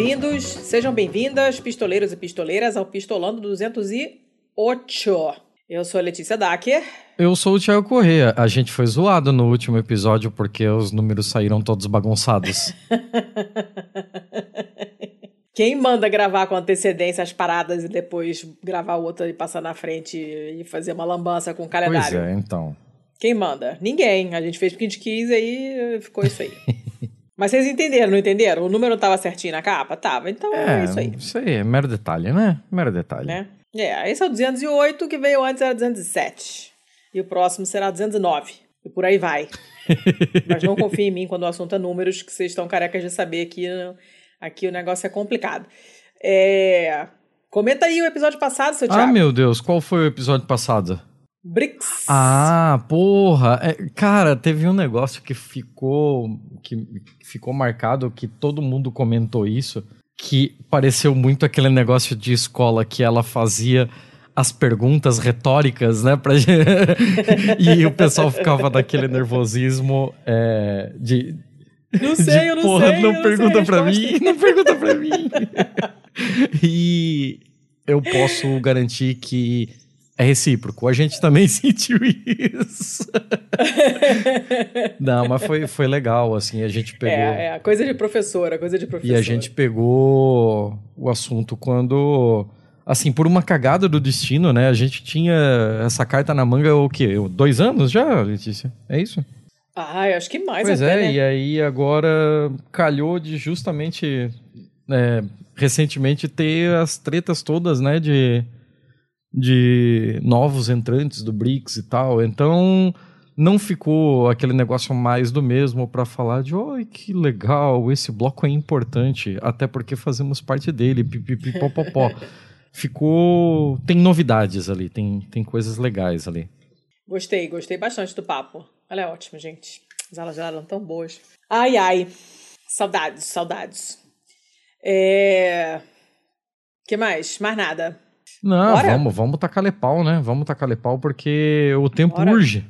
bem-vindos, sejam bem-vindas, pistoleiros e pistoleiras, ao Pistolando 208. Eu sou a Letícia Dacker. Eu sou o Thiago Corrêa. A gente foi zoado no último episódio porque os números saíram todos bagunçados. Quem manda gravar com antecedência as paradas e depois gravar outra e passar na frente e fazer uma lambança com o calendário? Pois é, então. Quem manda? Ninguém. A gente fez porque a gente quis aí ficou isso aí. Mas vocês entenderam, não entenderam? O número tava certinho na capa? Tava. Então é, é isso aí. Isso aí, é mero detalhe, né? Mero detalhe. Né? É, esse é o 208, que veio antes era 207. E o próximo será 209. E por aí vai. Mas não confie em mim quando o assunto é números, que vocês estão carecas de saber que aqui o negócio é complicado. É... Comenta aí o episódio passado, seu ah, Thiago. Ah, meu Deus, qual foi o episódio passado? BRICS. Ah, porra. É, cara, teve um negócio que ficou que ficou marcado que todo mundo comentou isso, que pareceu muito aquele negócio de escola que ela fazia as perguntas retóricas, né? Pra... e o pessoal ficava daquele nervosismo é, de. Não sei, de, eu não porra, sei. Não pergunta sei pra mim, não pergunta pra mim. e eu posso garantir que é recíproco. A gente também sentiu isso. Não, mas foi, foi legal, assim, a gente pegou... É, é, coisa de professora, coisa de professora. E a gente pegou o assunto quando, assim, por uma cagada do destino, né? A gente tinha essa carta na manga, o quê? Dois anos já, Letícia? É isso? Ah, acho que mais Pois até, é, né? e aí agora calhou de justamente, é, recentemente, ter as tretas todas, né, de de novos entrantes do BRICS e tal. Então não ficou aquele negócio mais do mesmo para falar de oi, que legal, esse bloco é importante, até porque fazemos parte dele, pipipipopopó. ficou. Tem novidades ali, tem, tem coisas legais ali. Gostei, gostei bastante do papo. Ela é ótima, gente. As aulas dela eram tão boas. Ai, ai. Saudades, saudades. É. que mais? Mais nada. Não, Bora? vamos, vamos tacar pau, né? Vamos tacar pau porque o tempo Bora. urge.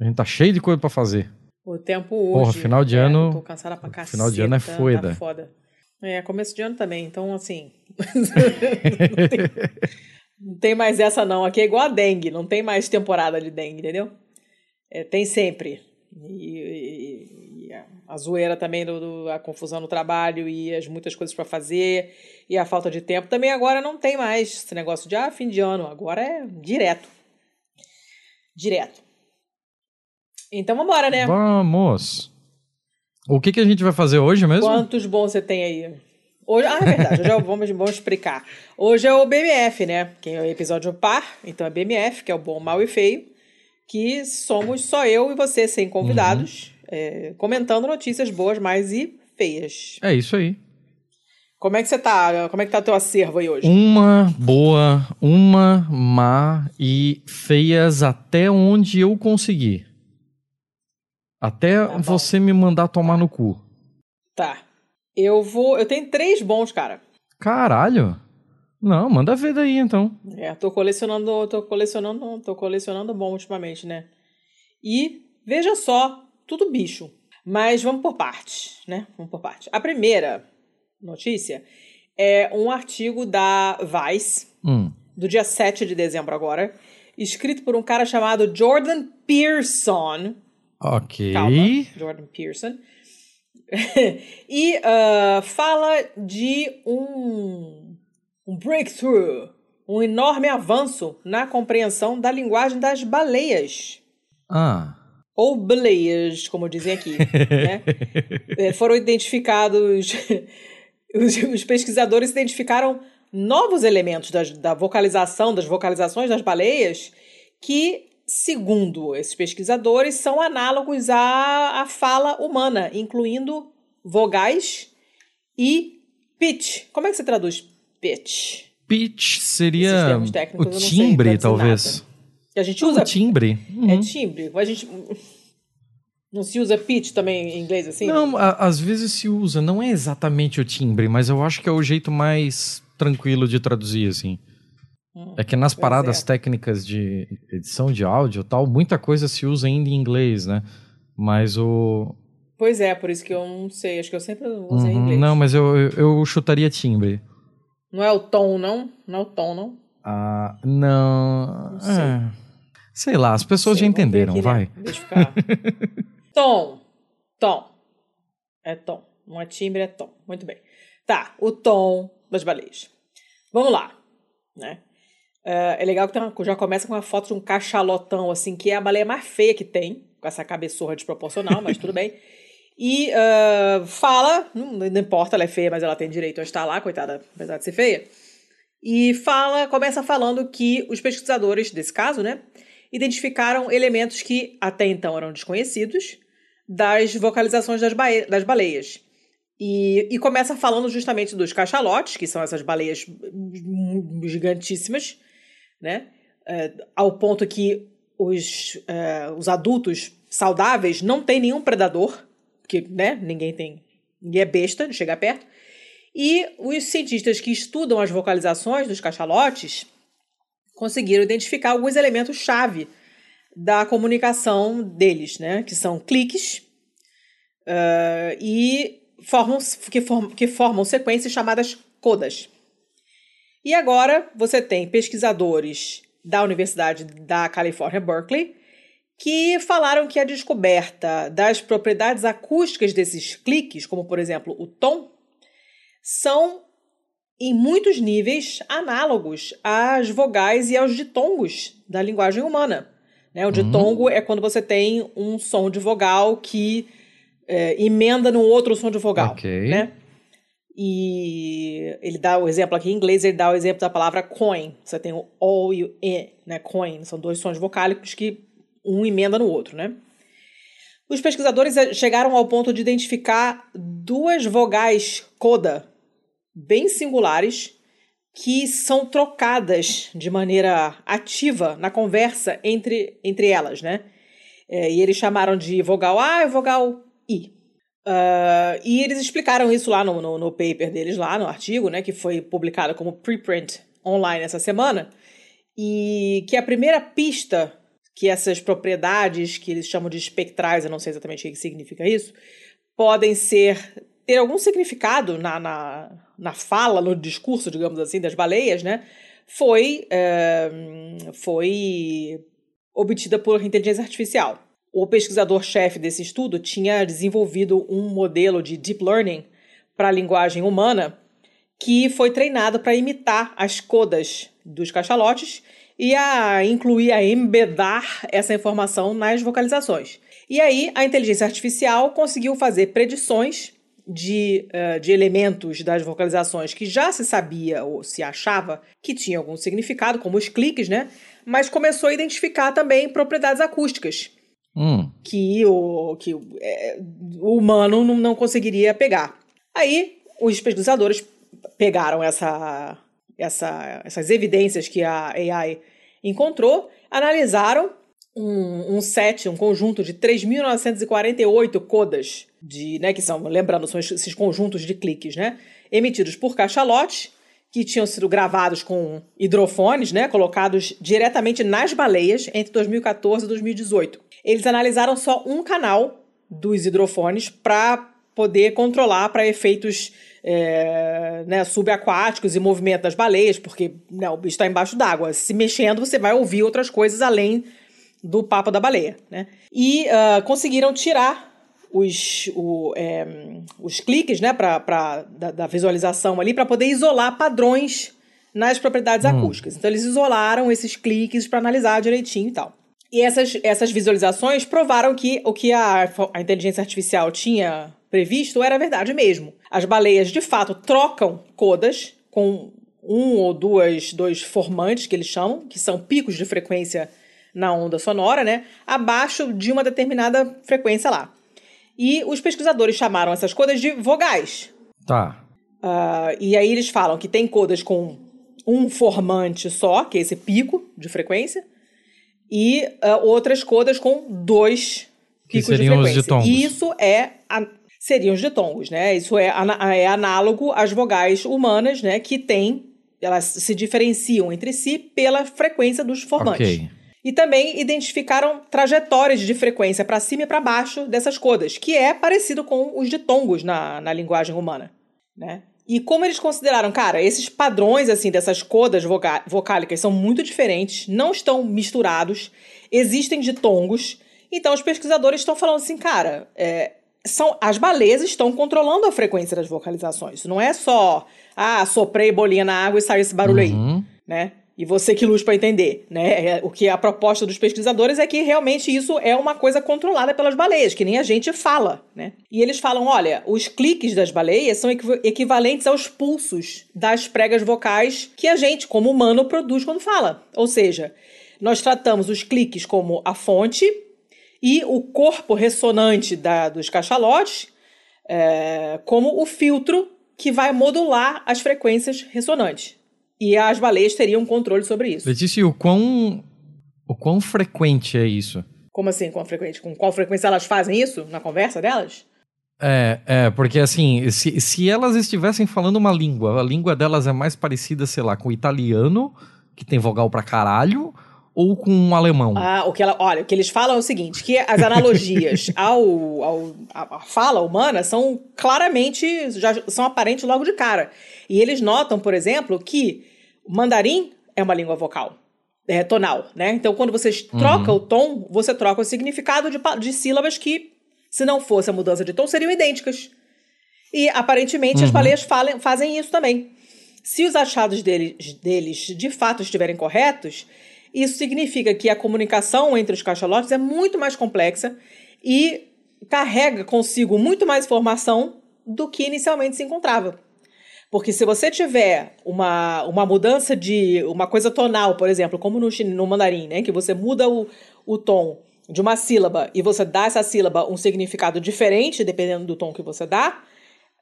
A gente tá cheio de coisa para fazer. O tempo urge. Porra, final de é, ano. Tô cansada pra caceta. Final de ano é foda. Tá foda. É, começo de ano também, então assim. não, tem, não, tem, mais essa, não. Aqui é igual a dengue, não tem mais temporada de dengue, entendeu? É, tem sempre. E, e, e, a zoeira também, do, do, a confusão no trabalho e as muitas coisas para fazer e a falta de tempo também agora não tem mais esse negócio de ah, fim de ano, agora é direto. Direto. Então vamos embora, né? Vamos. O que, que a gente vai fazer hoje mesmo? Quantos bons você tem aí? Hoje, ah, é verdade, hoje é, vamos, vamos explicar. Hoje é o BMF, né? Que é o episódio par, então é BMF, que é o bom, mal e feio, que somos só eu e você, sem convidados, uhum. É, comentando notícias boas, mais e feias. É isso aí. Como é que você tá? Como é que tá teu acervo aí hoje? Uma boa, uma má e feias até onde eu conseguir. Até tá você me mandar tomar no cu. Tá. Eu vou. Eu tenho três bons, cara. Caralho. Não, manda ver daí então. É, tô colecionando, tô colecionando, tô colecionando bom ultimamente, né? E veja só, tudo bicho. Mas vamos por partes, né? Vamos por partes. A primeira notícia é um artigo da Vice, hum. do dia 7 de dezembro agora, escrito por um cara chamado Jordan Pearson. Ok. Calma, Jordan Pearson. e uh, fala de um, um breakthrough, um enorme avanço na compreensão da linguagem das baleias. Ah. Ou baleias, como dizem aqui. né? É, foram identificados os, os pesquisadores identificaram novos elementos das, da vocalização, das vocalizações das baleias, que, segundo esses pesquisadores, são análogos à, à fala humana, incluindo vogais e pitch. Como é que você traduz pitch? Pitch seria o timbre, talvez. A gente usa. O timbre. Uhum. É timbre. A gente. Não se usa pitch também em inglês assim? Não, a, às vezes se usa. Não é exatamente o timbre, mas eu acho que é o jeito mais tranquilo de traduzir, assim. Hum, é que nas paradas é. técnicas de edição de áudio tal, muita coisa se usa ainda em inglês, né? Mas o, Pois é, por isso que eu não sei. Acho que eu sempre usei Uhum, inglês. Não, mas eu, eu, eu chutaria timbre. Não é o tom, não? Não é o tom, não? Ah, não. Não sei. é. Sei lá, as pessoas Sei, já entenderam, aqui, né? vai. Deixa eu ficar. tom. Tom. É tom. Não é timbre, é tom. Muito bem. Tá, o tom das baleias. Vamos lá. Né? É é legal que uma- já começa com uma foto de um cachalotão, assim, que é a baleia mais feia que tem, com essa cabeçorra desproporcional, mas tudo bem. E ah, fala, não, não importa, ela é feia, mas ela tem direito a estar lá, coitada, apesar de ser feia. E fala, começa falando que os pesquisadores desse caso, né, identificaram elementos que até então eram desconhecidos das vocalizações das, das baleias. E, e começa falando justamente dos cachalotes, que são essas baleias gigantíssimas, né? É, ao ponto que os, é, os adultos saudáveis não têm nenhum predador, porque né, ninguém tem. Ninguém é besta de chegar perto. E os cientistas que estudam as vocalizações dos cachalotes conseguiram identificar alguns elementos-chave da comunicação deles, né? Que são cliques ah, e formam, que, formam, que formam sequências chamadas codas. E agora você tem pesquisadores da Universidade da Califórnia, Berkeley, que falaram que a descoberta das propriedades acústicas desses cliques, como por exemplo o tom, são em muitos níveis análogos às vogais e aos ditongos da linguagem humana. Né? O ditongo é quando você tem um som de vogal que é, emenda no outro som de vogal. Ok. Né? E ele dá o exemplo aqui em inglês, ele dá o exemplo da palavra coin. Você tem o O e o E, né? Coin. São dois sons vocálicos que um emenda no outro, né? Os pesquisadores eh, chegaram ao ponto de identificar duas vogais coda bem singulares que são trocadas de maneira ativa na conversa entre, entre elas, né? É, e eles chamaram de vogal A e vogal I. Ah, e eles explicaram isso lá no, no, no paper deles, lá no artigo, né? Que foi publicado como preprint online essa semana. E que a primeira pista que essas propriedades, que eles chamam de espectrais, eu não sei exatamente o que significa isso, podem ser ter algum significado na, na, na fala, no discurso, digamos assim, das baleias, né? Foi, eh, foi obtida por inteligência artificial. O pesquisador-chefe desse estudo tinha desenvolvido um modelo de deep learning para a linguagem humana que foi treinado para imitar as codas dos cachalotes e a incluir, a embedar essa informação nas vocalizações. E aí, a inteligência artificial conseguiu fazer predições de, eh, de elementos das vocalizações que já se sabia ou se achava que tinha algum significado, como os cliques, né? Mas começou a identificar também propriedades acústicas Hum, que o, que é, o humano não, não conseguiria pegar. Aí, os pesquisadores pegaram essa, essa, essas evidências que a AI encontrou, analisaram um, um set, um conjunto de 3.948 codas, de, né, que são, lembrando, são esses conjuntos de cliques, né, emitidos por cachalotes, que tinham sido gravados com hidrofones, né, colocados diretamente nas baleias entre 2014 e 2018. Eles analisaram só um canal dos hidrofones para poder controlar para efeitos é, né, subaquáticos e movimento das baleias, porque né, o bicho está embaixo d'água. Se mexendo, você vai ouvir outras coisas além do papo da baleia. Né? E ah, conseguiram tirar os, o, é, os cliques né, pra, pra, da, da visualização ali para poder isolar padrões nas propriedades acústicas. Então, eles isolaram esses cliques para analisar direitinho e tal. E essas, essas visualizações provaram que o que a, a inteligência artificial tinha previsto era verdade mesmo. As baleias, de fato, trocam codas com um ou duas, dois formantes, que eles chamam, que são picos de frequência na onda sonora, né? Abaixo de uma determinada frequência lá. E os pesquisadores chamaram essas codas de vogais. tá. Ah, e aí eles falam que tem codas com um formante só, que é esse pico de frequência, e ah, outras codas com dois Que picos de seriam os frequência. ditongos. E isso é a- seriam os ditongos, né? Isso é, ana- é análogo às vogais humanas, né? Que tem, elas se diferenciam entre si pela frequência dos formantes. Ok. E também identificaram trajetórias de frequência para cima e para baixo dessas codas, que é parecido com os ditongos na, na linguagem humana. Né? E como eles consideraram, cara, esses padrões assim dessas codas vocálicas são muito diferentes, não estão misturados, existem ditongos. Então os pesquisadores estão falando assim, cara, é, são as baleias estão controlando a frequência das vocalizações. Não é só, ah, soprei bolinha na água e saiu esse barulho uhum. aí, né? E você que luz para entender, né? É, o que a proposta dos pesquisadores é que realmente isso é uma coisa controlada pelas baleias, que nem a gente fala, né? E eles falam, olha, os cliques das baleias são equivalentes aos pulsos das pregas vocais que a gente, como humano, produz quando fala. Ou seja, nós tratamos os cliques como a fonte e o corpo ressonante da, dos cachalotes é, como o filtro que vai modular as frequências ressonantes. E as baleias teriam controle sobre isso. Letícia, o quão, o quão frequente é isso? Como assim, quão frequente? Com qual frequência elas fazem isso na conversa delas? É, é, porque assim, se, se elas estivessem falando uma língua, a língua delas é mais parecida, sei lá, com o italiano, que tem vogal pra caralho, ou com um alemão? Ah, o que ela, olha, o que eles falam é o seguinte, que as analogias ao, ao à fala humana são claramente já são aparentes logo de cara. E eles notam, por exemplo, que mandarim é uma língua vocal. É, tonal, né? Então, quando você troca uhum. o tom, você troca o significado de, de sílabas que, se não fosse a mudança de tom, seriam idênticas. E, aparentemente, uhum. as baleias falem, fazem isso também. Se os achados deles, deles de fato estiverem corretos, isso significa que a comunicação entre os cachalotes é muito mais complexa e carrega consigo muito mais informação do que inicialmente se encontrava. Porque se você tiver uma, uma mudança de uma coisa tonal, por exemplo, como no, no mandarim, né, que você muda o, o tom de uma sílaba e você dá essa sílaba um significado diferente dependendo do tom que você dá,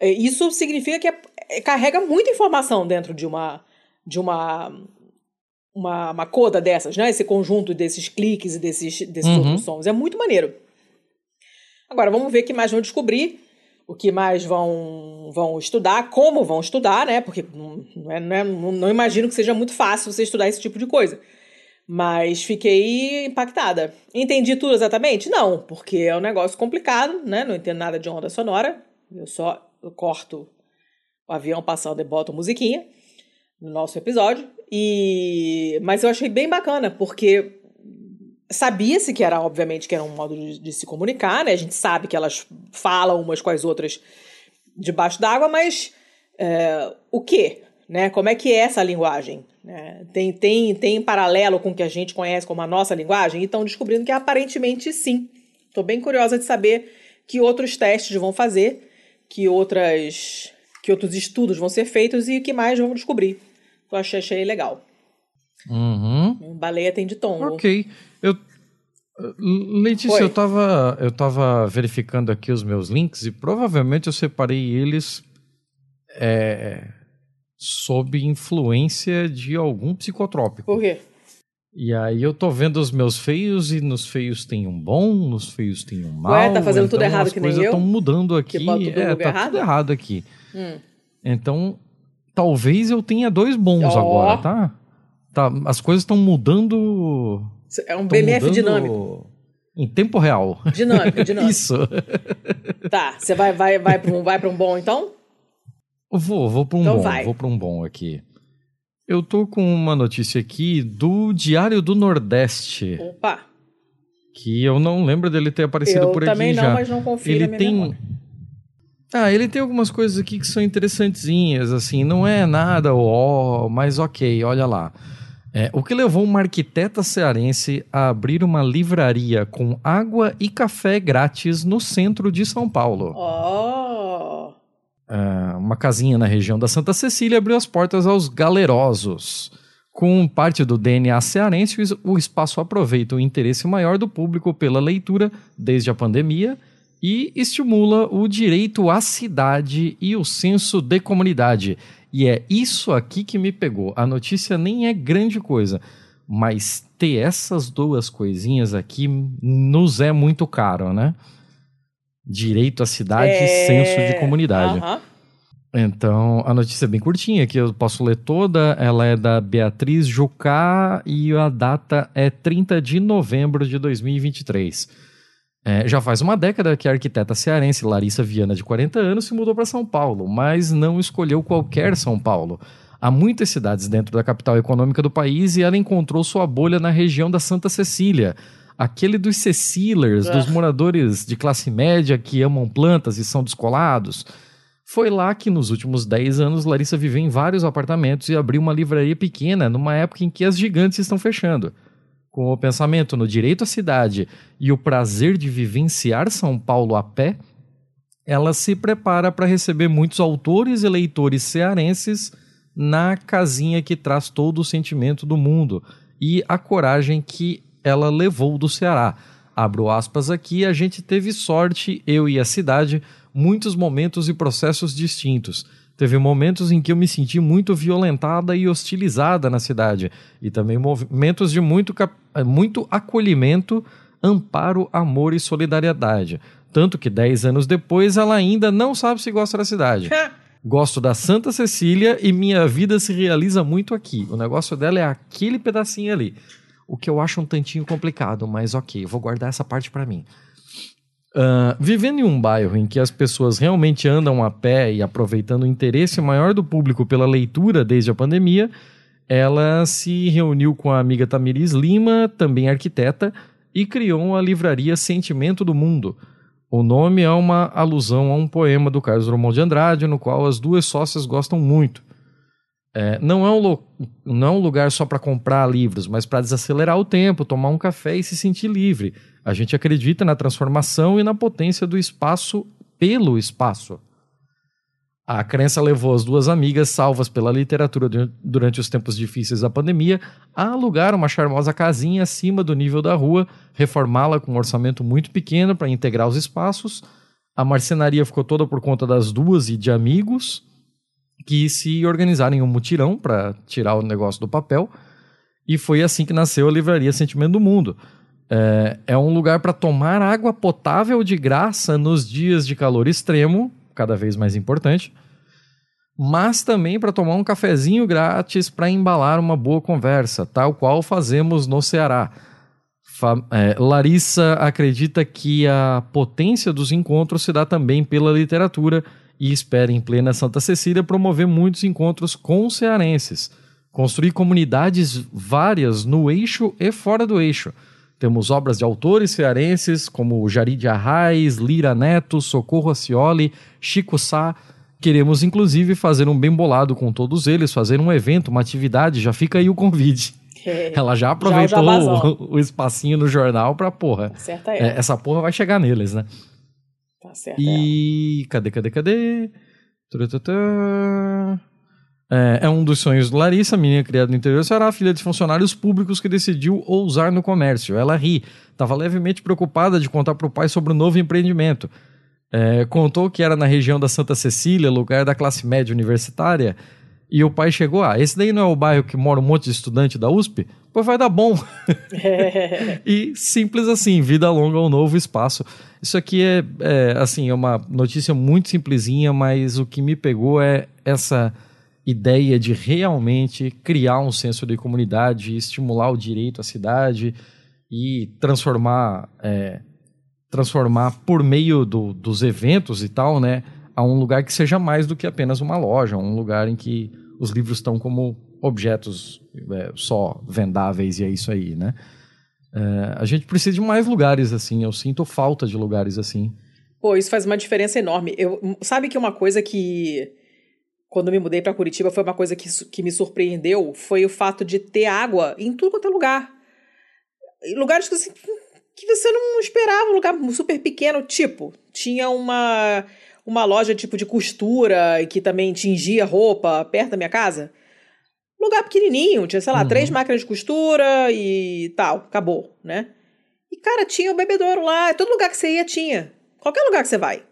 é, isso significa que é, é, carrega muita informação dentro de uma de uma uma, uma coda dessas, né? Esse conjunto desses cliques e desses, desses uhum. outros sons. É muito maneiro. Agora, vamos ver o que mais vão descobrir, o que mais vão, vão estudar, como vão estudar, né? Porque não, não, é, é, não imagino que seja muito fácil você estudar esse tipo de coisa. Mas fiquei impactada. Entendi tudo exatamente? Não, porque é um negócio complicado, né? Não entendo nada de onda sonora. Eu só eu corto o avião passando e boto musiquinha no nosso episódio. E mas eu achei bem bacana, porque sabia-se que era, obviamente, que era um modo de, de, se comunicar, né? A gente sabe que elas falam umas com as outras debaixo d'água, mas é, o quê? Né? Como é que é essa linguagem? É, tem, tem, tem paralelo com o que a gente conhece como a nossa linguagem? E estão descobrindo que aparentemente sim. Estou bem curiosa de saber que outros testes vão fazer, que outras que outros estudos vão ser feitos e o que mais vão descobrir eu achei, achei legal. Uhum. Baleia tem de tombo. Ok. Eu, Letícia, Oi. eu tava, eu tava verificando aqui os meus links e provavelmente eu separei eles é, sob influência de algum psicotrópico. Por quê? E aí eu tô vendo os meus feios e nos feios tem um bom, nos feios tem um mal. Ué, tá fazendo então tudo errado que nem eu? As coisas estão mudando aqui. Tudo é, tá errado? tudo errado aqui. Hum. Então, talvez eu tenha dois bons oh. agora, tá? tá? As coisas estão mudando. É um BMF dinâmico. Em tempo real. Dinâmico, dinâmico. Isso. Tá, você vai, vai, vai para um, vai um bom então? Vou, vou para um então bom. Vai. Vou para um bom aqui. Eu tô com uma notícia aqui do Diário do Nordeste. Opa! Que eu não lembro dele ter aparecido eu por aqui já. Eu também não, mas não confio Ele tem memória. Ah, ele tem algumas coisas aqui que são interessantezinhas, assim, não é nada ó, oh, mas ok, olha lá. É, o que levou uma arquiteta cearense a abrir uma livraria com água e café grátis no centro de São Paulo. Oh! É, uma casinha na região da Santa Cecília abriu as portas aos galerosos. Com parte do DNA cearense, o espaço aproveita o interesse maior do público pela leitura desde a pandemia e estimula o direito à cidade e o senso de comunidade. E é isso aqui que me pegou. A notícia nem é grande coisa, mas ter essas duas coisinhas aqui nos é muito caro, né? Direito à cidade é... e senso de comunidade. Então, a notícia é bem curtinha, que eu posso ler toda. Ela é da Beatriz Jucá e a data é 30 de novembro de 2023. É, já faz uma década que a arquiteta cearense Larissa Viana, de 40 anos, se mudou para São Paulo, mas não escolheu qualquer São Paulo. Há muitas cidades dentro da capital econômica do país e ela encontrou sua bolha na região da Santa Cecília, aquele dos Cecilers, dos moradores de classe média que amam plantas e são descolados. Foi lá que, nos últimos 10 anos, Larissa viveu em vários apartamentos e abriu uma livraria pequena numa época em que as gigantes estão fechando. Com o pensamento no direito à cidade e o prazer de vivenciar São Paulo a pé, ela se prepara para receber muitos autores e leitores cearenses na casinha que traz todo o sentimento do mundo e a coragem que ela levou do Ceará. Abro aspas aqui, a gente teve sorte, eu e a cidade, muitos momentos e processos distintos. Teve momentos em que eu me senti muito violentada e hostilizada na cidade, e também momentos de muito, muito acolhimento, amparo, amor e solidariedade. Tanto que dez anos depois ela ainda não sabe se gosta da cidade. Gosto da Santa Cecília e minha vida se realiza muito aqui. O negócio dela é aquele pedacinho ali. O que eu acho um tantinho complicado, mas ok, vou guardar essa parte para mim. Uh, vivendo em um bairro em que as pessoas realmente andam a pé e aproveitando o interesse maior do público pela leitura desde a pandemia, ela se reuniu com a amiga Tamiris Lima, também arquiteta, e criou a livraria Sentimento do Mundo. O nome é uma alusão a um poema do Carlos Drummond de Andrade, no qual as duas sócias gostam muito. É, não, é um não é um lugar só para comprar livros, mas para desacelerar o tempo, tomar um café e se sentir livre. A gente acredita na transformação e na potência do espaço pelo espaço. A crença levou as duas amigas, salvas pela literatura durante os tempos difíceis da pandemia, a alugar uma charmosa casinha acima do nível da rua, reformá-la com um orçamento muito pequeno para integrar os espaços. A marcenaria ficou toda por conta das duas e de amigos que se organizaram em um mutirão para tirar o negócio do papel. E foi assim que nasceu a Livraria Sentimento do Mundo. É, é um lugar para tomar água potável de graça nos dias de calor extremo, cada vez mais importante, mas também para tomar um cafezinho grátis para embalar uma boa conversa, tal qual fazemos no Ceará. Fa é, Larissa acredita que a potência dos encontros se dá também pela literatura e espera, em plena Santa Cecília, promover muitos encontros com cearenses, construir comunidades várias no eixo e fora do eixo. Temos obras de autores cearenses como Jari de Arraes, Lira Neto, Socorro Acioli, Chico Sá. Queremos, inclusive, fazer um bem bolado com todos eles, fazer um evento, uma atividade. Já fica aí o convite. É, Ela já aproveitou já o, o, espacinho no jornal pra porra. É, essa porra vai chegar neles, né? Tá certo. E. Cadê, cadê, cadê? É, é, um dos sonhos de Larissa, menina criada no interior do Ceará, filha de funcionários públicos que decidiu ousar no comércio. Ela ri, estava levemente preocupada de contar para o pai sobre o novo empreendimento. É, contou que era na região da Santa Cecília, lugar da classe média universitária, e o pai chegou: Ah, esse daí não é o bairro que mora um monte de estudante da USP? Pois vai dar bom. e simples assim, vida longa ao novo espaço. Isso aqui é, é, assim, é uma notícia muito simplesinha, mas o que me pegou é essa ideia de realmente criar um senso de comunidade, estimular o direito à cidade e transformar, é, transformar por meio do, dos eventos e tal, né, a um lugar que seja mais do que apenas uma loja, um lugar em que os livros estão como objetos é, só vendáveis e é isso aí, né? É, a gente precisa de mais lugares assim. Eu sinto falta de lugares assim. Pô, isso faz uma diferença enorme. Eu, sabe que uma coisa que, quando me mudei para Curitiba, foi uma coisa que, que me surpreendeu foi o fato de ter água em tudo quanto é lugar. Lugares que, assim, que você não esperava, um lugar super pequeno. Tipo, tinha uma, uma loja tipo de costura que também tingia roupa perto da minha casa lugar pequenininho, tinha, sei lá, uhum. três máquinas de costura e tal, acabou, né? E, cara, tinha o bebedouro lá, todo lugar que você ia tinha. Qualquer lugar que você vai.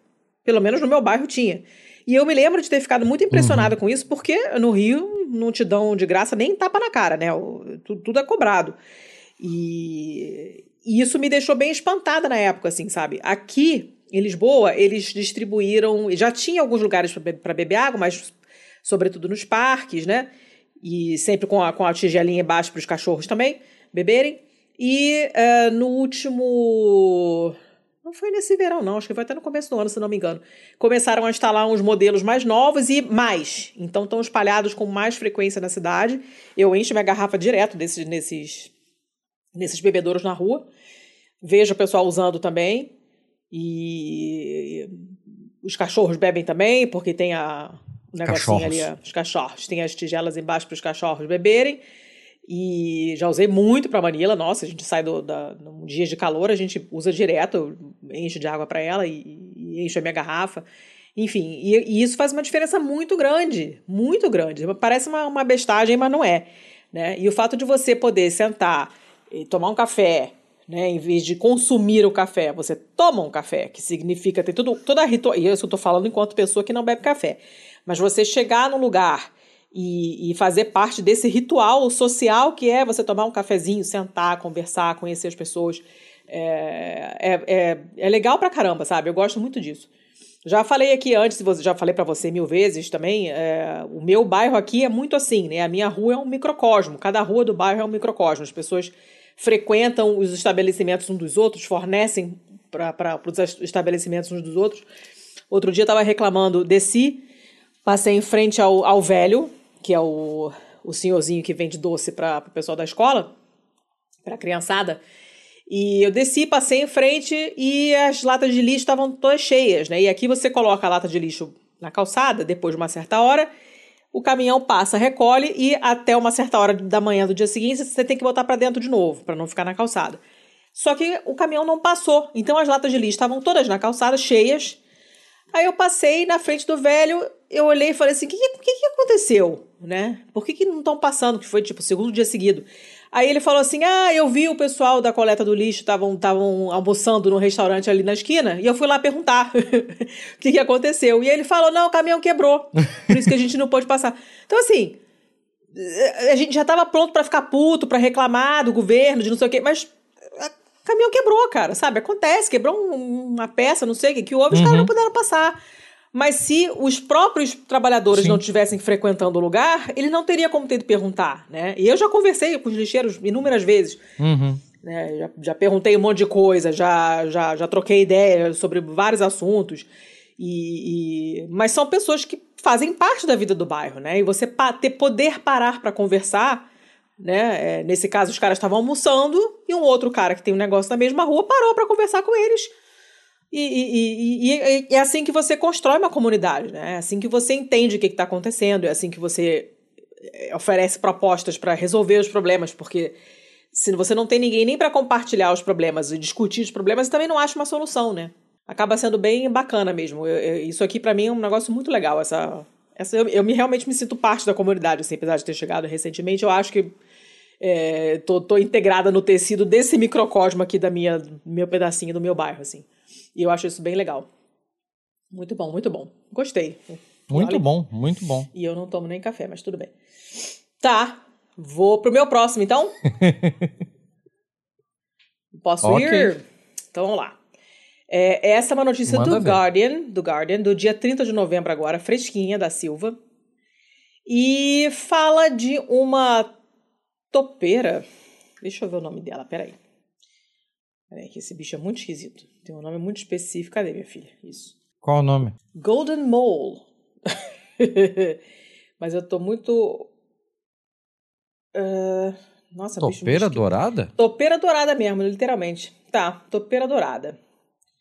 Pelo menos no meu bairro tinha. E eu me lembro de ter ficado muito impressionada uhum. com isso, porque no Rio não te dão de graça nem tapa na cara, né? Tudo, tudo é cobrado. E, e isso me deixou bem espantada na época, assim, sabe? Aqui, em Lisboa, eles distribuíram. Já tinha alguns lugares para beber água, mas sobretudo nos parques, né? E sempre com a, com a tigelinha embaixo para os cachorros também beberem. E uh, no último. Não foi nesse verão, não. Acho que foi até no começo do ano, se não me engano. Começaram a instalar uns modelos mais novos e mais. Então estão espalhados com mais frequência na cidade. Eu encho minha garrafa direto desses, nesses, nesses bebedouros na rua. Vejo o pessoal usando também. E os cachorros bebem também, porque tem a, o negocinho cachorros. ali, os cachorros. Tem as tigelas embaixo para os cachorros beberem. E já usei muito para Manila. Nossa, a gente sai do, da, num dia de calor, a gente usa direto, enche de água para ela e, e enche a minha garrafa. Enfim, e, e, isso faz uma diferença muito grande, muito grande. Parece uma, uma bestagem, mas não é. Né? E o fato de você poder sentar e tomar um café, né, em vez de consumir o café, você toma um café, que significa ter tudo, toda a ritual. E isso eu estou falando enquanto pessoa que não bebe café. Mas você chegar num lugar e, e, fazer parte desse ritual social que é você tomar um cafezinho, sentar, conversar, conhecer as pessoas. É, é, é, é legal pra caramba, sabe? Eu gosto muito disso. Já falei aqui antes, já falei para você mil vezes também, é, o meu bairro aqui é muito assim, né? A minha rua é um microcosmo, cada rua do bairro é um microcosmo. As pessoas frequentam os estabelecimentos uns dos outros, fornecem para os estabelecimentos uns dos outros. Outro dia estava reclamando, desci, passei em frente ao, ao velho, que é o, o senhorzinho que vende doce para o pessoal da escola, para a criançada. E eu desci, passei em frente e as latas de lixo estavam todas cheias, né? E aqui você coloca a lata de lixo na calçada, depois de uma certa hora, o caminhão passa, recolhe e até uma certa hora da manhã do dia seguinte você tem que botar para dentro de novo, para não ficar na calçada. Só que o caminhão não passou, então as latas de lixo estavam todas na calçada, cheias. Aí eu passei na frente do velho, eu olhei e falei assim: o que, que, que aconteceu? né? Por que, que não estão passando? Que foi tipo o segundo dia seguido. Aí ele falou assim: Ah, eu vi o pessoal da coleta do lixo estavam almoçando no restaurante ali na esquina, e eu fui lá perguntar o que, que aconteceu. E ele falou: Não, o caminhão quebrou. Por isso que a gente não pôde passar. Então, assim, a gente já estava pronto para ficar puto, para reclamar do governo, de não sei o quê, mas o caminhão quebrou, cara, sabe? Acontece, quebrou um, uma peça, não sei o que, que houve, os caras não uhum. puderam passar. Mas se os próprios trabalhadores Sim. não estivessem frequentando o lugar, ele não teria como ter de perguntar, né? E eu já conversei com os lixeiros inúmeras vezes. Uhum. Né? Já, já, perguntei um monte de coisa, já, já, já troquei ideia sobre vários assuntos. E, e, Mas são pessoas que fazem parte da vida do bairro, né? E você pa ter poder parar para conversar, né? É, nesse caso, os caras estavam almoçando e um outro cara que tem um negócio na mesma rua parou para conversar com eles e, e, e, e, é assim que você constrói uma comunidade, né? É assim que você entende o que está acontecendo, é assim que você eh, oferece propostas para resolver os problemas, porque se você não tem ninguém nem para compartilhar os problemas e discutir os problemas, também não acha uma solução, né? Acaba sendo bem bacana mesmo. Eu, eu, isso aqui para mim é um negócio muito legal. Essa, essa eu, eu me, realmente me sinto parte da comunidade, assim, apesar de ter chegado recentemente. Eu acho que é, tô, tô integrada no tecido desse microcosmo aqui da minha meu pedacinho do meu bairro, assim. E eu acho isso bem legal. Muito bom, muito bom. Gostei. Muito Olha. bom, muito bom. E eu não tomo nem café, mas tudo bem. Tá, vou pro meu próximo, então? Posso okay. ir? Então vamos lá. É, essa é uma notícia Manda do ver. Guardian, do Guardian, do dia 30 de novembro agora, fresquinha, da Silva. E fala de uma topeira. Deixa eu ver o nome dela, peraí. Peraí, que esse bicho é muito esquisito. Tem um nome muito específico. Cadê, minha filha? Isso. Qual o nome? Golden Mole. Mas eu tô muito. Uh... Nossa, Topeira bicho dourada? Topeira dourada mesmo, literalmente. Tá, topeira dourada.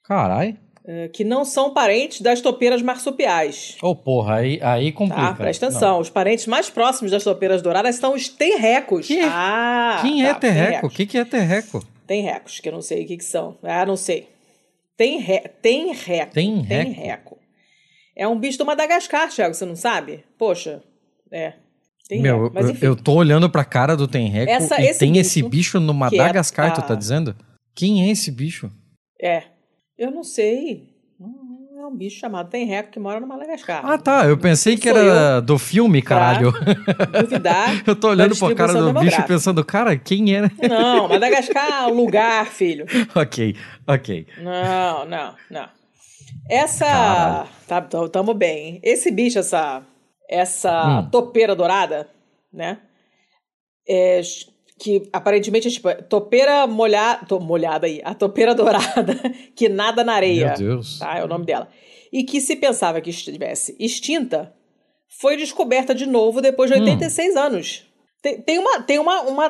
Carai. Uh, que não são parentes das topeiras marsupiais. Ô, oh, porra, aí, aí complica. Tá, presta atenção. Não. Os parentes mais próximos das topeiras douradas são os terrecos. Que? Ah, Quem é tá, é terreco? O que, que é terreco? Tem recos, que eu não sei o que, que são. Ah, não sei. Tem, re... tem reco. Tem reco. Tem reco. É um bicho do Madagascar, Thiago, você não sabe? Poxa, é. Tem Meu, Mas, enfim. eu tô olhando pra cara do Tenreco Essa, e esse tem bicho esse bicho no Madagascar, é, tu tá dizendo? Quem é esse bicho? É, eu não sei é um bicho chamado Tenreco que mora no Madagascar. Ah, tá. Eu pensei que era do filme, caralho. Duvidar. eu tô olhando pra cara do bicho pensando, cara, quem era? Não, Madagascar é um lugar, filho. ok, ok. Não, não, não. Essa. Tá, tamo bem. Esse bicho, essa. Essa hum. topeira dourada, né? É, que aparentemente é tipo topeira molhada, to, molhada aí, a topeira dourada que nada na areia. Meu Deus. Tá, é o nome dela. E que se pensava que estivesse extinta, foi descoberta de novo depois de 86 hum. anos. Tem, tem, uma, tem uma, uma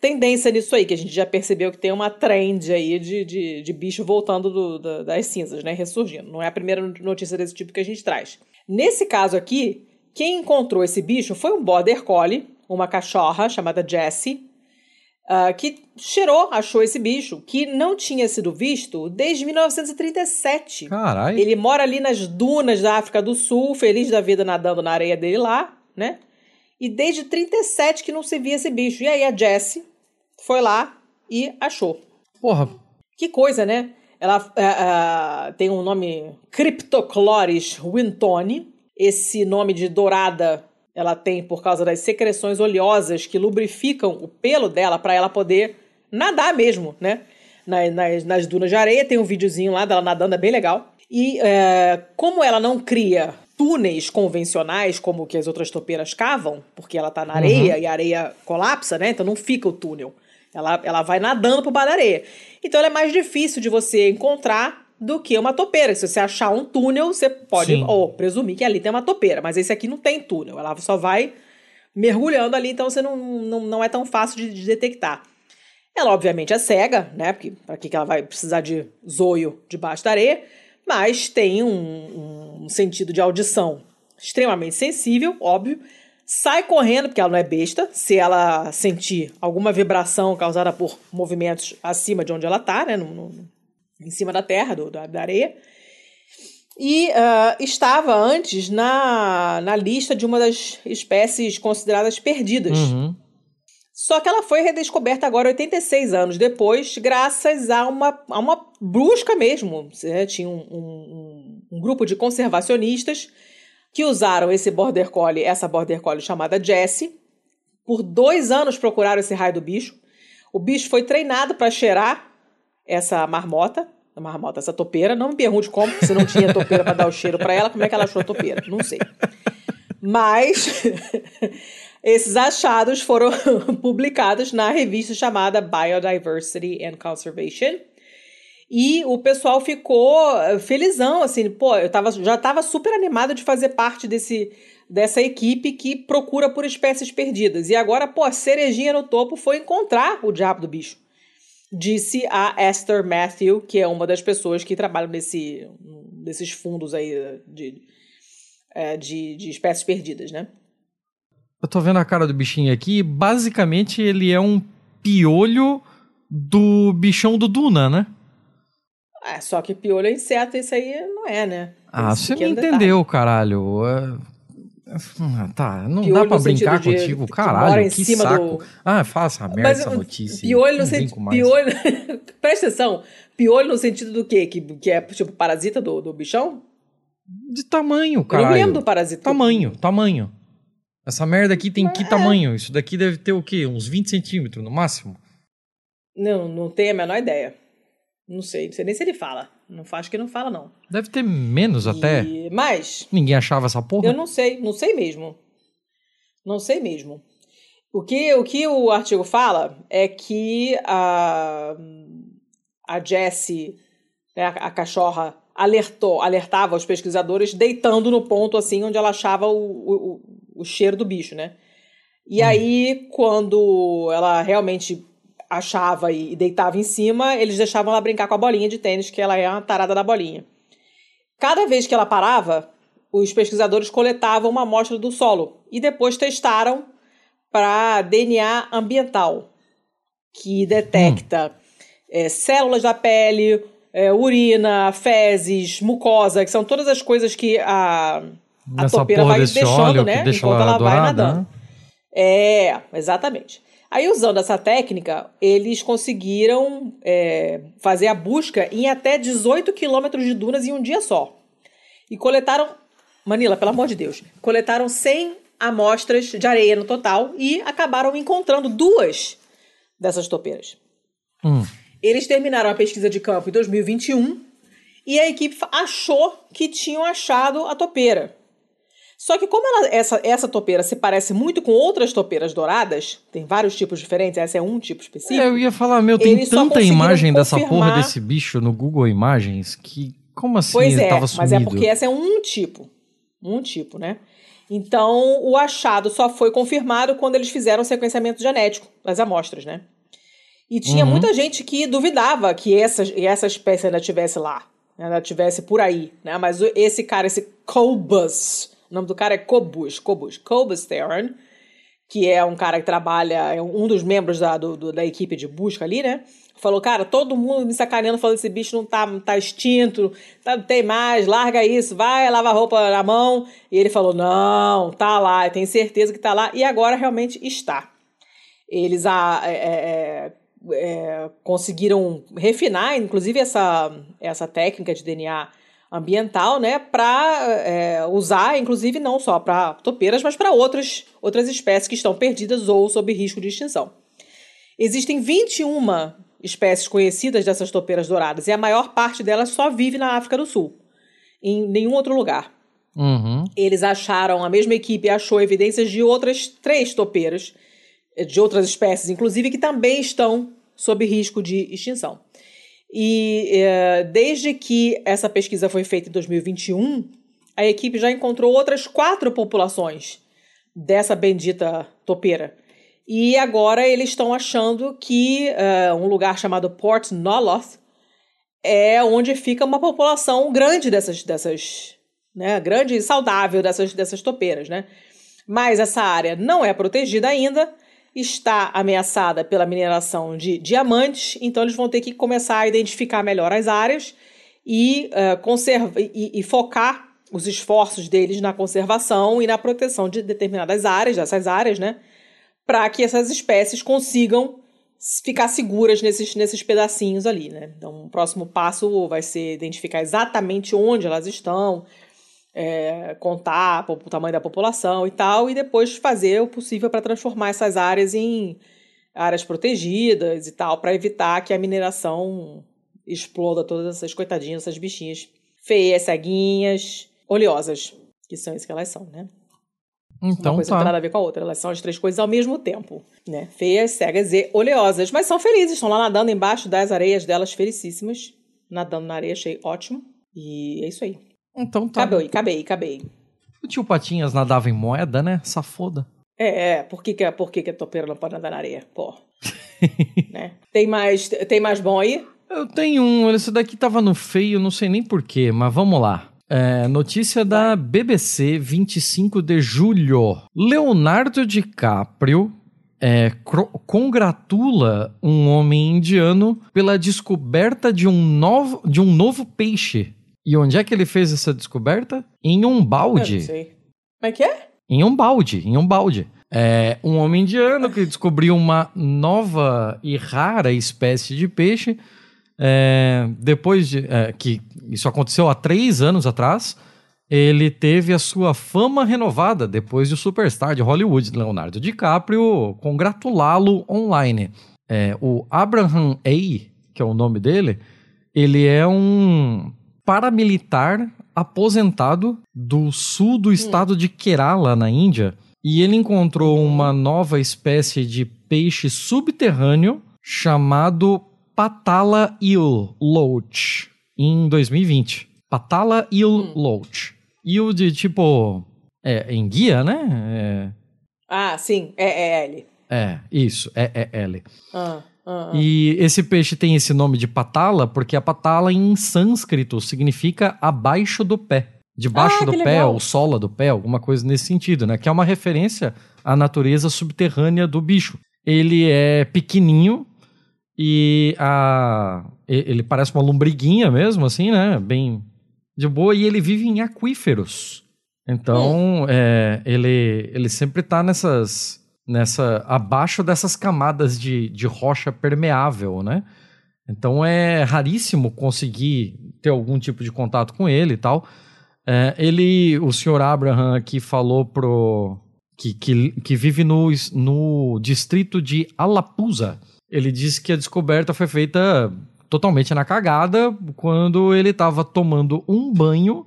tendência nisso aí, que a gente já percebeu que tem uma trend aí de, de, de bicho voltando do, do, das cinzas, né? Ressurgindo. Não é a primeira notícia desse tipo que a gente traz. Nesse caso aqui, quem encontrou esse bicho foi um border collie, uma cachorra chamada Jessie, uh, que cheirou, achou esse bicho, que não tinha sido visto desde 1937. Caralho. Ele mora ali nas dunas da África do Sul, feliz da vida nadando na areia dele lá, né? E desde 37 que não se via esse bicho. E aí a Jessie foi lá e achou. Porra. Que coisa, né? Ela uh, uh, tem um nome Cryptocloris wintoni. Esse nome de dourada ela tem por causa das secreções oleosas que lubrificam o pelo dela para ela poder nadar mesmo, né? Nas, nas, nas, dunas de areia, tem um videozinho lá dela nadando, é bem legal. E é, como ela não cria túneis convencionais, como que as outras topeiras cavam, porque ela tá na areia uhum. e a areia colapsa, né? Então não fica o túnel. Ela, ela vai nadando por baixo da areia. Então ela é mais difícil de você encontrar do que uma topeira. Se você achar um túnel, você pode ou presumir que ali tem uma topeira, mas esse aqui não tem túnel, ela só vai mergulhando ali, então você não, não, não é tão fácil de, de detectar. Ela, obviamente, é cega, né? Porque para que ela vai precisar de zoio debaixo da areia, mas tem um, um sentido de audição extremamente sensível, óbvio. Sai correndo, porque ela não é besta. Se ela sentir alguma vibração causada por movimentos acima de onde ela está, né? No, no, em cima da terra, do, da, da areia. E uh, estava antes na, na lista de uma das espécies consideradas perdidas. Uhum. Só que ela foi redescoberta agora, 86 anos depois, graças a uma, a uma brusca mesmo. Né? Tinha um, um, um, grupo de conservacionistas que usaram esse border collie, essa border collie chamada Jessie. Por dois anos procuraram esse raio do bicho. O bicho foi treinado para cheirar essa marmota, marmota, essa topeira. Não me pergunte como, se não tinha topeira para dar o cheiro para ela, como é que ela achou a topeira? Não sei. Mas esses achados foram publicados na revista chamada Biodiversity and Conservation. E o pessoal ficou felizão, assim, pô, eu tava, já estava super animado de fazer parte desse, dessa equipe que procura por espécies perdidas. E agora, pô, a cerejinha no topo foi encontrar o diabo do bicho disse a Esther Matthew, que é uma das pessoas que trabalham nesse, nesses fundos aí de, é, de, de espécies perdidas, né? Eu tô vendo a cara do bichinho aqui. Basicamente, ele é um piolho do bichão do Duna, né? É, só que piolho é inseto, isso aí não é, né? Ah, você me entendeu, detalhe. caralho. Ah, tá, não piolho dá pra brincar de, contigo, caralho, que, que saco. Do... Ah, faça merda Mas, essa notícia. Piolho no sentido. Piolho... Presta atenção. Piolho no sentido do quê? Que, que é tipo parasita do, do bichão? De tamanho, cara. Eu não lembro do parasita. Tamanho, tamanho. Essa merda aqui tem que é. tamanho? Isso daqui deve ter o quê? Uns 20 centímetros no máximo? Não, não tenho a menor ideia. Não sei, não sei nem se ele fala. Não acho que não fala, não. Deve ter menos até. Mas. Ninguém achava essa porra? Eu não sei, não sei mesmo. Não sei mesmo. O que o, que o artigo fala é que a, a Jessie, né, a, a cachorra, alertou, alertava os pesquisadores deitando no ponto assim onde ela achava o, o, o cheiro do bicho, né? E hum. aí, quando ela realmente achava e deitava em cima, eles deixavam ela brincar com a bolinha de tênis, que ela é uma tarada da bolinha. Cada vez que ela parava, os pesquisadores coletavam uma amostra do solo e depois testaram para DNA ambiental, que detecta hum. é, células da pele, é, urina, fezes, mucosa, que são todas as coisas que a, a topeira vai deixando, né? Enquanto ela, ela vai nadando. É, exatamente. Aí, usando essa técnica, eles conseguiram é, fazer a busca em até 18 quilômetros de dunas em um dia só. E coletaram. Manila, pelo amor de Deus. Coletaram 100 amostras de areia no total e acabaram encontrando duas dessas topeiras. Hum. Eles terminaram a pesquisa de campo em 2021 e a equipe achou que tinham achado a topeira. Só que como ela, essa, essa topeira se parece muito com outras topeiras douradas, tem vários tipos diferentes, essa é um tipo específico. É, eu ia falar, meu, tem tanta imagem dessa porra desse bicho no Google Imagens que como assim pois ele é, tava sumido? Mas é porque essa é um tipo, um tipo, né? Então, o achado só foi confirmado quando eles fizeram o sequenciamento genético das amostras, né? E tinha uhum. muita gente que duvidava que essa, essa espécie ainda estivesse lá, ainda estivesse por aí, né? Mas esse cara, esse Cobus, o nome do cara é Cobus, Cobus, Cobus Theron, que é um cara que trabalha, é um dos membros da, do, do, da equipe de busca ali, né? Falou, cara, todo mundo me sacaneando, falando esse bicho não tá, tá extinto, tá, não tem mais, larga isso, vai lavar roupa na mão. E ele falou, não, tá lá, eu tenho certeza que tá lá. E agora realmente está. Eles a, é, é, é, conseguiram refinar, inclusive, essa, essa técnica de DNA ambiental, né, para é, usar, inclusive, não só para topeiras, mas para outras, outras espécies que estão perdidas ou sob risco de extinção. Existem 21 espécies conhecidas dessas topeiras douradas e a maior parte delas só vive na África do Sul, em nenhum outro lugar. Uhum. Eles acharam, a mesma equipe achou evidências de outras três topeiras, de outras espécies, inclusive, que também estão sob risco de extinção. E é, desde que essa pesquisa foi feita em 2021, a equipe já encontrou outras quatro populações dessa bendita topeira. E agora eles estão achando que uh, um lugar chamado Port Noloth é onde fica uma população grande dessas, dessas né, grande e saudável dessas, dessas topeiras, né? Mas essa área não é protegida ainda está ameaçada pela mineração de diamantes, então eles vão ter que começar a identificar melhor as áreas e, uh, conserva e, e focar os esforços deles na conservação e na proteção de determinadas áreas, dessas áreas, né? Para que essas espécies consigam ficar seguras nesses, nesses pedacinhos ali, né? Então, o próximo passo vai ser identificar exatamente onde elas estão, é, contar o tamanho da população e tal, e depois fazer o possível para transformar essas áreas em áreas protegidas e tal, para evitar que a mineração exploda todas essas coitadinhas, essas bichinhas feias, ceguinhas, oleosas, que são isso que elas são, né? Então, Uma coisa tá. não tem nada a ver com a outra, elas são as três coisas ao mesmo tempo, né? Feias, cegas e oleosas, mas são felizes, estão lá nadando embaixo das areias delas, felicíssimas, nadando na areia, achei ótimo. E é isso aí. Então tá. Acabei, acabei, acabei. O tio Patinhas nadava em moeda, né? Safoda. É, é. Por que, que, por que, que a topeira não pode nadar na areia? Pô. né? Tem mais, tem mais bom aí? Eu tenho um. Esse daqui tava no feio, não sei nem porquê, mas vamos lá. É, notícia da BBC, 25 de julho. Leonardo DiCaprio é, congratula um homem indiano pela descoberta de um novo, de um novo peixe e onde é que ele fez essa descoberta? Em um balde. Eu não sei. Como é que é? Em um balde, em um balde. É um homem indiano que descobriu uma nova e rara espécie de peixe. É, depois de é, que isso aconteceu há três anos atrás, ele teve a sua fama renovada depois de o superstar de Hollywood, Leonardo DiCaprio, congratulá-lo online. É, o Abraham A, que é o nome dele, ele é um paramilitar aposentado do sul do estado hum. de Kerala, na Índia, e ele encontrou uma nova espécie de peixe subterrâneo chamado Patala Eel Loach em 2020. Patala Eel hum. Loach. Eel de tipo. É, em guia, né? É... Ah, sim, é, é L. É, isso, é, é L. Ah. Uhum. E esse peixe tem esse nome de patala porque a patala em sânscrito significa abaixo do pé. Debaixo ah, do pé, legal. ou sola do pé, alguma coisa nesse sentido, né? Que é uma referência à natureza subterrânea do bicho. Ele é pequenininho e a... ele parece uma lombriguinha mesmo, assim, né? Bem de boa. E ele vive em aquíferos. Então, hum. é, ele, ele sempre tá nessas nessa abaixo dessas camadas de, de rocha permeável, né? Então é raríssimo conseguir ter algum tipo de contato com ele e tal. É, ele, o senhor Abraham aqui falou pro que, que, que vive no, no distrito de Alapusa. Ele disse que a descoberta foi feita totalmente na cagada quando ele tava tomando um banho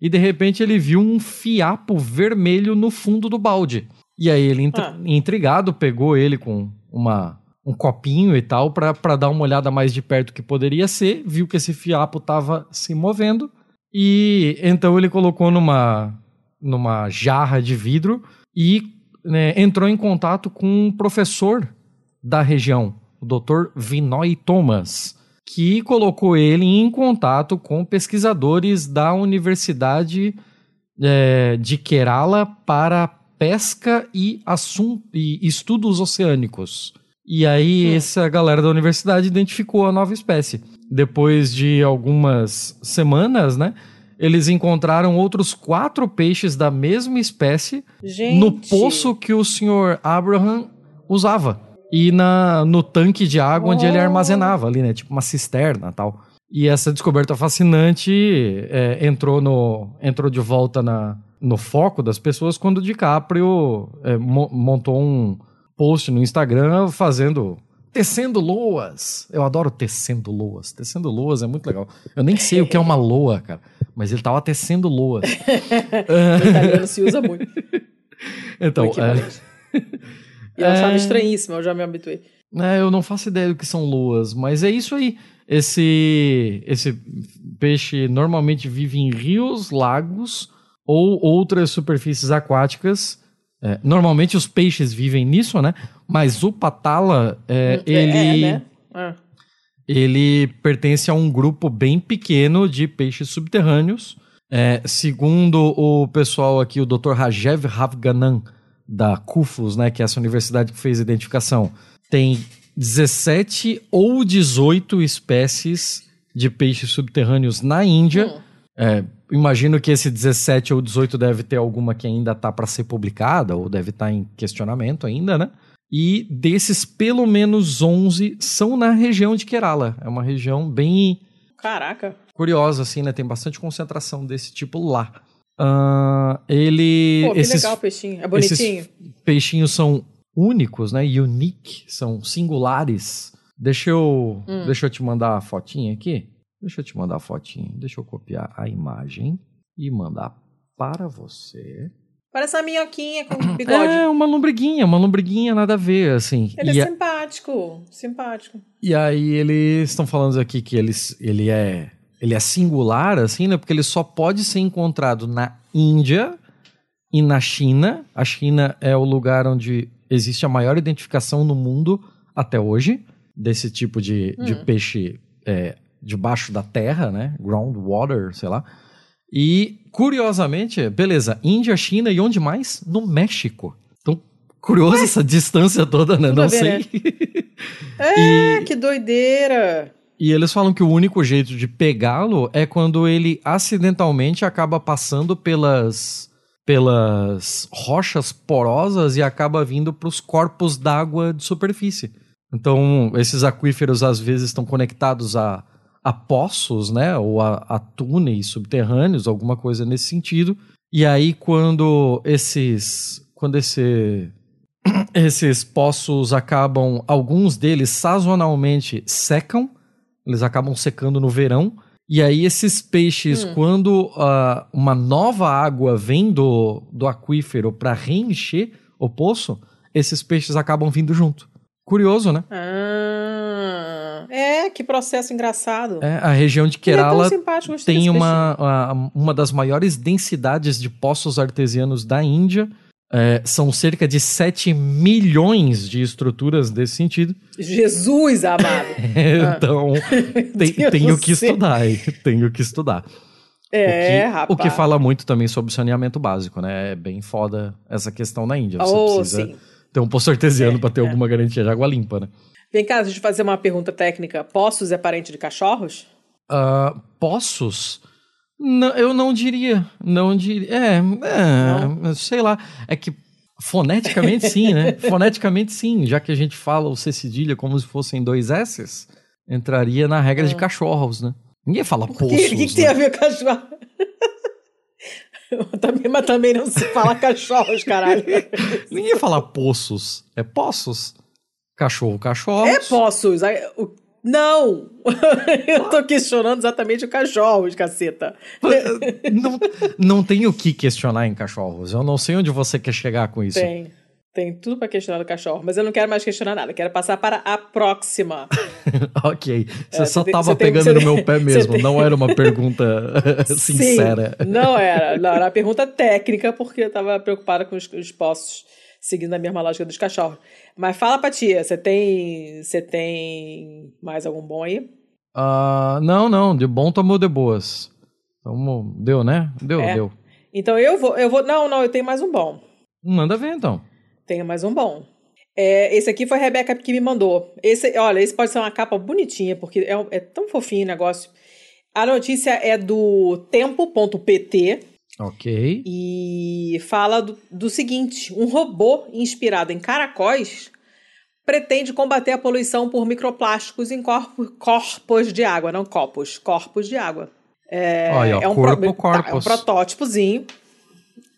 e de repente ele viu um fiapo vermelho no fundo do balde. E aí ele, Ah. intrigado, pegou ele com uma, um copinho e tal pra dar uma olhada mais de perto que poderia ser, viu que esse fiapo tava se movendo e então ele colocou numa, numa jarra de vidro e né, entrou em contato com um professor da região, o Dr. Vinoy Thomas, que colocou ele em contato com pesquisadores da Universidade eh, de Kerala para pesca e, assum- e estudos oceânicos. E aí Hum. essa galera da universidade identificou a nova espécie. Depois de algumas semanas, né? Eles encontraram outros quatro peixes da mesma espécie Gente. no poço que o senhor Abraham usava. E na, no tanque de água onde ele Oh. armazenava ali, né? Tipo uma cisterna tal. E essa descoberta fascinante é, entrou, no, entrou de volta na, no foco das pessoas quando o DiCaprio é, mo- montou um post no Instagram fazendo tecendo loas. Eu adoro tecendo loas. Tecendo loas é muito legal. Eu nem sei o que é uma loa, cara. Mas ele tava tecendo loas. No italiano se usa muito. Então, o é. E eu achava É. estranhíssimo, eu já me habituei. É, eu não faço ideia do que são loas, mas é isso aí. Esse, esse peixe normalmente vive em rios, lagos ou outras superfícies aquáticas. É, normalmente os peixes vivem nisso, né? Mas o patala, é, É, ele, né? Ah. ele pertence a um grupo bem pequeno de peixes subterrâneos. É, segundo o pessoal aqui, o Dr. Rajev Ravganan, da CUFUS, né, que é essa universidade que fez a identificação, tem 17 ou 18 espécies de peixes subterrâneos na Índia. Hum. É, imagino que esse 17 ou 18 deve ter alguma que ainda tá para ser publicada, ou deve estar em questionamento ainda, né? E desses, pelo menos 11 são na região de Kerala. É uma região bem Caraca. curiosa, assim, né? Tem bastante concentração desse tipo lá. Ah, ele. Pô, que esses legal o peixinho. É bonitinho. esses peixinhos são únicos, né? Unique, são singulares. Deixa eu, Hum. deixa eu te mandar a fotinha aqui. Deixa eu te mandar a fotinha. Deixa eu copiar a imagem e mandar para você. Parece uma minhoquinha com bigode. É uma lombriguinha, uma lombriguinha nada a ver, assim. Ele e, é simpático. Simpático. e aí eles estão falando aqui que eles, ele é ele é singular, assim, né? Porque ele só pode ser encontrado na Índia e na China. A China é o lugar onde existe a maior identificação no mundo até hoje desse tipo de, de Hum. peixe é, debaixo da terra, né? Groundwater, sei lá. E, curiosamente, beleza, Índia, China e onde mais? No México. Então, curioso essa distância toda, né? Tudo Não ver, sei. É, E- que doideira. E eles falam que o único jeito de pegá-lo é quando ele acidentalmente acaba passando pelas pelas rochas porosas e acaba vindo para os corpos d'água de superfície. Então, esses aquíferos às vezes estão conectados a, a poços, né, ou a, a túneis subterrâneos, alguma coisa nesse sentido. E aí quando esses quando esse esses poços acabam, alguns deles sazonalmente secam, eles acabam secando no verão. E aí esses peixes, Hum. quando ah, uma nova água vem do, do aquífero para reencher o poço, esses peixes acabam vindo junto. Curioso, né? Ah, é, que processo engraçado. É, a região de é Kerala gostei tem uma, a- uma das maiores densidades de poços artesianos da Índia. É, são cerca de 7 milhões de estruturas desse sentido. Jesus amado. então, tem- Deus tenho que estudar, tenho que estudar. É, o, que, rapaz. o que fala muito também sobre saneamento básico, né? É bem foda essa questão na Índia. Você Oh, precisa sim. ter um poço artesiano É, para ter é. alguma garantia de água limpa, né? Vem cá, deixa eu fazer uma pergunta técnica. Poços é parente de cachorros? Ah, poços? Não, eu não diria. Não diria. É, é sei lá. É que foneticamente sim, né? foneticamente sim. Já que a gente fala o C cedilha como se fossem dois S's, entraria na regra de cachorros, né? Ninguém fala O poços. que, que, que tem né? a ver com cachorro? também, mas também não se fala cachorros, caralho. Ninguém fala poços. É poços. Cachorro, cachorros. É poços. Não! eu tô questionando exatamente o cachorros, caceta. não, não tem o que questionar em cachorros. Eu não sei onde você quer chegar com isso. Tem. Tem tudo para questionar do cachorro, mas eu não quero mais questionar nada. Quero passar para a próxima. ok. Você é, só tava pegando tem, no meu pé mesmo. Tem... Não era uma pergunta sincera. Sim, não era. Não, era uma pergunta técnica, porque eu tava preocupada com os, os postos seguindo a mesma lógica dos cachorros. Mas fala pra tia, você tem. Você tem mais algum bom aí? Uh, não, não. De bom tomou de boas. Então, deu, né? Deu, é. deu. Então eu vou, eu vou. Não, não, eu tenho mais um bom. Manda ver então. Tenho mais um bom. É, esse aqui foi a Rebeca que me mandou. Esse, olha, esse pode ser uma capa bonitinha, porque é, é tão fofinho o negócio. A notícia é do tempo.pt. Ok. E fala do, do seguinte: um robô inspirado em caracóis pretende combater a poluição por microplásticos em corpo, corpos de água, não copos, corpos de água. É, Olha, é um, corpo, pro, tá, é um protótipozinho.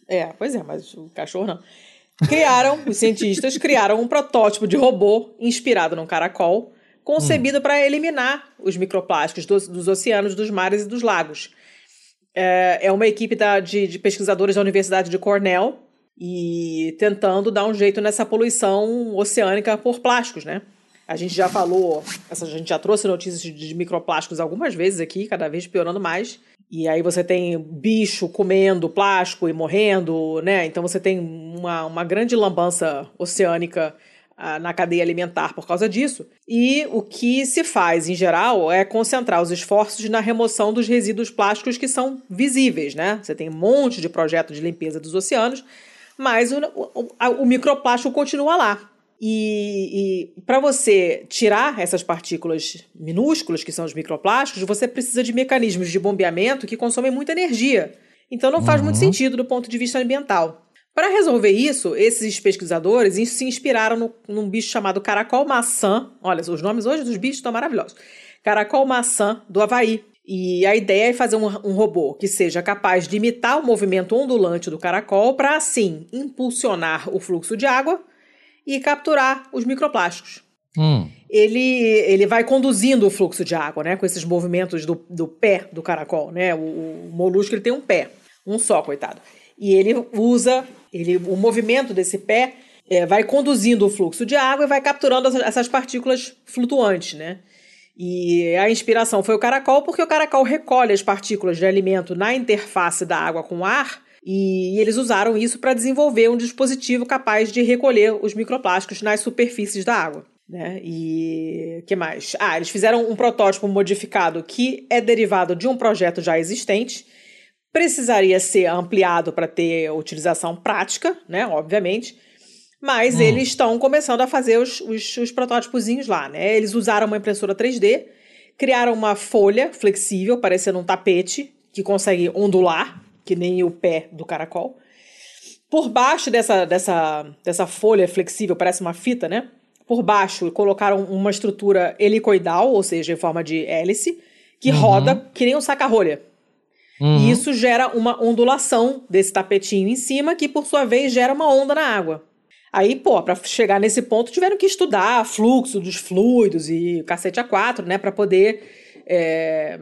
É, pois é, mas o cachorro não. Criaram, os cientistas criaram um protótipo de robô inspirado num caracol, concebido hum. para eliminar os microplásticos dos, dos, oceanos, dos mares e dos lagos. É, é uma equipe da, de, de pesquisadores da Universidade de Cornell e tentando dar um jeito nessa poluição oceânica por plásticos, né? A gente já falou, a gente já trouxe notícias de microplásticos algumas vezes aqui, cada vez piorando mais. E aí você tem bicho comendo plástico e morrendo, né? Então você tem uma, uma grande lambança oceânica na cadeia alimentar por causa disso. E o que se faz, em geral, é concentrar os esforços na remoção dos resíduos plásticos que são visíveis, né? Você tem um monte de projeto de limpeza dos oceanos, mas o, o, o microplástico continua lá. E, e para você tirar essas partículas minúsculas, que são os microplásticos, você precisa de mecanismos de bombeamento que consomem muita energia. Então não faz uhum. muito sentido do ponto de vista ambiental. Para resolver isso, esses pesquisadores se inspiraram no, num bicho chamado caracol maçã. Olha, os nomes hoje dos bichos estão maravilhosos. Caracol maçã do Havaí. E a ideia é fazer um, um robô que seja capaz de imitar o movimento ondulante do caracol para, assim, impulsionar o fluxo de água e capturar os microplásticos. Hum. Ele, ele vai conduzindo o fluxo de água, né? Com esses movimentos do, do pé do caracol, né? O, o molusco ele tem um pé, um só, coitado. E ele usa ele, o movimento desse pé é, vai conduzindo o fluxo de água e vai capturando essas partículas flutuantes, né? E a inspiração foi o caracol, porque o caracol recolhe as partículas de alimento na interface da água com o ar e eles usaram isso para desenvolver um dispositivo capaz de recolher os microplásticos nas superfícies da água. Né? E que mais? Ah, eles fizeram um protótipo modificado que é derivado de um projeto já existente. Precisaria ser ampliado para ter utilização prática, né? Obviamente. Mas hum. eles estão começando a fazer os, os, os protótipozinhos lá, né? Eles usaram uma impressora 3D, criaram uma folha flexível, parecendo um tapete, que consegue ondular, que nem o pé do caracol. Por baixo dessa, dessa, dessa folha flexível, parece uma fita, né? Por baixo colocaram uma estrutura helicoidal, ou seja, em forma de hélice, que uhum. roda que nem um saca-rolha. Uhum. E isso gera uma ondulação desse tapetinho em cima, que por sua vez gera uma onda na água. Aí, pô, para chegar nesse ponto tiveram que estudar fluxo dos fluidos e cacete a quatro, né, para poder é,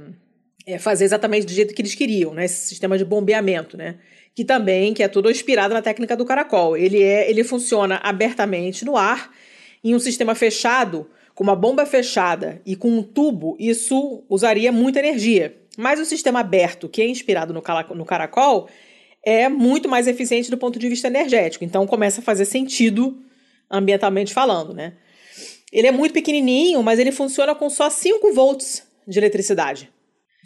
é, fazer exatamente do jeito que eles queriam, né? Esse sistema de bombeamento, né? Que também, que é tudo inspirado na técnica do caracol. Ele é, ele funciona abertamente no ar, em um sistema fechado, com uma bomba fechada e com um tubo, isso usaria muita energia. Mas o sistema aberto, que é inspirado no, no caracol, é muito mais eficiente do ponto de vista energético. Então começa a fazer sentido ambientalmente falando, né? Ele é muito pequenininho, mas ele funciona com só 5 volts de eletricidade.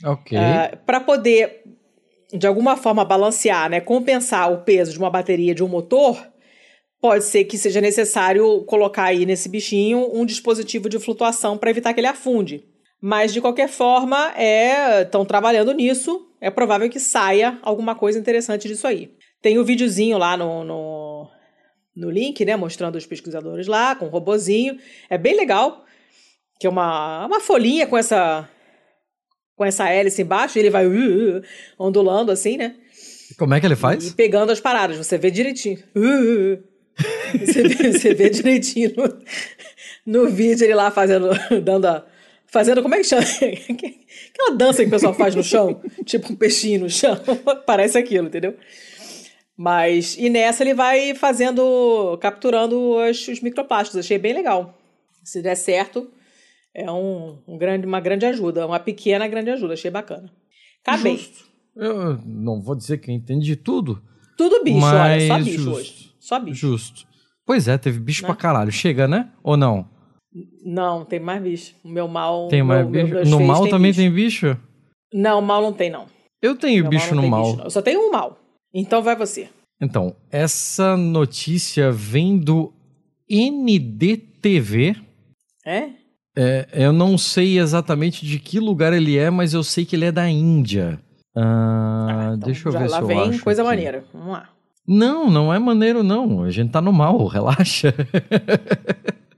Ok. Uh, ah, para poder, de alguma forma, balancear, né, compensar o peso de uma bateria de um motor, pode ser que seja necessário colocar aí nesse bichinho um dispositivo de flutuação para evitar que ele afunde. Mas, de qualquer forma, estão é, trabalhando nisso. É provável que saia alguma coisa interessante disso aí. Tem o um videozinho lá no, no, no link, né? Mostrando os pesquisadores lá, com o um robozinho. É bem legal. Que é uma, uma folhinha com essa com essa hélice embaixo, e ele vai uh, uh, ondulando assim, né? Como é que ele faz? E pegando as paradas, você vê direitinho. Uh. Você, vê, você vê direitinho no, no vídeo ele lá fazendo, dando a, fazendo. Como é que chama? Aquela dança que o pessoal faz no chão, tipo um peixinho no chão. Parece aquilo, entendeu? Mas, e nessa ele vai fazendo, capturando os, os microplásticos. Achei bem legal. Se der certo, é um, um, grande, uma grande ajuda, uma pequena grande ajuda. Achei bacana. Acabei. Justo. Eu não vou dizer que entendi tudo. Tudo bicho, olha, só bicho hoje. Só bicho. Justo. Pois é, teve bicho né? pra caralho. Chega, né? Ou não? Não, tem mais bicho. O meu mal. Tem mais meu, bicho? no mal tem também bicho. tem bicho? Não, mal não tem, não. Eu tenho meu bicho mal no mal. Bicho, eu só tenho um mal. Então vai você. Então, essa notícia vem do NDTV. É? é? Eu não sei exatamente de que lugar ele é, mas eu sei que ele é da Índia. Ah, ah então deixa eu ver se eu vem acho coisa aqui. maneira. Vamos lá. Não, não é maneiro, não. A gente tá no mal, relaxa.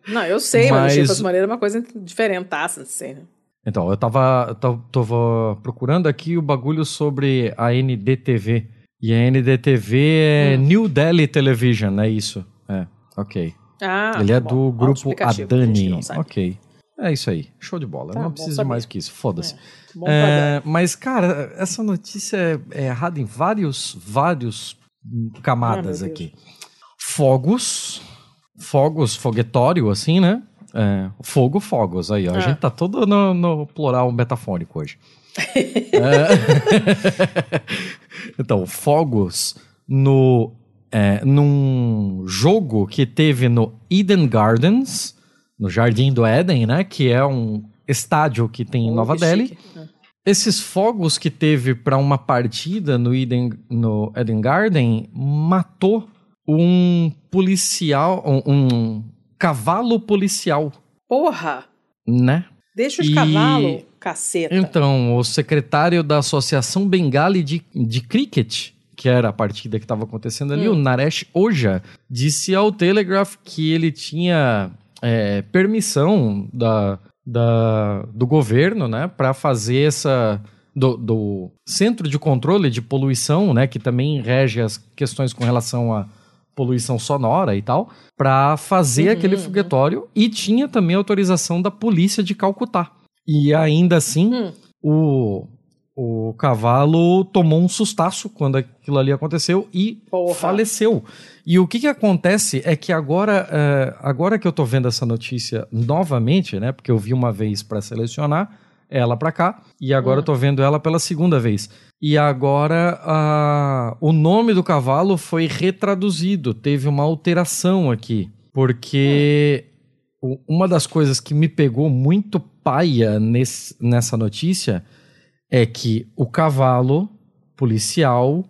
Não, eu sei, mas, mas que maneira é uma coisa diferentaça, assim, né? Então, eu tava, tava procurando aqui o bagulho sobre a NDTV. E a NDTV é hum. New Delhi Television, é isso? É, ok. Ah, Ele é bom, do grupo Adani. Ok. É isso aí. Show de bola. Tá, não precisa mais que isso. Foda-se. É, é, mas, cara, essa notícia é, é errada em vários, vários camadas ah, aqui. Fogos. Fogos, foguetório, assim, né? É, fogo, fogos. Aí, ó. Ah. A gente tá todo no, no plural metafônico hoje. é. então, fogos no, é, num jogo que teve no Eden Gardens, no Jardim do Éden, né? Que é um estádio que tem em oh, Nova Delhi. Chique. Esses fogos que teve para uma partida no Eden, no Eden Garden matou um policial, um, um cavalo policial. Porra! Né? Deixa os e... cavalos, caceta. Então, o secretário da Associação Bengali de, de Cricket, que era a partida que estava acontecendo ali, hum. o Naresh Oja, disse ao Telegraph que ele tinha é, permissão da, da, do governo, né, para fazer essa do, do, Centro de Controle de Poluição, né, que também rege as questões com relação à poluição sonora e tal, para fazer uhum, aquele uhum. foguetório e tinha também autorização da polícia de Calcutá. E ainda assim, uhum. o o cavalo tomou um sustaço quando aquilo ali aconteceu e Porra. faleceu. E o que, que acontece é que agora, é, agora que eu tô vendo essa notícia novamente, né? Porque eu vi uma vez para selecionar ela para cá e agora hum. eu tô vendo ela pela segunda vez. E agora a, o nome do cavalo foi retraduzido, teve uma alteração aqui, porque hum. uma das coisas que me pegou muito paia nesse, nessa notícia é que o cavalo policial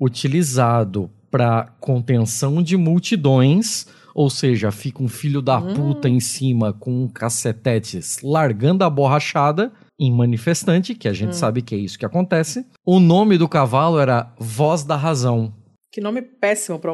utilizado para contenção de multidões, ou seja, fica um filho da hum. puta em cima com um cacetetes largando a borrachada em manifestante, que a gente hum. sabe que é isso que acontece. O nome do cavalo era Voz da Razão. Que nome péssimo para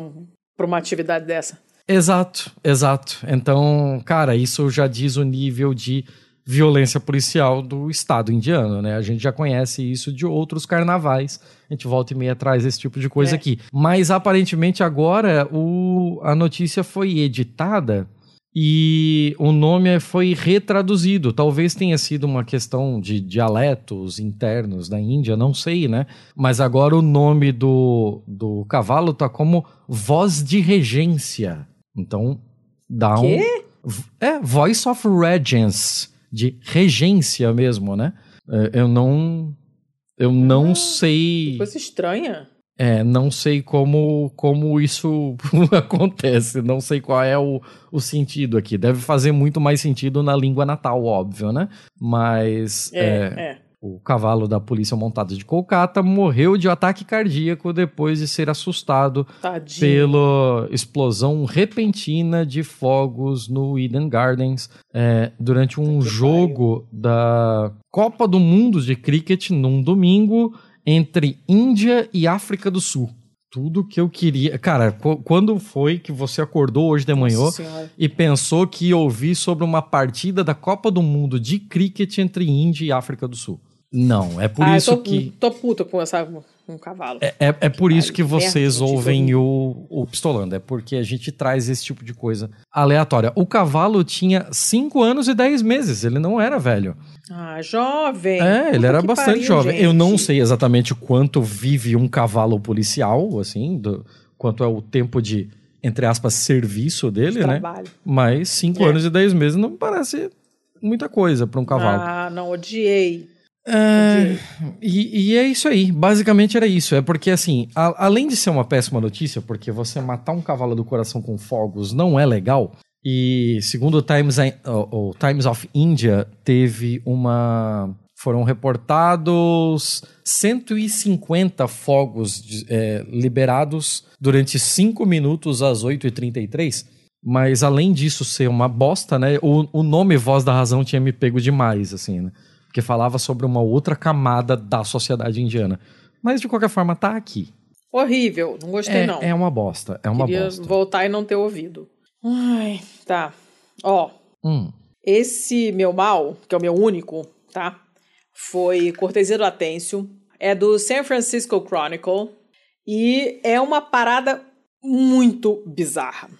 uma atividade dessa. Exato, exato. Então, cara, isso já diz o nível de violência policial do Estado indiano, né? A gente já conhece isso de outros carnavais. A gente volta e meia atrás esse tipo de coisa é. aqui. Mas aparentemente agora o, a notícia foi editada e o nome foi retraduzido. Talvez tenha sido uma questão de dialetos internos da Índia, não sei, né? Mas agora o nome do, do cavalo tá como voz de regência. Então dá Quê? um. É, Voice of Regence de regência mesmo, né? É, eu não. Eu não ah, sei. Que coisa estranha. É, não sei como, como isso acontece, não sei qual é o, o sentido aqui. Deve fazer muito mais sentido na língua natal, óbvio, né? Mas. É, é, é. O cavalo da polícia montada de Kolkata morreu de ataque cardíaco depois de ser assustado Tadinho. pela explosão repentina de fogos no Eden Gardens é, durante um jogo da Copa do Mundo de Cricket num domingo entre Índia e África do Sul tudo que eu queria. Cara, quando foi que você acordou hoje de manhã e pensou que ia ouvir sobre uma partida da Copa do Mundo de cricket entre Índia e África do Sul? Não, é por ah, isso tô, que. Tô puta com essa, um cavalo. É, é, é por isso que vocês de ouvem o, o Pistolando. É porque a gente traz esse tipo de coisa aleatória. O cavalo tinha 5 anos e 10 meses. Ele não era velho. Ah, jovem. É, ele era bastante pariu, jovem. Eu não gente. sei exatamente quanto vive um cavalo policial, assim, do- quanto é o tempo de, entre aspas, serviço dele, né? Trabalho. Mas 5 É. anos e 10 meses não parece muita coisa para um cavalo. Ah, não, odiei. E, e é isso aí. Basicamente era isso. É porque, assim, a- além de ser uma péssima notícia, porque você matar um cavalo do coração com fogos não é legal. E segundo o Times, o, o Times of India, teve uma. Foram reportados 150 fogos é, liberados durante 5 minutos às 8h33. Mas além disso ser uma bosta, né? O, o nome Voz da Razão tinha me pego demais, assim, né? Porque falava sobre uma outra camada da sociedade indiana. Mas de qualquer forma, tá aqui. Horrível, não gostei É, não. é uma bosta, é uma Queria bosta. voltar e não ter ouvido. Ai, tá. Ó, Hum, esse meu mal, que é o meu único, tá? Foi cortesia do Atêncio. É do San Francisco Chronicle. E é uma parada muito bizarra.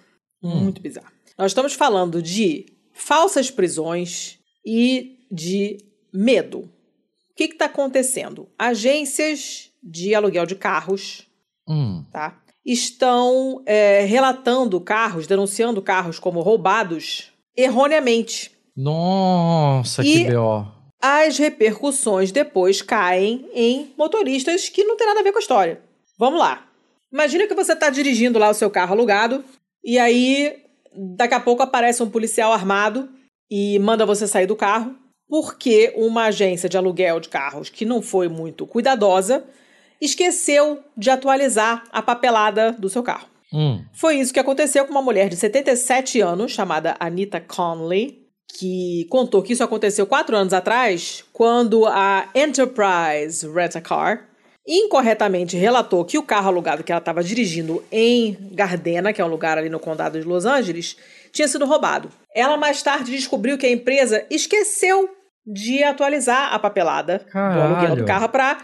Hum. Muito bizarra. Nós estamos falando de falsas prisões e de medo. O que está acontecendo? Agências de aluguel de carros hum. tá? estão é, relatando carros, denunciando carros como roubados erroneamente. Nossa, E- que B.O. As repercussões depois caem em motoristas que não tem nada a ver com a história. Vamos lá. Imagina que você está dirigindo lá o seu carro alugado e aí daqui a pouco aparece um policial armado e manda você sair do carro porque uma agência de aluguel de carros que não foi muito cuidadosa esqueceu de atualizar a papelada do seu carro. Hum. Foi isso que aconteceu com uma mulher de 77 anos, chamada Anita Conley, que contou que isso aconteceu quatro anos atrás, quando a Enterprise Rent-A-Car incorretamente relatou que o carro alugado que ela estava dirigindo em Gardena, que é um lugar ali no condado de Los Angeles, tinha sido roubado. Ela mais tarde descobriu que a empresa esqueceu de atualizar a papelada do aluguel Caralho. do carro para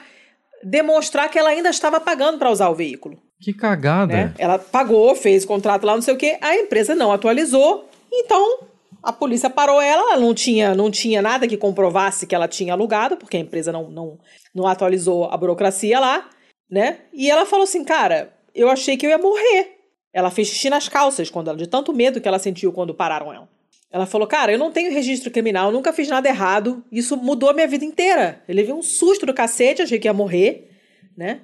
demonstrar que ela ainda estava pagando para usar o veículo Que cagada. né? Ela pagou, fez o contrato lá, não sei o quê, a empresa não atualizou, então a polícia parou ela, ela não tinha, não tinha nada que comprovasse que ela tinha alugado, porque a empresa não, não, não atualizou a burocracia lá, né? E ela falou assim, cara, eu achei que eu ia morrer. Ela fez xixi nas calças, quando ela, de tanto medo que ela sentiu quando pararam ela. Ela falou, cara, eu não tenho registro criminal, nunca fiz nada errado, isso mudou a minha vida inteira. Eu levei um susto do cacete, achei que ia morrer, né?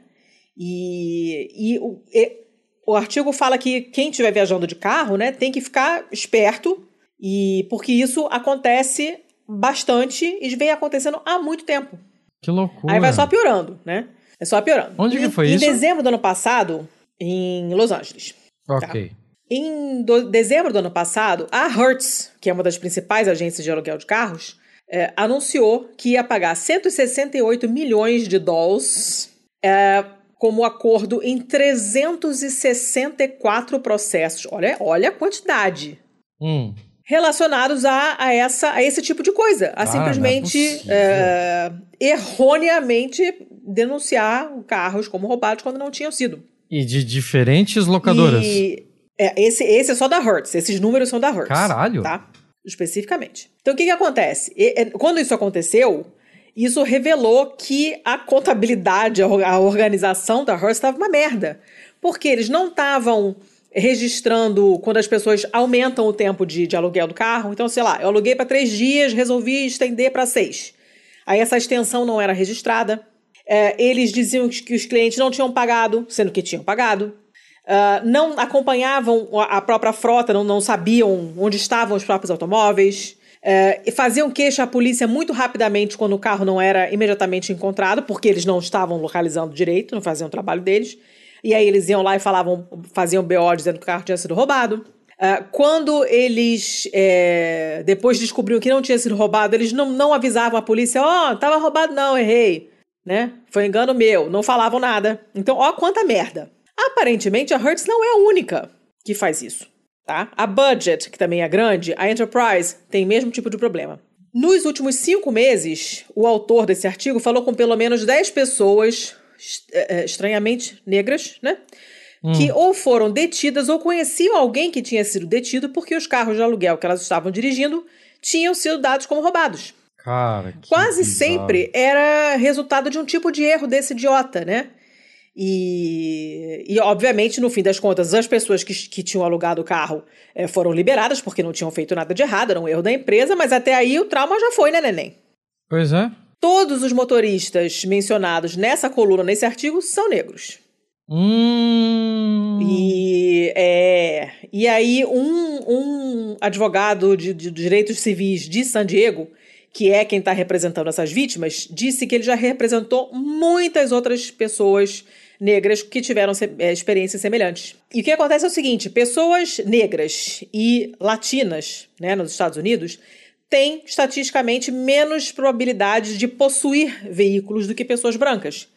E, e, o, e o artigo fala que quem estiver viajando de carro, né, tem que ficar esperto, e porque isso acontece bastante e vem acontecendo há muito tempo. Que loucura. Aí vai só piorando, né? É só piorando. Onde que Em- foi em isso? dezembro do ano passado, em Los Angeles. Ok. Em do- dezembro do ano passado, a Hertz, que é uma das principais agências de aluguel de carros, é, anunciou que ia pagar 168 milhões de dólares é, como acordo em 364 processos. Olha, olha a quantidade. Hum. Relacionados a, a, essa, a esse tipo de coisa. A Ah, simplesmente, é possível. é, erroneamente, denunciar carros como roubados quando não tinham sido. E de diferentes locadoras. E é, esse, esse é só da Hertz. Esses números são da Hertz. Caralho. Tá? Especificamente. Então, o que, que acontece? E- e- quando isso aconteceu, isso revelou que a contabilidade, a a organização da Hertz estava uma merda. Porque eles não estavam registrando quando as pessoas aumentam o tempo de, de aluguel do carro. Então, sei lá, eu aluguei para três dias, resolvi estender para seis. Aí essa extensão não era registrada. É, eles diziam que os clientes não tinham pagado, sendo que tinham pagado. Ah, não acompanhavam a própria frota, não, não sabiam onde estavam os próprios automóveis. É, e faziam queixa à polícia muito rapidamente quando o carro não era imediatamente encontrado, porque eles não estavam localizando direito, não faziam o trabalho deles. E aí eles iam lá e falavam, faziam BO dizendo que o carro tinha sido roubado. Ah, quando eles é, depois descobriram que não tinha sido roubado, eles não, não avisavam a polícia, ó, oh, tava roubado não, errei, né? Foi engano meu, não falavam nada. Então, ó quanta merda. Aparentemente, a Hertz não é a única que faz isso, tá? A Budget, que também é grande, a Enterprise, tem o mesmo tipo de problema. Nos últimos cinco meses, o autor desse artigo falou com pelo menos 10 pessoas é, estranhamente negras, né? Hum. Que ou foram detidas ou conheciam alguém que tinha sido detido porque os carros de aluguel que elas estavam dirigindo tinham sido dados como roubados. Cara, Quase bizarro. sempre era resultado de um tipo de erro desse idiota, né? E, e, obviamente, no fim das contas, as pessoas que, que tinham alugado o carro é, foram liberadas porque não tinham feito nada de errado, era um erro da empresa, mas até aí o trauma já foi, né, neném? Pois é. Todos os motoristas mencionados nessa coluna, nesse artigo, são negros. Hum. E, é, e aí, um, um advogado de, de direitos civis de San Diego que é quem está representando essas vítimas, disse que ele já representou muitas outras pessoas negras que tiveram é, experiências semelhantes. E o que acontece é o seguinte: pessoas negras e latinas, né, nos Estados Unidos, têm estatisticamente menos probabilidade de possuir veículos do que pessoas brancas.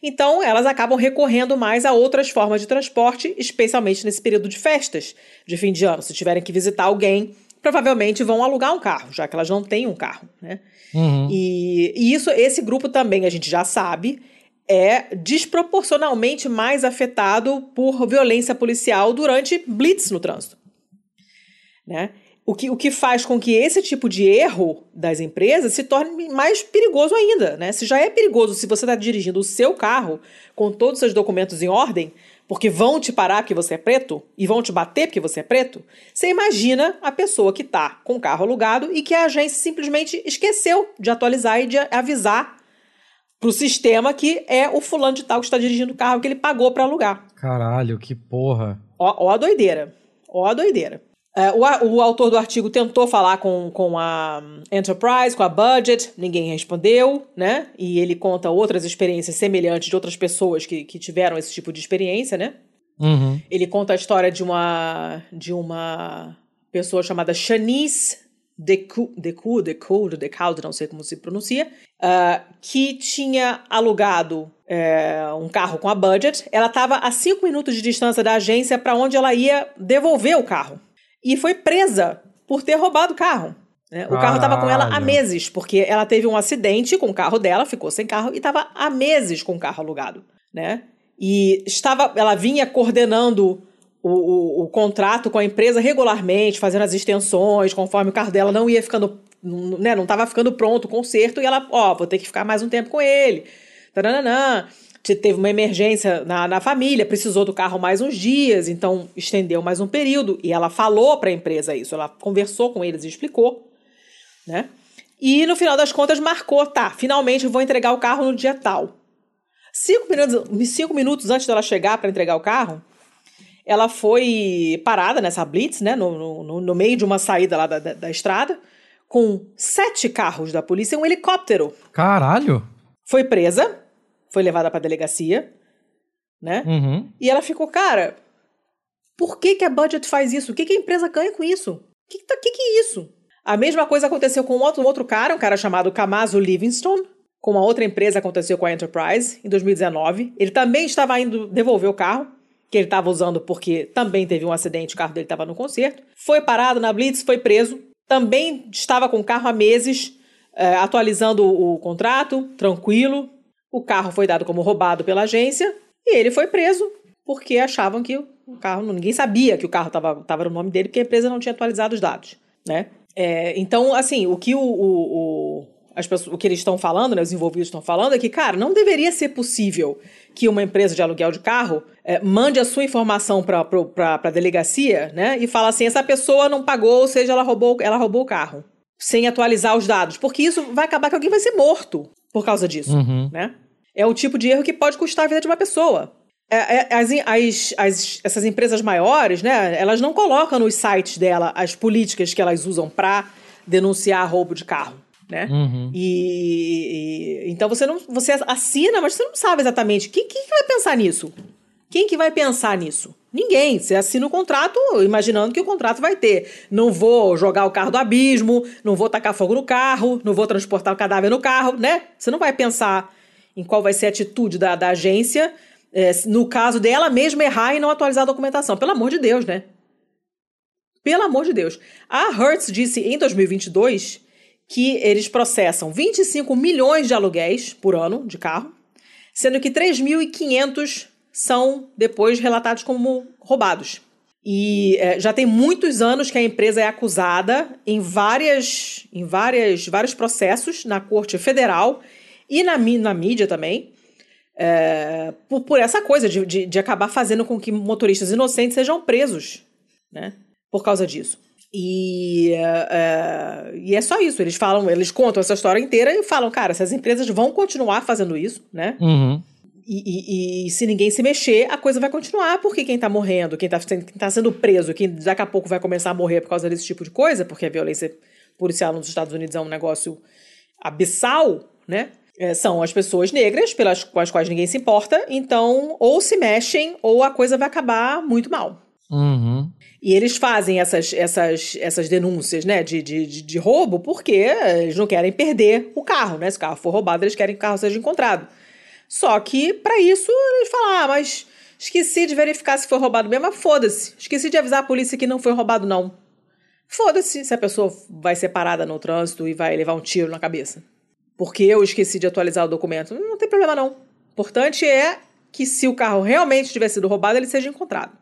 Então, elas acabam recorrendo mais a outras formas de transporte, especialmente nesse período de festas de fim de ano. Se tiverem que visitar alguém provavelmente vão alugar um carro, já que elas não têm um carro, né? Uhum. E, e, isso, esse grupo também, a gente já sabe, é desproporcionalmente mais afetado por violência policial durante blitz no trânsito, né? O que, o que faz com que esse tipo de erro das empresas se torne mais perigoso ainda, né? Se já é perigoso se você está dirigindo o seu carro com todos os seus documentos em ordem, porque vão te parar porque você é preto e vão te bater porque você é preto, você imagina a pessoa que está com o carro alugado e que a agência simplesmente esqueceu de atualizar e de avisar para o sistema que é o fulano de tal que está dirigindo o carro que ele pagou para alugar. Caralho, que porra. Ó, ó a doideira. Ó a doideira. É, o, o, autor do artigo tentou falar com, com a Enterprise, com a Budget, ninguém respondeu, né? E ele conta outras experiências semelhantes de outras pessoas que, que tiveram esse tipo de experiência, né? Uhum. Ele conta a história de uma, de uma pessoa chamada Shanice Decu, Decu, Decu, Decaud, não sei como se pronuncia, uh, que tinha alugado é, um carro com a Budget. Ela estava a cinco minutos de distância da agência para onde ela ia devolver o carro e foi presa por ter roubado o carro. Né? O carro estava com ela há meses, porque ela teve um acidente com o carro dela, ficou sem carro e estava há meses com o carro alugado. Né? E estava, ela vinha coordenando o, o, o, contrato com a empresa regularmente, fazendo as extensões, conforme o carro dela não ia ficando, né, não estava ficando pronto o conserto, e ela, ó, vou ter que ficar mais um tempo com ele. Taranã teve uma emergência na, na família, precisou do carro mais uns dias, então estendeu mais um período. E ela falou para a empresa isso, ela conversou com eles e explicou, né? E no final das contas marcou, tá, finalmente vou entregar o carro no dia tal. Cinco minutos, cinco minutos antes dela chegar para entregar o carro, ela foi parada nessa blitz, né, no, no, no meio de uma saída lá da, da, da estrada, com sete carros da polícia e um helicóptero. Caralho! Foi presa, foi levada para delegacia, né? Uhum. E ela ficou, cara, por que, que a Budget faz isso? O que, que a empresa ganha com isso? O que, que, tá, que, que é isso? A mesma coisa aconteceu com outro, um outro cara, um cara chamado Camaso Livingstone, com uma outra empresa aconteceu com a Enterprise em 2019. Ele também estava indo devolver o carro, que ele estava usando porque também teve um acidente, o carro dele estava no concerto. Foi parado na Blitz, foi preso. Também estava com o carro há meses, é, atualizando o contrato, tranquilo, o carro foi dado como roubado pela agência e ele foi preso porque achavam que o carro. Ninguém sabia que o carro estava no nome dele porque a empresa não tinha atualizado os dados, né? É, então, assim, o que o, o, o, as pessoas, o que eles estão falando, né, os envolvidos estão falando, é que, cara, não deveria ser possível que uma empresa de aluguel de carro é, mande a sua informação para a delegacia, né, e fala assim, essa pessoa não pagou, ou seja, ela roubou, ela roubou o carro, sem atualizar os dados, porque isso vai acabar que alguém vai ser morto por causa disso, uhum. né? É o tipo de erro que pode custar a vida de uma pessoa. É, é, as, as, as, essas empresas maiores, né, elas não colocam nos sites dela as políticas que elas usam para denunciar roubo de carro. Né? Uhum. E, e, então você não você assina, mas você não sabe exatamente quem, quem que vai pensar nisso. Quem que vai pensar nisso? Ninguém. Você assina o contrato imaginando que o contrato vai ter. Não vou jogar o carro do abismo, não vou tacar fogo no carro, não vou transportar o cadáver no carro, né? Você não vai pensar em qual vai ser a atitude da, da agência é, no caso dela mesma errar e não atualizar a documentação. Pelo amor de Deus, né? Pelo amor de Deus. A Hertz disse em 2022 que eles processam 25 milhões de aluguéis por ano de carro, sendo que 3.500 são depois relatados como roubados. E é, já tem muitos anos que a empresa é acusada em várias, em várias, vários processos na Corte Federal e na, na mídia também, é, por, por, essa coisa de, de, de, acabar fazendo com que motoristas inocentes sejam presos, né? Por causa disso. E é, é e é só isso. Eles falam, eles contam essa história inteira e falam, cara, essas empresas vão continuar fazendo isso, né? Uhum. E, e, e, se ninguém se mexer, a coisa vai continuar, porque quem tá morrendo, quem tá, quem tá sendo preso, quem daqui a pouco vai começar a morrer por causa desse tipo de coisa, porque a violência policial nos Estados Unidos é um negócio abissal, né? É, são as pessoas negras, pelas com as quais ninguém se importa, então ou se mexem ou a coisa vai acabar muito mal. Uhum. E eles fazem essas, essas, essas denúncias né, de, de, de roubo porque eles não querem perder o carro, né? Se o carro for roubado, eles querem que o carro seja encontrado. Só que, para isso, eles falam: ah, mas esqueci de verificar se foi roubado mesmo, mas foda-se. Esqueci de avisar a polícia que não foi roubado, não. Foda-se se a pessoa vai ser parada no trânsito e vai levar um tiro na cabeça. Porque eu esqueci de atualizar o documento. Não tem problema, não. O importante é que se o carro realmente tiver sido roubado, ele seja encontrado.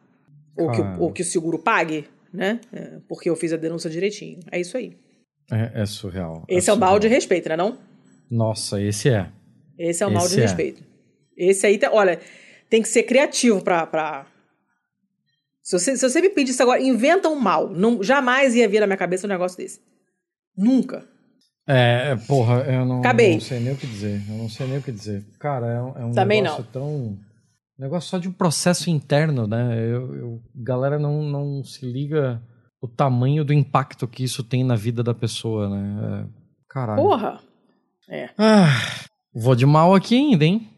Ou que, ou que o seguro pague, né? É, porque eu fiz a denúncia direitinho. É isso aí. É, é surreal. Esse é, é o mal de respeito, né não? Nossa, esse é. Esse é o mal de é. respeito. Esse aí, tá, olha, tem que ser criativo pra. pra... Se, você, se você me pedisse agora, inventa um mal. Não, jamais ia vir na minha cabeça um negócio desse. Nunca. É, porra, eu não, Acabei. não sei nem o que dizer. Eu não sei nem o que dizer. Cara, é, um, é um Também negócio não. tão. Negócio só de um processo interno, né? Eu, eu, galera não, não se liga o tamanho do impacto que isso tem na vida da pessoa, né? É, caralho. Porra! É. Ah, Vou de mal aqui ainda, hein?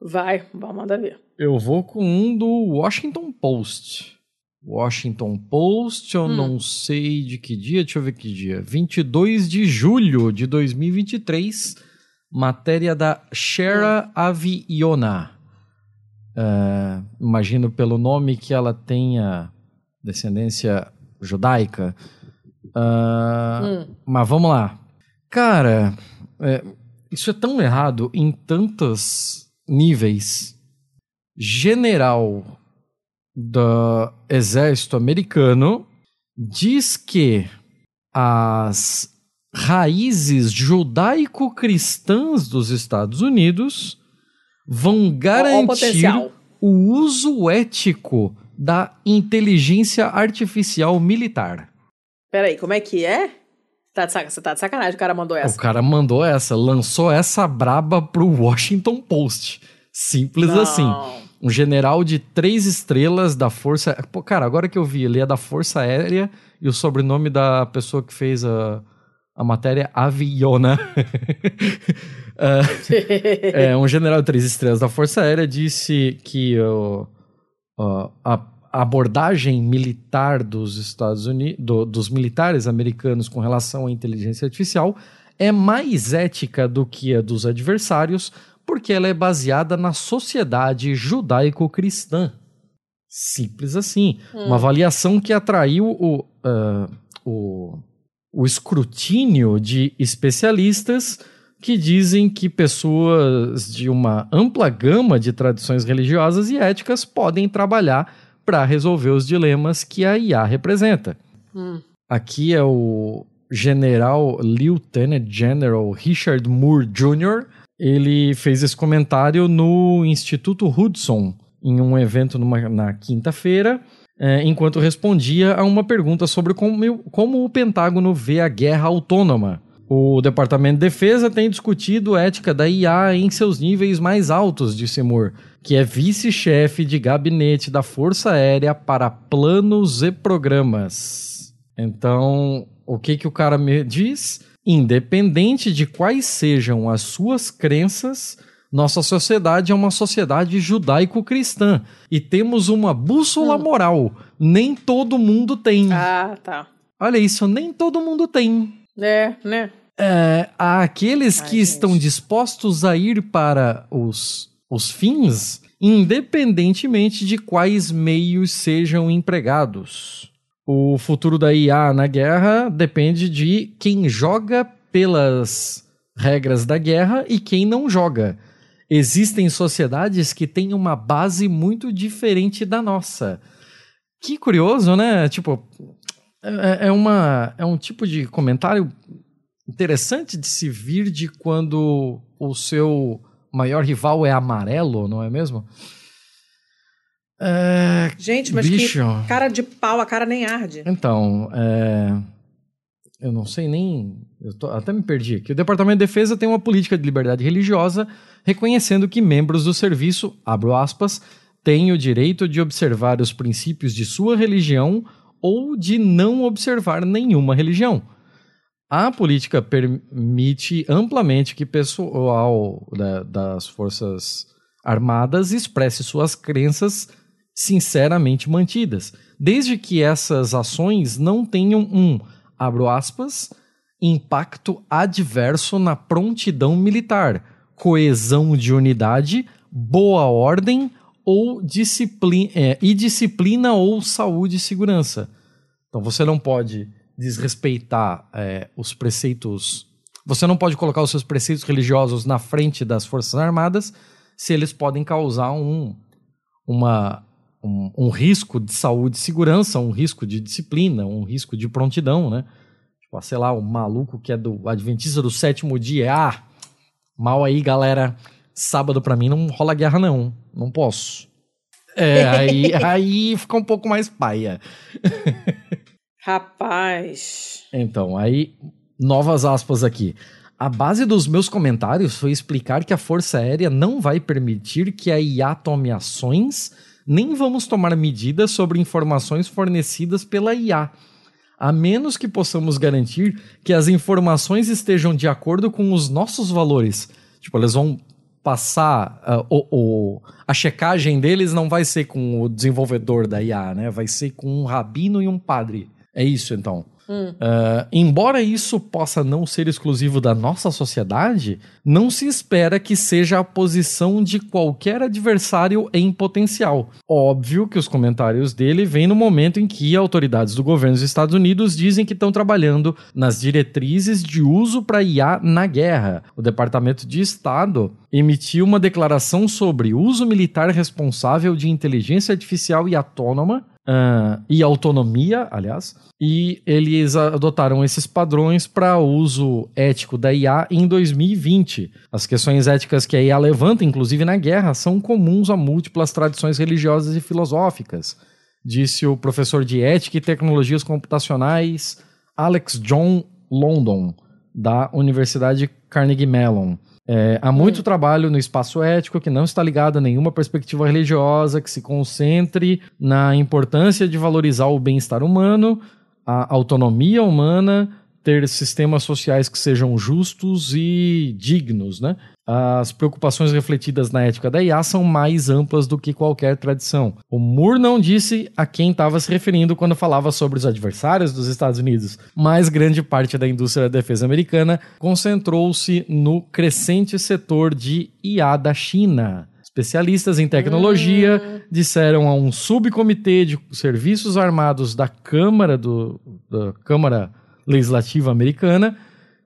Vai, vamos mandar ver. Eu vou com um do Washington Post. Washington Post, eu hum. não sei de que dia, deixa eu ver que dia. 22 de julho de 2023, matéria da Shera hum. Aviona. Uh, imagino pelo nome que ela tenha descendência judaica. Uh, hum. Mas vamos lá. Cara, é, isso é tão errado em tantos níveis. General do exército americano diz que as raízes judaico-cristãs dos Estados Unidos vão garantir o uso ético da inteligência artificial militar. Peraí, como é que é? Tá de sac... Você tá de sacanagem, o cara mandou essa. O cara mandou essa, lançou essa braba pro Washington Post. Simples Não. assim. Um general de três estrelas da Força. Pô, cara, agora que eu vi, ele é da Força Aérea e o sobrenome da pessoa que fez a, a matéria Aviona. é, é, um general de três estrelas da Força Aérea disse que uh, uh, a a abordagem militar dos Estados Unidos, do, dos militares americanos com relação à inteligência artificial é mais ética do que a dos adversários, porque ela é baseada na sociedade judaico-cristã. Simples assim. Hum. Uma avaliação que atraiu o, uh, o, o escrutínio de especialistas que dizem que pessoas de uma ampla gama de tradições religiosas e éticas podem trabalhar para resolver os dilemas que a IA representa. Hum. Aqui é o General Lieutenant General Richard Moore Jr. Ele fez esse comentário no Instituto Hudson, em um evento numa, na quinta-feira, é, enquanto respondia a uma pergunta sobre como, como o Pentágono vê a guerra autônoma. O Departamento de Defesa tem discutido ética da IA em seus níveis mais altos, disse Moore, que é vice-chefe de gabinete da Força Aérea para planos e programas. Então, o que, que o cara me diz? Independente de quais sejam as suas crenças, nossa sociedade é uma sociedade judaico-cristã e temos uma bússola hum. moral. Nem todo mundo tem. Ah, tá. Olha isso, nem todo mundo tem. É, né? É, há aqueles Ai, que gente. estão dispostos a ir para os, os fins, independentemente de quais meios sejam empregados. O futuro da IA na guerra depende de quem joga pelas regras da guerra e quem não joga. existem sociedades que têm uma base muito diferente da nossa. Que curioso, né? Tipo, é, é, uma, é um tipo de comentário interessante de se vir de quando o seu maior rival é amarelo, não é mesmo? É, Gente, mas bicho. que cara de pau, a cara nem arde. Então, é, eu não sei nem. Eu tô, até me perdi aqui. O Departamento de Defesa tem uma política de liberdade religiosa reconhecendo que membros do serviço, abro aspas, têm o direito de observar os princípios de sua religião ou de não observar nenhuma religião. A política permite amplamente que pessoal da, das Forças Armadas expresse suas crenças sinceramente mantidas, desde que essas ações não tenham um, abro aspas, impacto adverso na prontidão militar, coesão de unidade, boa ordem ou disciplina, é, e disciplina ou saúde e segurança. Então você não pode desrespeitar é, os preceitos. Você não pode colocar os seus preceitos religiosos na frente das Forças Armadas se eles podem causar um, uma, um, um, risco de saúde e segurança, um risco de disciplina, um risco de prontidão, né? Tipo, sei lá, o maluco que é do Adventista do sétimo dia, ah, mal aí, galera, sábado para mim não rola guerra não, não posso. É, aí, aí fica um pouco mais paia. Rapaz. Então, aí, novas aspas aqui. A base dos meus comentários foi explicar que a Força Aérea não vai permitir que a IA tome ações nem vamos tomar medidas sobre informações fornecidas pela IA, a menos que possamos garantir que as informações estejam de acordo com os nossos valores. Tipo, eles vão passar uh, o, o, a checagem deles não vai ser com o desenvolvedor da IA, né? Vai ser com um rabino e um padre. É isso, então. Hum. Uh, embora isso possa não ser exclusivo da nossa sociedade, não se espera que seja a posição de qualquer adversário em potencial. Óbvio que os comentários dele vêm no momento em que autoridades do governo dos Estados Unidos dizem que estão trabalhando nas diretrizes de uso para IA na guerra. O Departamento de Estado emitiu uma declaração sobre uso militar responsável de inteligência artificial e autônoma uh, e autonomia, aliás, e eles adotaram esses padrões para uso ético da IA em 2020. As questões éticas que a IA levanta, inclusive na guerra, são comuns a múltiplas tradições religiosas e filosóficas, disse o professor de ética e tecnologias computacionais Alex John London, da Universidade Carnegie Mellon. É, há muito hum. trabalho no espaço ético que não está ligado a nenhuma perspectiva religiosa, que se concentre na importância de valorizar o bem-estar humano, a autonomia humana, ter sistemas sociais que sejam justos e dignos, né? As preocupações refletidas na ética da IA são mais amplas do que qualquer tradição. O Moore não disse a quem estava se referindo quando falava sobre os adversários dos Estados Unidos, mas grande parte da indústria da defesa americana concentrou-se no crescente setor de IA da China. Especialistas em tecnologia hum. disseram a um subcomitê de serviços armados da Câmara do, da Câmara Legislativa Americana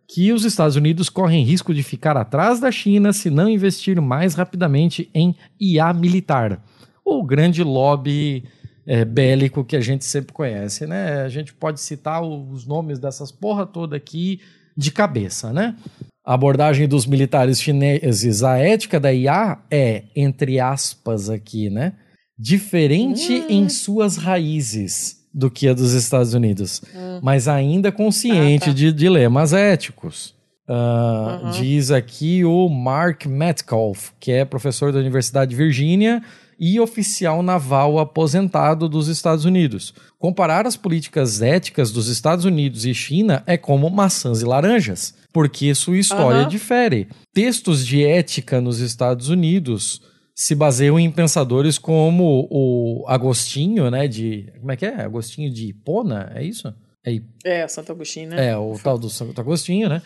que os Estados Unidos correm risco de ficar atrás da China se não investir mais rapidamente em IA militar. O grande lobby é, bélico que a gente sempre conhece, né? A gente pode citar os nomes dessas porra toda aqui de cabeça, né? A abordagem dos militares chineses à ética da IA é, entre aspas aqui, né? Diferente hum. em suas raízes do que a dos Estados Unidos, hum. mas ainda consciente ah, tá. de dilemas éticos. Uh, uhum. Diz aqui o Mark Metcalf, que é professor da Universidade de Virgínia e oficial naval aposentado dos Estados Unidos. Comparar as políticas éticas dos Estados Unidos e China é como maçãs e laranjas, porque sua história uhum. difere. Textos de ética nos Estados Unidos se baseiam em pensadores como o Agostinho, né? De. Como é que é? Agostinho de Hipona? É isso? É, é Santo Agostinho, né? É, o tal do Santo Agostinho, né?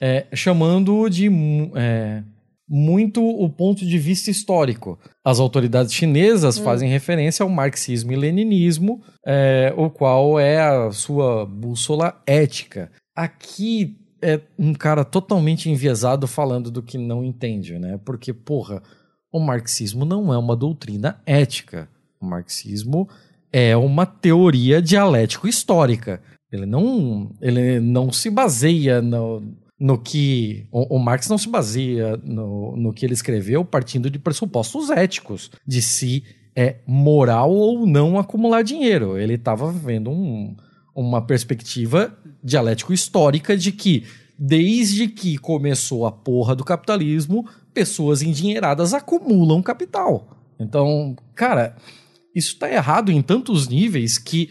É, chamando de é, muito o ponto de vista histórico. As autoridades chinesas hum. fazem referência ao marxismo e leninismo, é, o qual é a sua bússola ética. Aqui é um cara totalmente enviesado falando do que não entende, né? Porque, porra, o marxismo não é uma doutrina ética. O marxismo é uma teoria dialético-histórica. Ele não, ele não se baseia no, no que. O, o, Marx não se baseia no, no que ele escreveu partindo de pressupostos éticos, de se é moral ou não acumular dinheiro. Ele estava vendo um, uma perspectiva dialético-histórica de que, desde que começou a porra do capitalismo, pessoas endinheiradas acumulam capital. Então, cara, isso está errado em tantos níveis que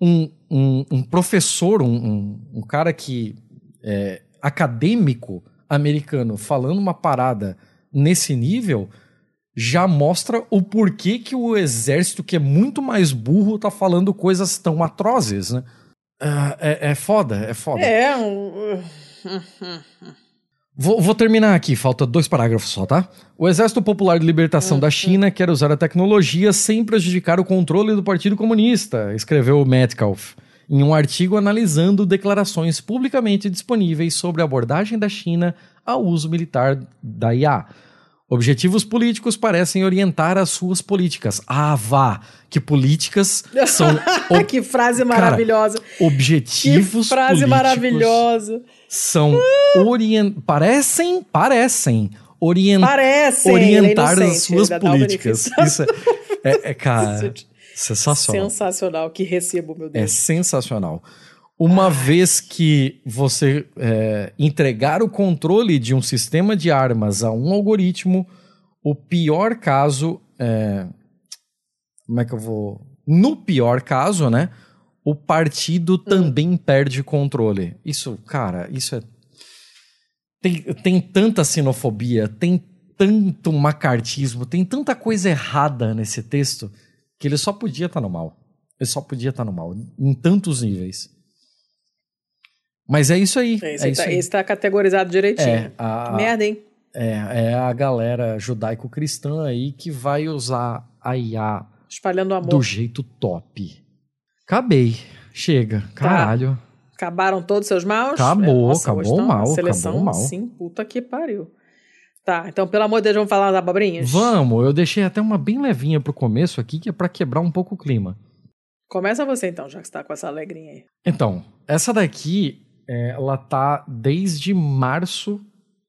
um, um, um professor, um, um, cara que é acadêmico americano falando uma parada nesse nível já mostra o porquê que o exército, que é muito mais burro, tá falando coisas tão atrozes, né? Uh, é, é foda, é foda. É. Um... Vou, vou, terminar aqui, falta dois parágrafos só, tá? O Exército Popular de Libertação da China quer usar a tecnologia sem prejudicar o controle do Partido Comunista, escreveu Metcalf em um artigo analisando declarações publicamente disponíveis sobre a abordagem da China ao uso militar da IA. Objetivos políticos parecem orientar as suas políticas. Ah, vá! Que políticas são. Ob... que frase maravilhosa! Cara, objetivos que frase maravilhosa! São orient... Parecem, parecem. Orient... Parecem, orientar as suas políticas. Isso é, é, é cara. sensacional. Sensacional, que recebo, meu Deus. É sensacional. Uma ah. vez que você é, entregar o controle de um sistema de armas a um algoritmo, o pior caso é, Como é que eu vou. No pior caso, né? O partido hum. também perde controle. Isso, cara, isso é. Tem, tem tanta sinofobia, tem tanto macartismo, tem tanta coisa errada nesse texto que ele só podia estar tá no mal. Ele só podia estar tá no mal, em tantos níveis. Mas é isso aí. Esse, é isso tá, esse tá categorizado direitinho. É, a, merda, hein? É, é a galera judaico-cristã aí que vai usar a IA espalhando amor do jeito top. Acabei. Chega. Tá. Caralho. Tá. Acabaram todos os seus maus? Acabou, Nossa, acabou mal, seleção, acabou mal. Sim, puta que pariu. Tá, então pelo amor de Deus, vamos falar das abobrinhas? Vamos, eu deixei até uma bem levinha pro começo aqui, que é para quebrar um pouco o clima. Começa você então, já que você tá com essa alegrinha aí. Então, essa daqui é, ela tá desde março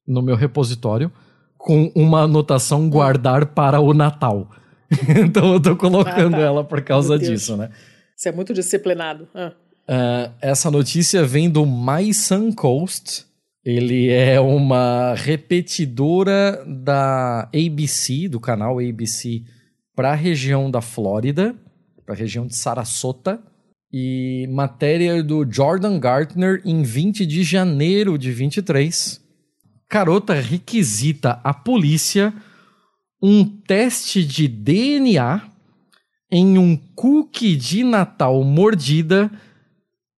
no meu repositório com uma anotação guardar para o Natal. então eu tô colocando ah, tá. ela por causa disso, né? Você é muito disciplinado. Ah. Uh, essa notícia vem do My Sun Coast. Ele é uma repetidora da ABC, do canal ABC, para a região da Flórida, para a região de Sarasota. E matéria do Jordan Gartner em 20 de janeiro de 23. Carota requisita a polícia um teste de DNA em um cookie de Natal mordida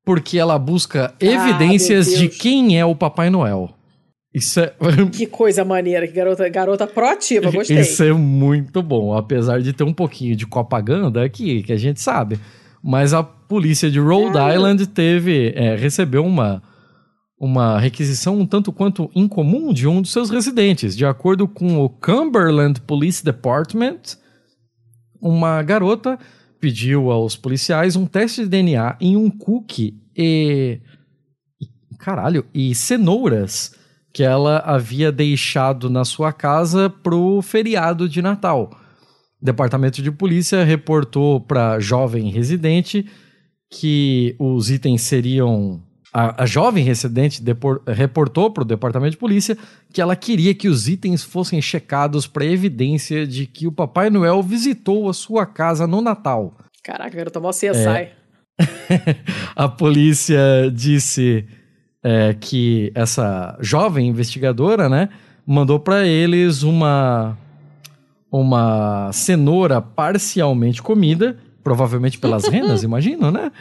porque ela busca ah, evidências de quem é o Papai Noel. Isso é... Que coisa maneira, que garota, garota proativa, gostei. Isso é muito bom, apesar de ter um pouquinho de propaganda aqui, que a gente sabe. Mas a polícia de Rhode é. Island teve, é, recebeu uma, uma requisição um tanto quanto incomum de um dos seus residentes. De acordo com o Cumberland Police Department, uma garota pediu aos policiais um teste de DNA em um cookie e. Caralho, e cenouras que ela havia deixado na sua casa pro feriado de Natal. O departamento de polícia reportou para jovem residente que os itens seriam. A, a jovem residente depor, reportou para o departamento de polícia que ela queria que os itens fossem checados para evidência de que o Papai Noel visitou a sua casa no Natal. Caraca, tomar o CSI. É. a polícia disse é, que essa jovem investigadora, né, mandou para eles uma uma cenoura parcialmente comida, provavelmente pelas renas, imagino, né?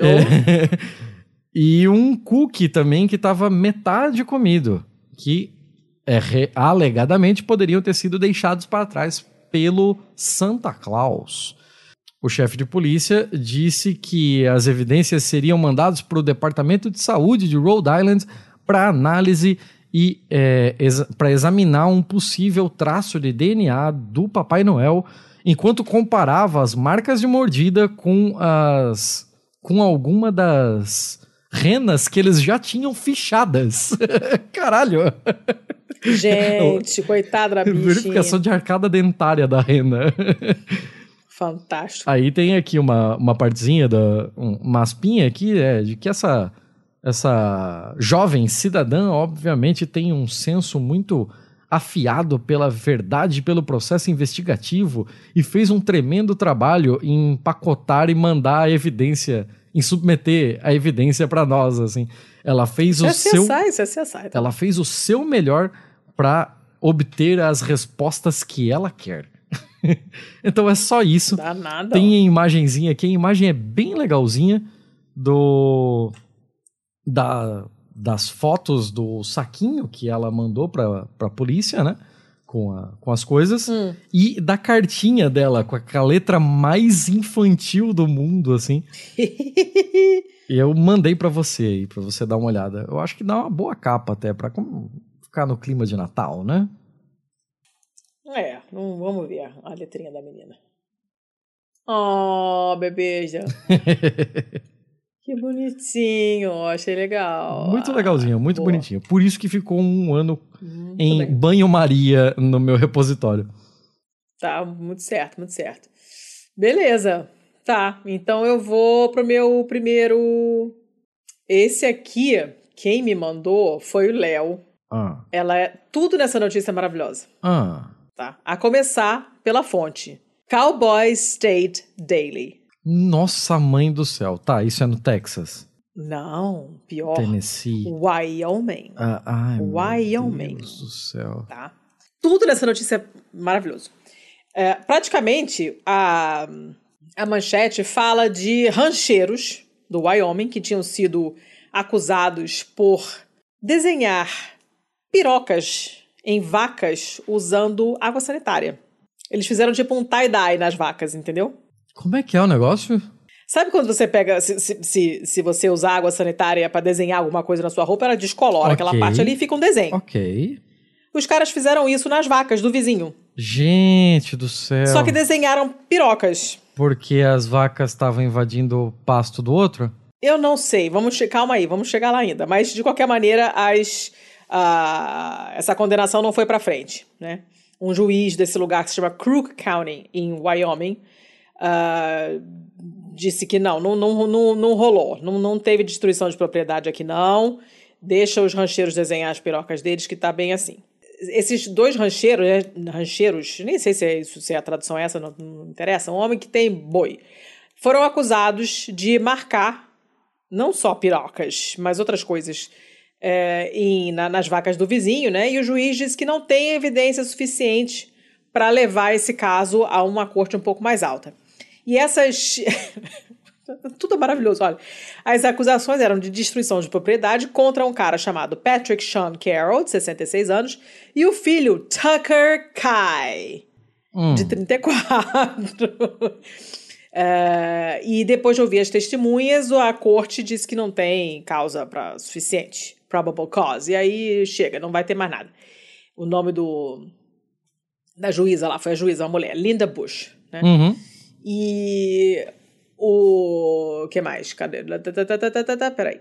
Oh. É, e um cookie também que estava metade comido, que é, alegadamente poderiam ter sido deixados para trás pelo Santa Claus. O chefe de polícia disse que as evidências seriam mandadas para o Departamento de Saúde de Rhode Island para análise e é, exa para examinar um possível traço de DNA do Papai Noel, enquanto comparava as marcas de mordida com as com alguma das renas que eles já tinham fichadas. Caralho. Gente, coitada da bichinha. Verificação de arcada dentária da rena. Fantástico. Aí tem aqui uma, uma partezinha, da, uma aspinha aqui, é, de que essa, essa jovem cidadã, obviamente, tem um senso muito afiado pela verdade e pelo processo investigativo e fez um tremendo trabalho em pacotar e mandar a evidência, em submeter a evidência para nós, assim. Ela fez o é seu CSI, isso é CSI, tá? ela fez o seu melhor para obter as respostas que ela quer. então é só isso. Dá nada. Tem a imagenzinha aqui, a imagem é bem legalzinha do da, das fotos do saquinho que ela mandou pra, pra polícia, né? Com, a, com as coisas. Hum. E da cartinha dela, com a, letra mais infantil do mundo, assim. E eu mandei pra você aí, pra você dar uma olhada. Eu acho que dá uma boa capa até, pra ficar no clima de Natal, né? É, não, vamos ver a letrinha da menina. Oh, bebeja. que bonitinho, achei legal. Muito legalzinho, muito boa. bonitinho. Por isso que ficou um ano Muito em banho-maria no meu repositório. Tá, muito certo, muito certo. Beleza. Tá, então eu vou pro meu primeiro. Esse aqui, quem me mandou foi o Léo. Ah, Ela é. Tudo nessa notícia é maravilhosa. ah. Tá? A começar pela fonte. Cowboy State Daily. Nossa mãe do céu. Tá, isso é no Texas. Não, pior. Tennessee. Wyoming. Ah, ai, meu Wyoming. Deus do céu. Tá? Tudo nessa notícia é maravilhoso. É, praticamente, a, a manchete fala de rancheiros do Wyoming que tinham sido acusados por desenhar pirocas em vacas usando água sanitária. Eles fizeram tipo um tie-dye nas vacas, entendeu? Como é que é o negócio? Sabe quando você pega, se, se, se, você usar água sanitária pra desenhar alguma coisa na sua roupa, ela descolora aquela Ok. parte ali e fica um desenho. Ok. Os caras fizeram isso nas vacas do vizinho. Gente do céu. Só que desenharam pirocas. Porque as vacas estavam invadindo o pasto do outro? Eu não sei, vamos calma aí, vamos chegar lá ainda. Mas de qualquer maneira, as, essa condenação não foi pra frente, né? Um juiz desse lugar que se chama Crook County em Wyoming ah, disse que não, não, não, não, não rolou, não, não teve destruição de propriedade aqui não. Deixa os rancheiros desenhar as pirocas deles que tá bem assim. Esses dois rancheiros, né, rancheiros, nem sei se, é isso, se a tradução é essa, não, não interessa, um homem que tem boi, foram acusados de marcar não só pirocas, mas outras coisas é, em, na- nas vacas do vizinho, né? E o juiz disse que não tem evidência suficiente para levar esse caso a uma corte um pouco mais alta. E essas. Tudo é maravilhoso, olha. As acusações eram de destruição de propriedade contra um cara chamado Patrick Sean Carroll, de 66 anos, e o filho Tucker Kai, Hum. de 34. É, e depois de ouvir as testemunhas, a corte disse que não tem causa pra, suficiente, probable cause. E aí chega, não vai ter mais nada. O nome do da juíza lá foi a juíza, uma mulher, Linda Bush, né? Uhum. E o que mais? Cadê? Tá, tá, tá, Peraí.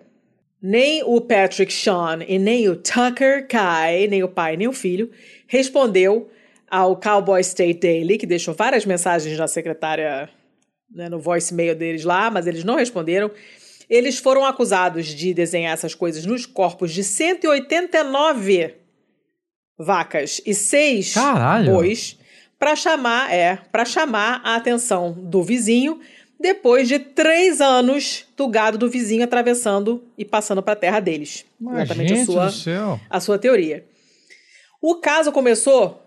Nem o Patrick Sean e nem o Tucker Kai, nem o pai nem o filho, respondeu ao Cowboy State Daily, que deixou várias mensagens na secretária, né, no voicemail deles lá, mas eles não responderam. Eles foram acusados de desenhar essas coisas nos corpos de 189 vacas e seis Caralho. bois para chamar, é, para chamar a atenção do vizinho depois de três anos do gado do vizinho atravessando e passando para a terra deles. Mas, Exatamente a sua, a sua teoria. O caso começou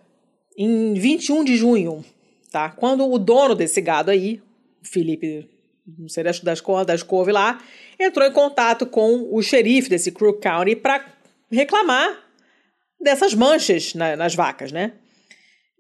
em 21 de junho, tá? Quando o dono desse gado aí, Felipe, não sei das, das, das couve lá, entrou em contato com o xerife desse Crook County para reclamar dessas manchas na- nas vacas, né?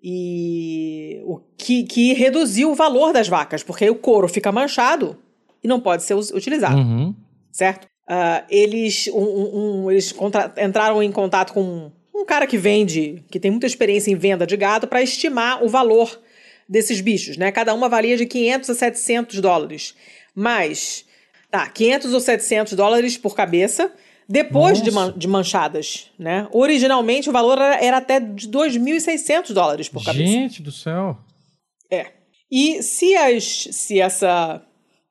E o que, que reduziu o valor das vacas, porque aí o couro fica manchado e não pode ser utilizado Uhum. certo? uh, eles, um, um, eles entraram em contato com um cara que vende, que tem muita experiência em venda de gado, para estimar o valor desses bichos, né? Cada uma valia de 500 a 700 dólares. Mas, tá, 500 ou 700 dólares por cabeça, depois de, man de, manchadas, né? Originalmente o valor era, era até de 2.600 dólares por cabeça. Gente do céu! É. E se, as, se essa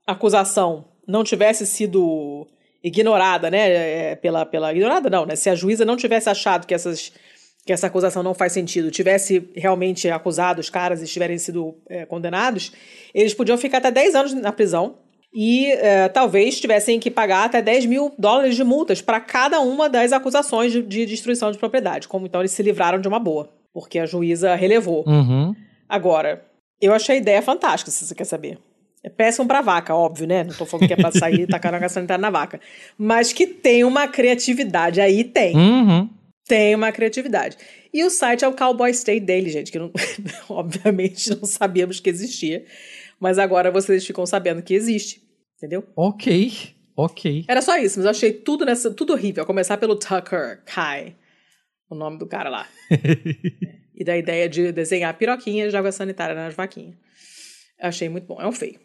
acusação não tivesse sido ignorada, né, é, pela, pela ignorada não, né, se a juíza não tivesse achado que essas que essa acusação não faz sentido, tivesse realmente acusado os caras e tiverem sido é, condenados, eles podiam ficar até 10 anos na prisão e é, talvez tivessem que pagar até 10 mil dólares de multas para cada uma das acusações de, de, destruição de propriedade. Como então eles se livraram de uma boa, porque a juíza relevou. Uhum. Agora, eu achei a ideia fantástica, se você quer saber. É péssimo pra vaca, óbvio, né? Não tô falando que é pra sair e tacar água sanitária na vaca. Mas que tem uma criatividade aí, tem. Uhum. Tem uma criatividade. E o site é o Cowboy State dele, gente, que não, obviamente não sabíamos que existia. Mas agora vocês ficam sabendo que existe. Entendeu? Ok, ok. Era só isso, mas eu achei tudo nessa, tudo horrível. A começar pelo Tucker Kai, o nome do cara lá. e da ideia de desenhar piroquinhas de água sanitária nas vaquinhas. Achei muito bom. É um feio.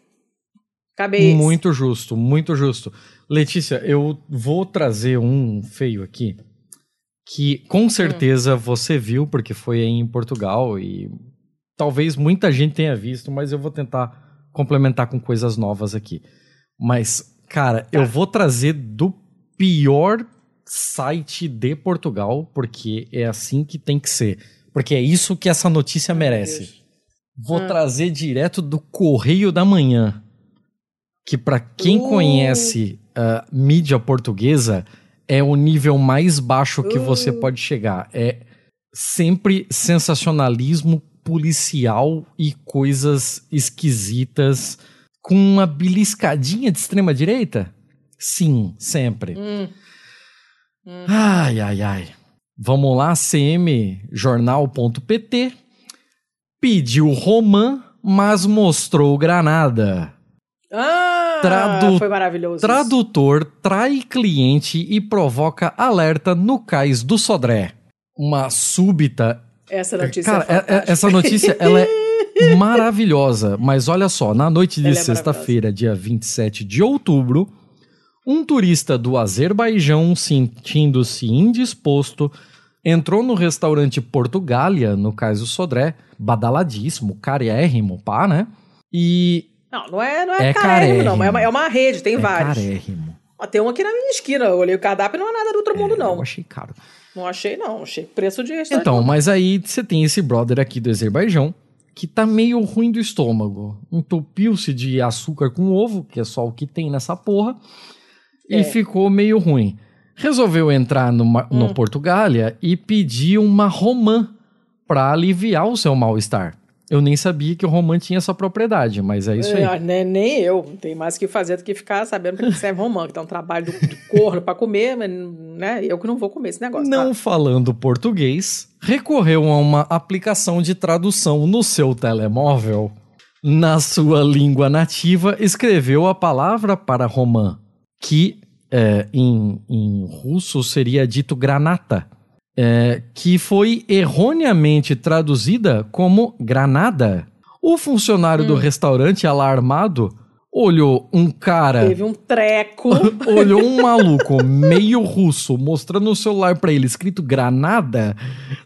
Acabei. Muito justo, muito justo. Letícia, eu vou trazer um feio aqui que com hum. certeza hum. você viu, porque foi em Portugal e talvez muita gente tenha visto, mas eu vou tentar complementar com coisas novas aqui. Mas, cara, eu vou trazer do pior site de Portugal, porque é assim que tem que ser. Porque é isso que essa notícia merece. Vou hum. trazer direto do Correio da Manhã que para quem uh. conhece uh, mídia portuguesa é o nível mais baixo que uh. você pode chegar. É sempre sensacionalismo policial e coisas esquisitas com uma beliscadinha de extrema direita? Sim, sempre. Hum. Hum. Ai, ai, ai. Vamos lá, cmjornal.pt pediu romã, mas mostrou granada. Ah, Tradu foi maravilhoso. Tradutor trai cliente e provoca alerta no cais do Sodré. Uma súbita. Essa notícia Cara, é, é essa notícia ela é maravilhosa. Mas olha só, na noite de é sexta-feira, dia 27 de outubro, um turista do Azerbaijão, sentindo-se indisposto, entrou no restaurante Portugália, no cais do Sodré, badaladíssimo, carérrimo, pá, né? E não, não é, não é, é carérrimo, não. É uma, é uma rede, tem é vários. Carérrimo. Ó, tem um aqui na minha esquina. Eu olhei o cardápio e não é nada do outro mundo, é, não. Eu achei caro. Não achei, não. Achei preço de Então, mas aí você tem esse brother aqui do Azerbaijão que tá meio ruim do estômago. Entupiu-se de açúcar com ovo, que é só o que tem nessa porra, é. e ficou meio ruim. Resolveu entrar no, hum. no Portugália e pedir uma romã para aliviar o seu mal-estar. Eu nem sabia que o romã tinha essa propriedade, mas é isso aí. É, nem, nem eu. Tem mais que fazer do que ficar sabendo que serve romã, que dá um trabalho de corno para comer, mas né, eu que não vou comer esse negócio. Não tá? falando português, recorreu a uma aplicação de tradução no seu telemóvel. Na sua língua nativa, escreveu a palavra para romã, que é, em, em russo seria dito granata é, que foi erroneamente traduzida como granada. O funcionário hum. do restaurante, alarmado, olhou um cara. Teve um treco. olhou um maluco meio russo mostrando o celular para ele escrito granada,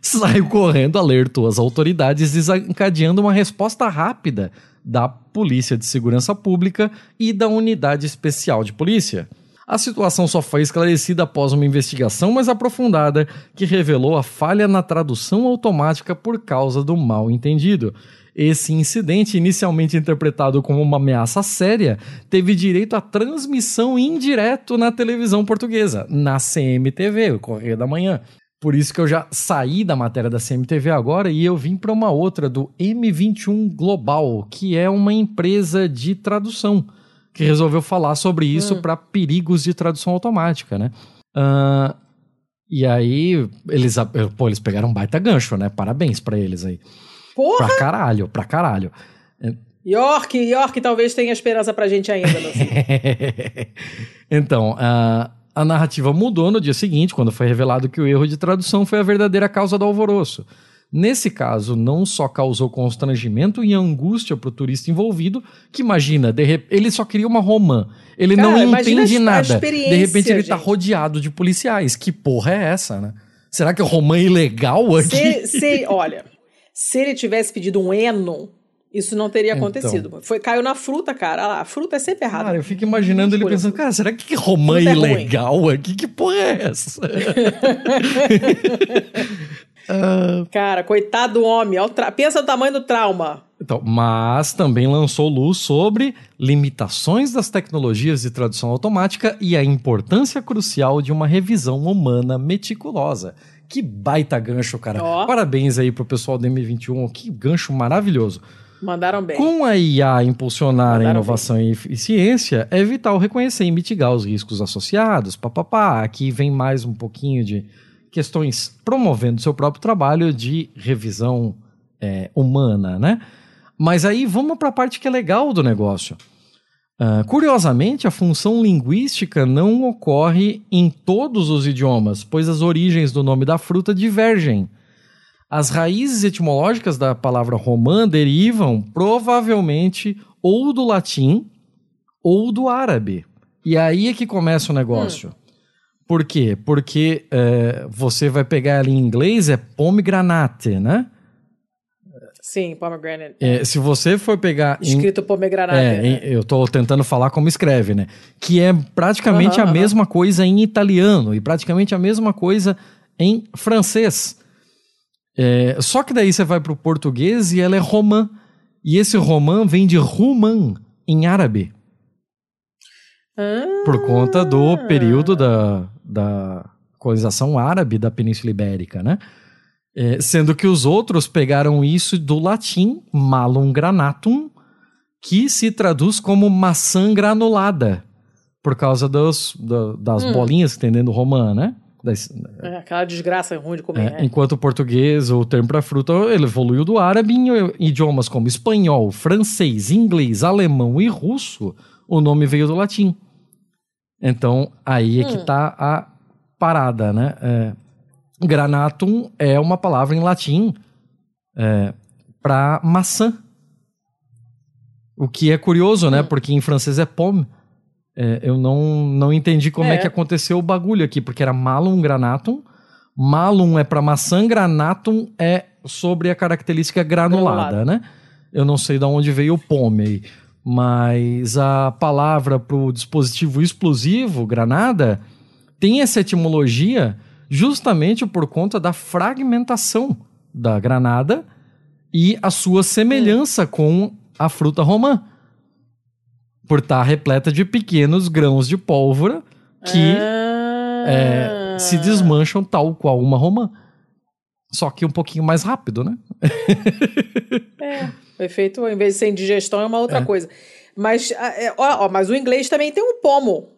saiu correndo, alertou as autoridades, desencadeando uma resposta rápida da Polícia de Segurança Pública e da Unidade Especial de Polícia. A situação só foi esclarecida após uma investigação mais aprofundada que revelou a falha na tradução automática por causa do mal entendido. Esse incidente, inicialmente interpretado como uma ameaça séria, teve direito à transmissão indireto na televisão portuguesa, na CMTV, o Correio da Manhã. Por isso que eu já saí da matéria da CMTV agora e eu vim para uma outra do M21 Global, que é uma empresa de tradução que resolveu falar sobre isso hum. para perigos de tradução automática, né? Uh, e aí, eles, pô, eles pegaram um baita gancho, né? Parabéns para eles aí. Porra! Pra caralho, pra caralho. York, York talvez tenha esperança pra gente ainda, meu filho. Então, a narrativa mudou no dia seguinte, quando foi revelado que o erro de tradução foi a verdadeira causa do alvoroço. Nesse caso, não só causou constrangimento e angústia para o turista envolvido, que imagina, rep... ele só queria uma romã. Ele Cara, não entende a, nada. A de repente ele está rodeado de policiais. Que porra é essa, né? Será que é romã ilegal aqui? Se, se, olha, se ele tivesse pedido um eno, isso não teria então. acontecido. Foi, caiu na fruta, cara. a fruta é sempre errada. Cara, eu fico imaginando ele pensando, cara, será que romã é ilegal aqui? Que porra é essa? Uh... Cara, coitado do homem. Pensa no tamanho do trauma. Então, mas também lançou luz sobre limitações das tecnologias de tradução automática e a importância crucial de uma revisão humana meticulosa. Que baita gancho, cara. Oh. Parabéns aí pro pessoal do M21. Que gancho maravilhoso. Mandaram bem. Com a IA impulsionar Mandaram a inovação bem. e ciência, é vital reconhecer e mitigar os riscos associados. Papapá. Aqui vem mais um pouquinho de questões promovendo seu próprio trabalho de revisão é, humana, né? Mas aí vamos para a parte que é legal do negócio. Uh, curiosamente, a função linguística não ocorre em todos os idiomas, pois as origens do nome da fruta divergem. As raízes etimológicas da palavra romã derivam provavelmente ou do latim ou do árabe. E aí é que começa o negócio. Hum. Por quê? Porque é, você vai pegar ali em inglês é pomegranate, né? Sim, pomegranate. É, se você for pegar. Escrito em, pomegranate. É, né? eu estou tentando falar como escreve, né? Que é praticamente a mesma coisa em italiano e praticamente a mesma coisa em francês. É, só que daí você vai para o português e ela é romã. E esse romã vem de rumã em árabe. Ah. Por conta do período da, da colonização árabe da Península Ibérica, né? É, sendo que os outros pegaram isso do latim malum granatum, que se traduz como maçã granulada, por causa dos, do, das hum. bolinhas que tem dentro do romã, né? Das, é, aquela desgraça ruim de comer. É, é. Enquanto o português, o termo para fruta, ele evoluiu do árabe em idiomas como espanhol, francês, inglês, alemão e russo, o nome veio do latim. Então, aí é que hum. tá a parada, né? É, granatum é uma palavra em latim é, para maçã. O que é curioso, né? Hum. Porque em francês é pomme. É, eu não, não entendi como é. é. que aconteceu o bagulho aqui, porque era malum granatum. Malum é para maçã, granatum é sobre a característica granulada, granulada. né? Eu não sei de onde veio o pomme aí. Mas a palavra para o dispositivo explosivo, granada, tem essa etimologia justamente por conta da fragmentação da granada e a sua semelhança com a fruta romã. Por estar repleta de pequenos grãos de pólvora que ah. é, se desmancham tal qual uma romã. Só que um pouquinho mais rápido, né? é. O efeito, em vez de ser indigestão, é uma outra é. coisa. Mas, é, ó, ó, mas o inglês também tem um pomo,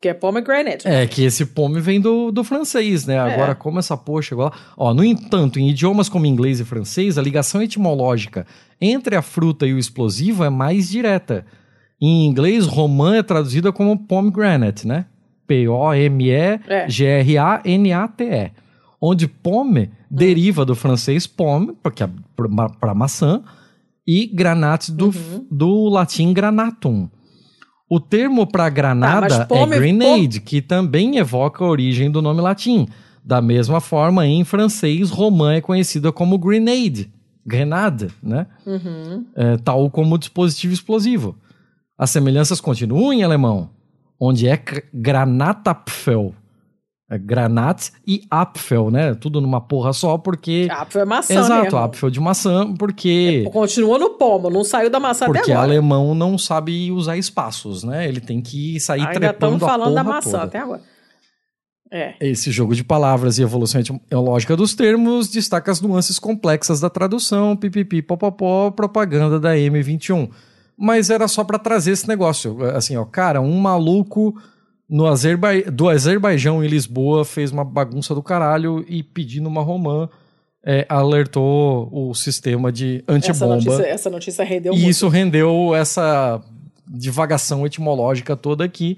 que é pomegranate. É, que esse pomo vem do, do francês, né? É. Agora, como essa chegou lá... Ó, no entanto, em idiomas como inglês e francês, a ligação etimológica entre a fruta e o explosivo é mais direta. Em inglês, romã é traduzida como pomegranate, né? P-O-M-E-G-R-A-N-A-T-E. Onde pomme hum. deriva do francês pomme, porque é para maçã, e granate do, uhum. do latim granatum. O termo para granada tá, é grenade, que também evoca a origem do nome latim. Da mesma forma, em francês, romã é conhecida como grenade, grenade, né? Uhum. É, tal como dispositivo explosivo. As semelhanças continuam em alemão, onde é Granatapfel, Granat e Apfel, né? Tudo numa porra só, porque. Apfel é maçã, Exato, mesmo. Apfel de maçã, porque. É, continua no pomo, não saiu da maçã porque até agora. Porque alemão não sabe usar espaços, né? Ele tem que sair Ainda trepando estamos falando da maçã toda. até agora. É. Esse jogo de palavras e evolução etimológica dos termos destaca as nuances complexas da tradução, pipipi, popopó, propaganda da M21. Mas era só para trazer esse negócio. Assim, ó, cara, um maluco no do Azerbaijão em Lisboa fez uma bagunça do caralho e pedindo uma romã é, alertou o sistema de antibomba. Essa notícia, essa notícia rendeu E muito. isso rendeu essa divagação etimológica toda aqui.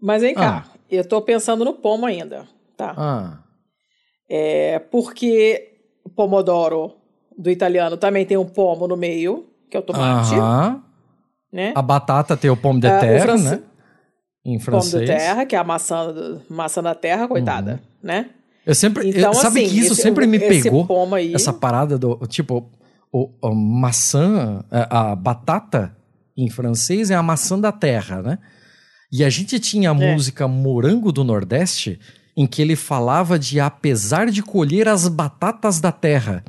Mas vem cá, ah. eu tô pensando no pomo ainda, tá? Ah. É porque o pomodoro do italiano também tem um pomo no meio, que é o tomate. Aham. Né? A batata tem o pomme de Ah, france- né? Em francês. Pomo de terra, que é a maçã, maçã da terra, coitada, né? Eu sempre, Então, eu- sabe assim, que isso esse- sempre me pegou, aí, essa parada do, tipo, o, a maçã, a, a batata em francês é a maçã da terra, né? E a gente tinha a É. música Morango do Nordeste, em que ele falava de apesar de colher as batatas da terra.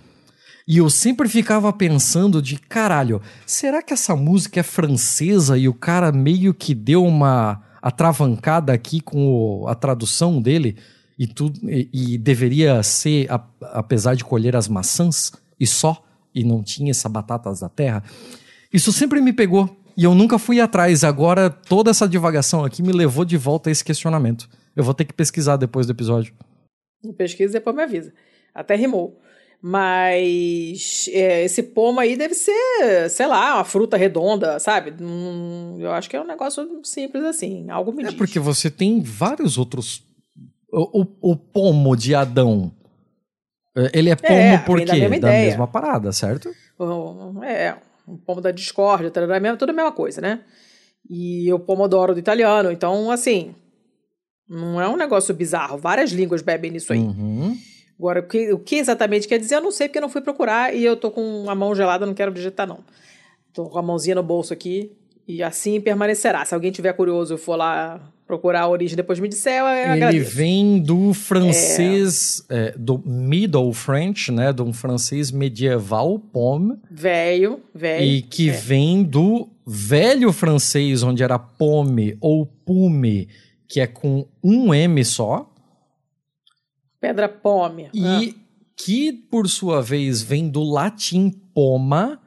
E eu sempre ficava pensando de caralho, será que essa música é francesa e o cara meio que deu uma atravancada aqui com o- a tradução dele e, tudo, e, e deveria ser a- apesar de colher as maçãs e só, e não tinha essa batatas da terra? Isso sempre me pegou e eu nunca fui atrás. Agora toda essa divagação aqui me levou de volta a esse questionamento. Eu vou ter que pesquisar depois do episódio. pesquisa e depois me avisa. Até rimou. Mas é, esse pomo aí deve ser, sei lá, uma fruta redonda, sabe? Hum, eu acho que é um negócio simples assim. Algo me É diz. porque você tem vários outros. O, o, o pomo de Adão. eh, Ele é pomo É, por vem da mesma Da mesma parada, certo? É, um pomo da discórdia, tarará, é tudo a mesma coisa, né? E o pomodoro do italiano. Então, assim, não é um negócio bizarro. Várias línguas bebem nisso aí. Uhum. Agora, o que, o que exatamente quer dizer, eu não sei porque eu não fui procurar e eu tô com a mão gelada, não quero digitar, não. Tô com a mãozinha no bolso aqui e assim permanecerá. Se alguém tiver curioso for lá procurar a origem depois me disser, eu Ele agradeço. vem do francês, é, do Middle French, né? De um francês medieval, pomme, Velho, velho. e que vem do velho francês, onde era pomme ou pume, que é com um M só, Pedra pome. e que, por sua vez, vem do latim poma,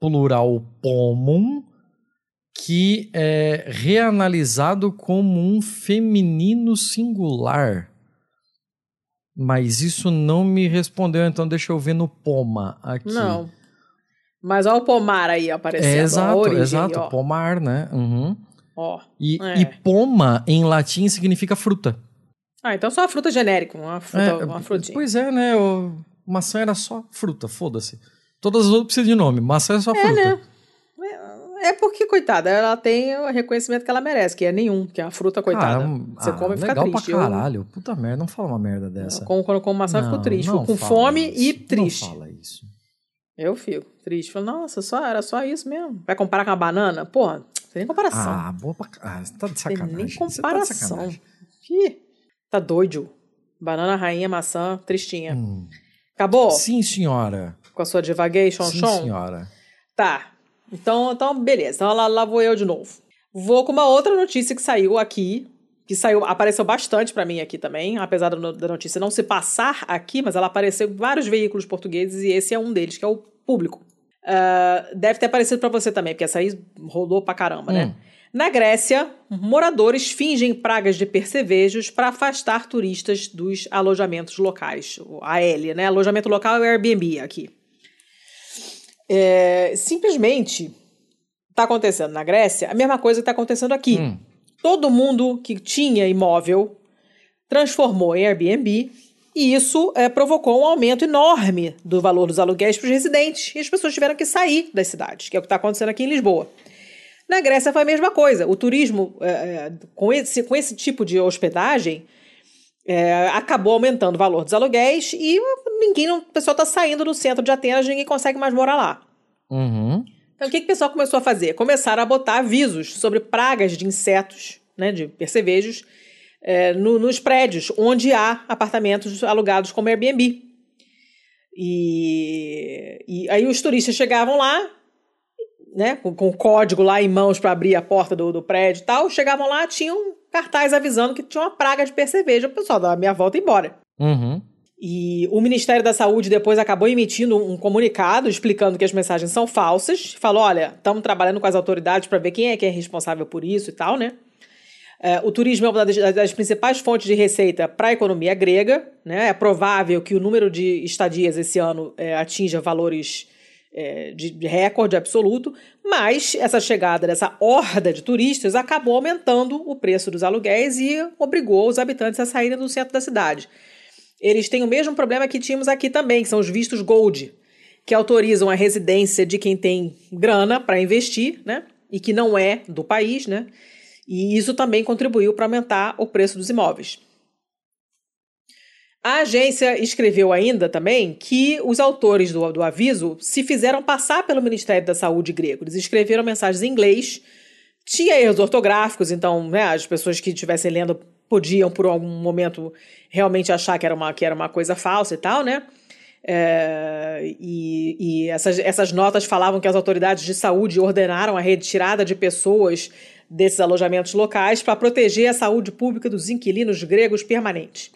plural pomum, que é reanalisado como um feminino singular. Mas isso não me respondeu, então deixa eu ver no poma aqui. Não. Mas olha o pomar aí aparecendo. É exato, origem, exato, ó. pomar, né? Uhum. Ó. E, É. e poma em latim significa fruta. Ah, então só a fruta genérica, uma fruta, É, uma frutinha. Pois é, né? O, maçã era só fruta, foda-se. Todas as outras precisam de nome, maçã é só fruta. né? É porque, coitada, ela tem o reconhecimento que ela merece, que é nenhum, que é a fruta, coitada. Você ah, come e fica legal triste. pra caralho. Puta merda, não fala uma merda Eu, dessa. com- quando eu como maçã, eu fico Não, triste. não Fico com fome isso. e triste. Não fala isso. Eu fico triste. Falo, nossa, só, era só isso mesmo. Vai comparar com a banana? Porra, não tem nem comparação. Ah, boa pra caralho. Você tá de tem sacanagem. nem Você tá de comparação. sacanagem. Ih, tá doido. Banana, rainha, maçã, tristinha. Hum. Acabou Sim, senhora. com a sua divagation, Sim, Sean? senhora. Tá. Então, então beleza. Então lá, lá vou eu de novo. Vou com uma outra notícia que saiu aqui, que saiu, apareceu bastante pra mim aqui também, apesar da no- da notícia não se passar aqui, mas ela apareceu em vários veículos portugueses e esse é um deles, que é o público. Ah, deve ter aparecido pra você também, porque essa aí rolou pra caramba, Hum. né? Na Grécia, moradores fingem pragas de percevejos para afastar turistas dos alojamentos locais. O AL, né? Alojamento local é o Airbnb aqui. É, simplesmente está acontecendo na Grécia a mesma coisa que está acontecendo aqui. Hum. Todo mundo que tinha imóvel transformou em Airbnb e isso é, provocou um aumento enorme do valor dos aluguéis para os residentes e as pessoas tiveram que sair das cidades, que é o que está acontecendo aqui em Lisboa. Na Grécia foi a mesma coisa. O turismo, é, é, com, esse, com esse tipo de hospedagem, é, acabou aumentando o valor dos aluguéis e ninguém, o pessoal está saindo do centro de Atenas, ninguém consegue mais morar lá. Uhum. Então, o que, que o pessoal começou a fazer? Começaram a botar avisos sobre pragas de insetos, né, de percevejos, é, no- nos prédios onde há apartamentos alugados como Airbnb. E, e aí os turistas chegavam lá, né, com, com o código lá em mãos para abrir a porta do, do prédio e tal, chegavam lá, tinham cartaz avisando que tinha uma praga de percevejo. O pessoal dava a meia volta e embora. Uhum. E o Ministério da Saúde depois acabou emitindo um comunicado explicando que as mensagens são falsas. Falou: olha, estamos trabalhando com as autoridades para ver quem é que é responsável por isso e tal, né? É, o turismo é uma das, das principais fontes de receita para a economia grega. Né? É provável que o número de estadias esse ano é, atinja valores é, de, de recorde absoluto, mas essa chegada dessa horda de turistas acabou aumentando o preço dos aluguéis e obrigou os habitantes a saírem do centro da cidade. Eles têm o mesmo problema que tínhamos aqui também, que são os vistos Gold, que autorizam a residência de quem tem grana para investir, né? E que não é do país, né? E isso também contribuiu para aumentar o preço dos imóveis. A agência escreveu ainda também que os autores do, do aviso se fizeram passar pelo Ministério da Saúde grego. Eles escreveram mensagens em inglês, tinha erros ortográficos, então né, as pessoas que estivessem lendo podiam, por algum momento, realmente achar que era uma, que era uma coisa falsa e tal, né? É, e, e essas, essas notas falavam que as autoridades de saúde ordenaram a retirada de pessoas desses alojamentos locais para proteger a saúde pública dos inquilinos gregos permanentes.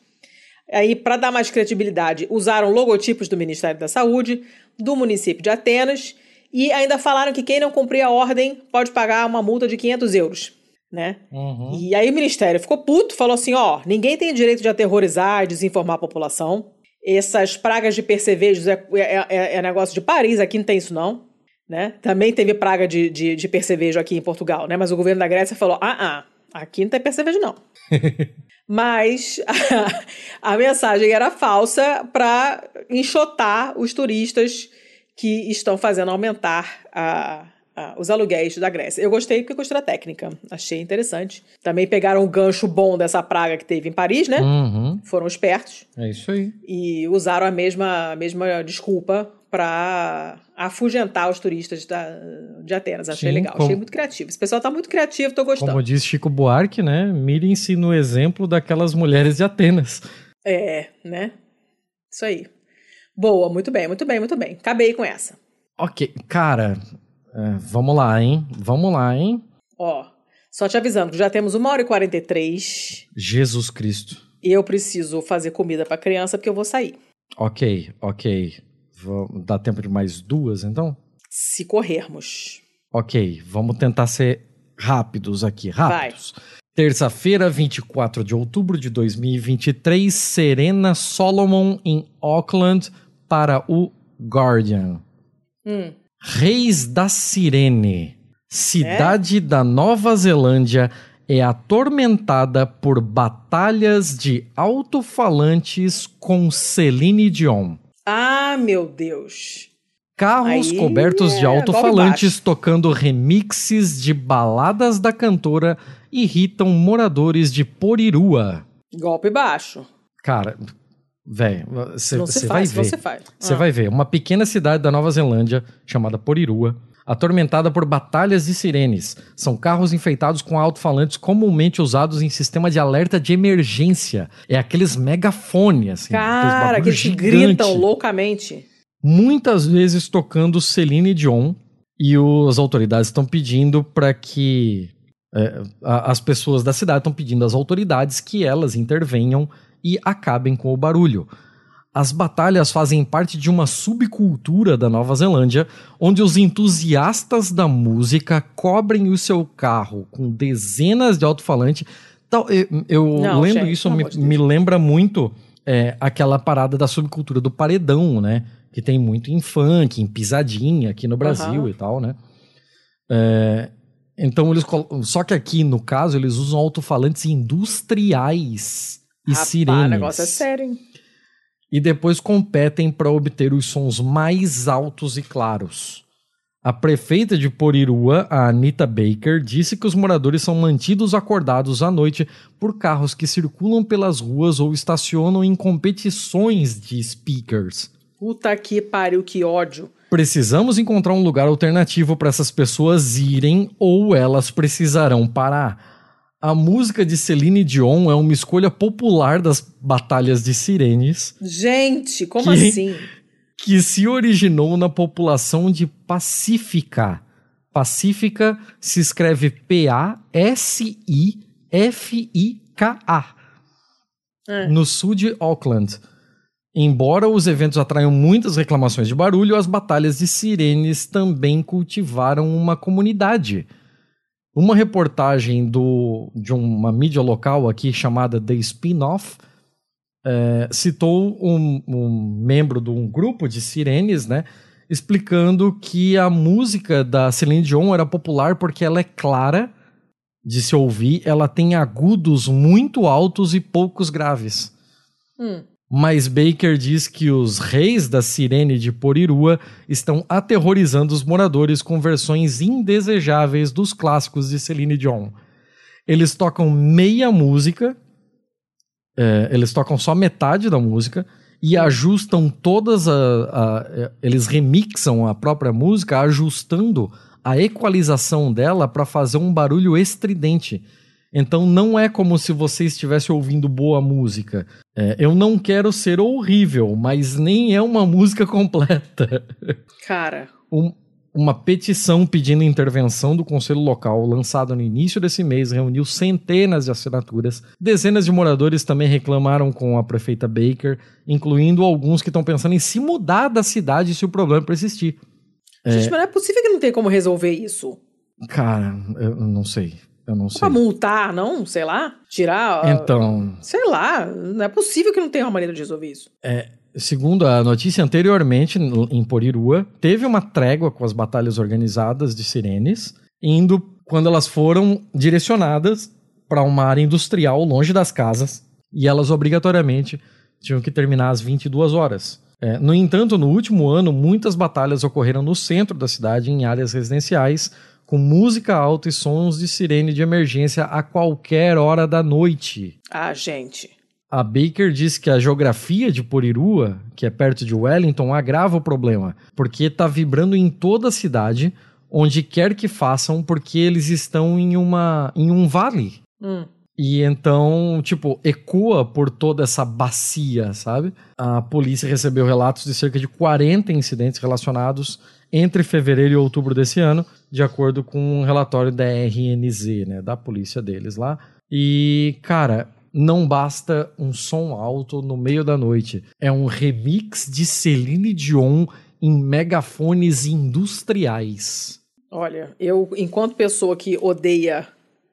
Aí, para dar mais credibilidade, usaram logotipos do Ministério da Saúde, do município de Atenas e ainda falaram que quem não cumprir a ordem pode pagar uma multa de 500 euros. Né? Uhum. E aí o ministério ficou puto, falou assim: ó, ninguém tem direito de aterrorizar e desinformar a população. Essas pragas de percevejos é, é, é, é, negócio de Paris, aqui não tem isso não. Né? Também teve praga de, de, de percevejo aqui em Portugal, né? Mas o governo da Grécia falou: ah, ah, aqui não tem percevejo não. mas a, a mensagem era falsa para enxotar os turistas que estão fazendo aumentar a, os aluguéis da Grécia. Eu gostei porque gostei da técnica, achei interessante. Também pegaram um gancho bom dessa praga que teve em Paris, né? Uhum. Foram espertos. É isso aí. E usaram a mesma, a mesma desculpa para afugentar os turistas da, de Atenas. Achei Sim, legal, como, achei muito criativo. Esse pessoal tá muito criativo, tô gostando. Como diz Chico Buarque, né? Mirem-se no exemplo daquelas mulheres de Atenas. É, né? Isso aí. Boa, muito bem, muito bem, muito bem. Acabei com essa. Ok, cara, é, vamos lá, hein? Vamos lá, hein? Ó, só te avisando que já temos uma hora e 43. Jesus Cristo. E eu preciso fazer comida pra criança porque eu vou sair. Ok, ok. Dar tempo de mais duas, então? Se corrermos. Ok, vamos tentar ser rápidos aqui, rápidos. Terça-feira, 24 de outubro de 2023, Serena Solomon em Auckland para o Guardian. Hum. Reis da Sirene, cidade é? da Nova Zelândia, é atormentada por batalhas de alto-falantes com Celine Dion. Ah, meu Deus. Carros Aí cobertos é, de alto-falantes tocando remixes de baladas da cantora irritam moradores de Porirua. Golpe baixo. Cara, velho, você vai ver. Você ah. vai ver. Uma pequena cidade da Nova Zelândia chamada Porirua atormentada por batalhas de sirenes. São carros enfeitados com alto-falantes comumente usados em sistema de alerta de emergência. É aqueles megafones, assim. Cara, que gritam loucamente. Muitas vezes tocando Celine Dion e as autoridades estão pedindo para que é, as pessoas da cidade estão pedindo às autoridades que elas intervenham e acabem com o barulho. As batalhas fazem parte de uma subcultura da Nova Zelândia, onde os entusiastas da música cobrem o seu carro com dezenas de alto-falantes. Eu, eu Não, lendo gente, isso, me, me, lembra muito é, aquela parada da subcultura do paredão, né? Que tem muito em funk, em pisadinha aqui no Brasil uhum. e tal, né? É, então eles. Só que aqui, no caso, eles usam alto-falantes industriais e Rapaz, sirenes. O negócio é sério, hein? E depois competem para obter os sons mais altos e claros. A prefeita de Porirua, a Anita Baker, disse que os moradores são mantidos acordados à noite por carros que circulam pelas ruas ou estacionam em competições de speakers. Puta que pariu, que ódio. Precisamos encontrar um lugar alternativo para essas pessoas irem ou elas precisarão parar. A música de Celine Dion é uma escolha popular das batalhas de sirenes. Gente, como que, assim? Que se originou na população de Pacífica. Pacífica se escreve P-A-S-I-F-I-K-A. É. No sul de Auckland. Embora os eventos atraiam muitas reclamações de barulho, as batalhas de sirenes também cultivaram uma comunidade uma reportagem do, de uma mídia local aqui chamada The Spin-Off é, citou um, um, membro de um grupo de sirenes, né? explicando que a música da Celine Dion era popular porque ela é clara de se ouvir, ela tem agudos muito altos e poucos graves. Hum. Mas Baker diz que os reis da sirene de Porirua estão aterrorizando os moradores com versões indesejáveis dos clássicos de Celine Dion. Eles tocam meia música, é, eles tocam só metade da música e ajustam todas a, a, a, eles remixam a própria música ajustando a equalização dela para fazer um barulho estridente. Então não é como se você estivesse ouvindo boa música. É, eu não quero ser horrível, mas nem é uma música completa. Cara. Um, uma petição pedindo intervenção do Conselho Local, lançada no início desse mês, reuniu centenas de assinaturas. Dezenas de moradores também reclamaram com a prefeita Baker, incluindo alguns que estão pensando em se mudar da cidade se o problema persistir. Gente, é... mas não é possível que não tenha como resolver isso. Cara, eu não sei. Eu não sei. Pra multar, não? Sei lá? Tirar. Então. Sei lá. Não é possível que não tenha uma maneira de resolver isso. É, segundo a notícia anteriormente, em Porirua, teve uma trégua com as batalhas organizadas de sirenes, indo quando elas foram direcionadas para uma área industrial longe das casas, e elas obrigatoriamente tinham que terminar às 22 horas. É, no entanto, no último ano, muitas batalhas ocorreram no centro da cidade, em áreas residenciais, com música alta e sons de sirene de emergência a qualquer hora da noite. Ah, gente. A Baker diz que a geografia de Porirua, que é perto de Wellington, agrava o problema, porque está vibrando em toda a cidade, onde quer que façam, porque eles estão em, uma, em um vale. Hum. E então, tipo, ecoa por toda essa bacia, sabe? A polícia recebeu relatos de cerca de 40 incidentes relacionados entre fevereiro e outubro desse ano, de acordo com um relatório da RNZ, né, da polícia deles lá. E, cara, não basta um som alto no meio da noite. É um remix de Celine Dion em megafones industriais. Olha, eu, enquanto pessoa que odeia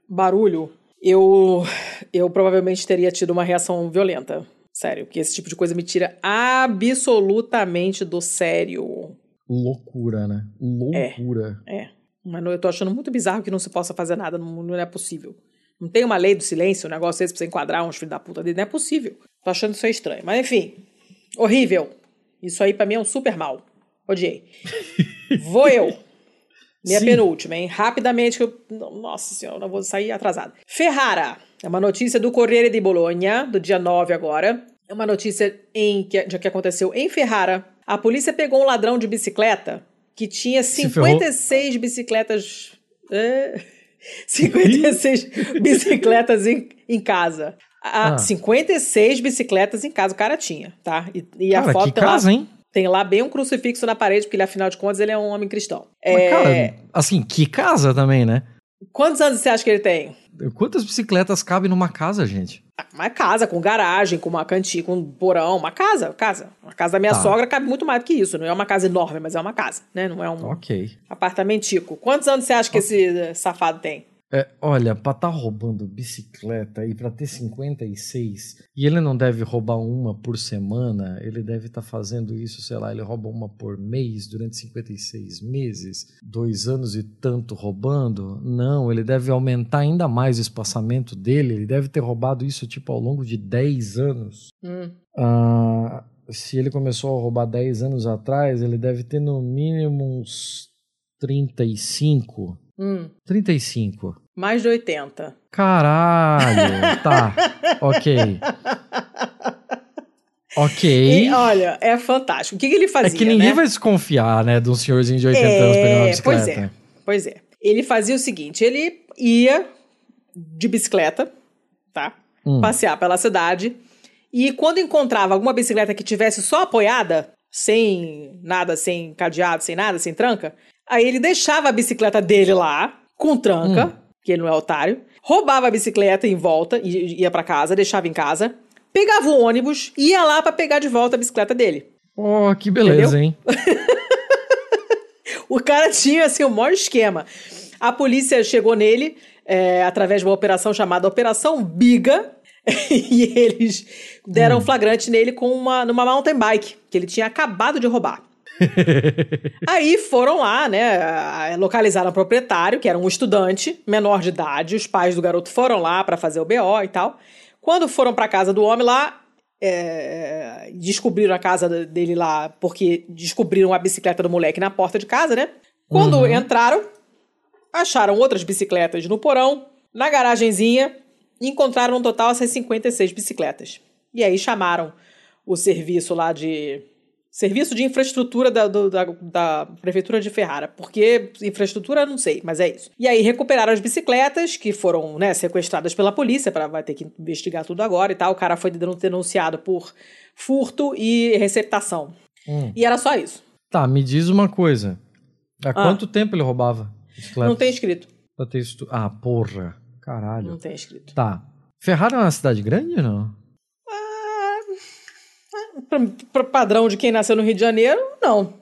barulho, eu, eu provavelmente teria tido uma reação violenta. Sério, porque esse tipo de coisa me tira absolutamente do sério. Loucura, né? Loucura. É. é. Mas eu tô achando muito bizarro que não se possa fazer nada, não, não é possível. Não tem uma lei do silêncio, um negócio desse pra você enquadrar uns filhos da puta dele, não é possível. Tô achando isso aí estranho. Mas enfim, horrível. Isso aí pra mim é um super mal. Odiei. Vou eu. Minha Sim. penúltima, hein? Rapidamente, que eu. Nossa senhora, não vou sair atrasado. Ferrara. É uma notícia do Corriere di Bologna, do dia 9 agora. É uma notícia em que, de que aconteceu em Ferrara. A polícia pegou um ladrão de bicicleta que tinha 56 bicicletas. É, 56 bicicletas em, em casa. Ah, ah. 56 bicicletas em casa o cara tinha, tá? E, e cara, a foto que casa, lá, hein? Tem lá bem um crucifixo na parede, porque ele, afinal de contas, ele é um homem cristão. Mas, é... cara, assim, que casa também, né? Quantos anos você acha que ele tem? Quantas bicicletas cabem numa casa, gente? Uma casa, com garagem, com uma cantina, com um porão, uma casa, casa. Uma casa da minha tá. sogra cabe muito mais do que isso. Não é uma casa enorme, mas é uma casa, né? Não é um okay. apartamentico. Quantos anos você acha que esse safado tem? É, olha, pra tá roubando bicicleta e pra ter 56, e ele não deve roubar uma por semana, ele deve estar tá fazendo isso, sei lá, ele rouba uma por mês durante 56 meses, dois anos e tanto roubando. Não, ele deve aumentar ainda mais o espaçamento dele, ele deve ter roubado isso tipo ao longo de 10 anos. Hum. Ah, se ele começou a roubar 10 anos atrás, ele deve ter no mínimo uns 35. Hum. 35. Mais de 80. Caralho, tá. ok. Ok. E, olha, é fantástico. O que, que ele fazia? É que ninguém né? vai desconfiar, né, de um senhorzinho de 80 é, anos pegando uma bicicleta. Pois é, pois é. Ele fazia o seguinte: ele ia de bicicleta, tá? Hum. Passear pela cidade. E quando encontrava alguma bicicleta que tivesse só apoiada, sem nada, sem cadeado, sem nada, sem tranca, Aí ele deixava a bicicleta dele lá, com tranca, hum. que ele não é otário, roubava a bicicleta em volta, ia para casa, deixava em casa, pegava o ônibus e ia lá para pegar de volta a bicicleta dele. Oh, que beleza, Entendeu? hein? o cara tinha, assim, o maior esquema. A polícia chegou nele é, através de uma operação chamada Operação Biga, e eles deram hum. flagrante nele com uma, numa mountain bike, que ele tinha acabado de roubar. Aí foram lá, né? Localizaram o proprietário, que era um estudante menor de idade. Os pais do garoto foram lá para fazer o BO e tal. Quando foram para casa do homem lá, é, descobriram a casa dele lá, porque descobriram a bicicleta do moleque na porta de casa, né? Quando uhum. entraram, acharam outras bicicletas no porão, na garagenzinha, e encontraram um total de 56 bicicletas. E aí chamaram o serviço lá de Serviço de infraestrutura da, do, da, da, Prefeitura de Ferrara. Porque infraestrutura, não sei, mas é isso. E aí recuperaram as bicicletas, que foram né, sequestradas pela polícia, para vai ter que investigar tudo agora e tal. O cara foi denunciado por furto e receptação. Hum. E era só isso. Tá, me diz uma coisa. Há ah. quanto tempo ele roubava? Bicicletas? Não tem escrito. Não tem estu... Ah, porra. Caralho. Não tem escrito. Tá. Ferrara é uma cidade grande ou não? Para padrão de quem nasceu no Rio de Janeiro, não.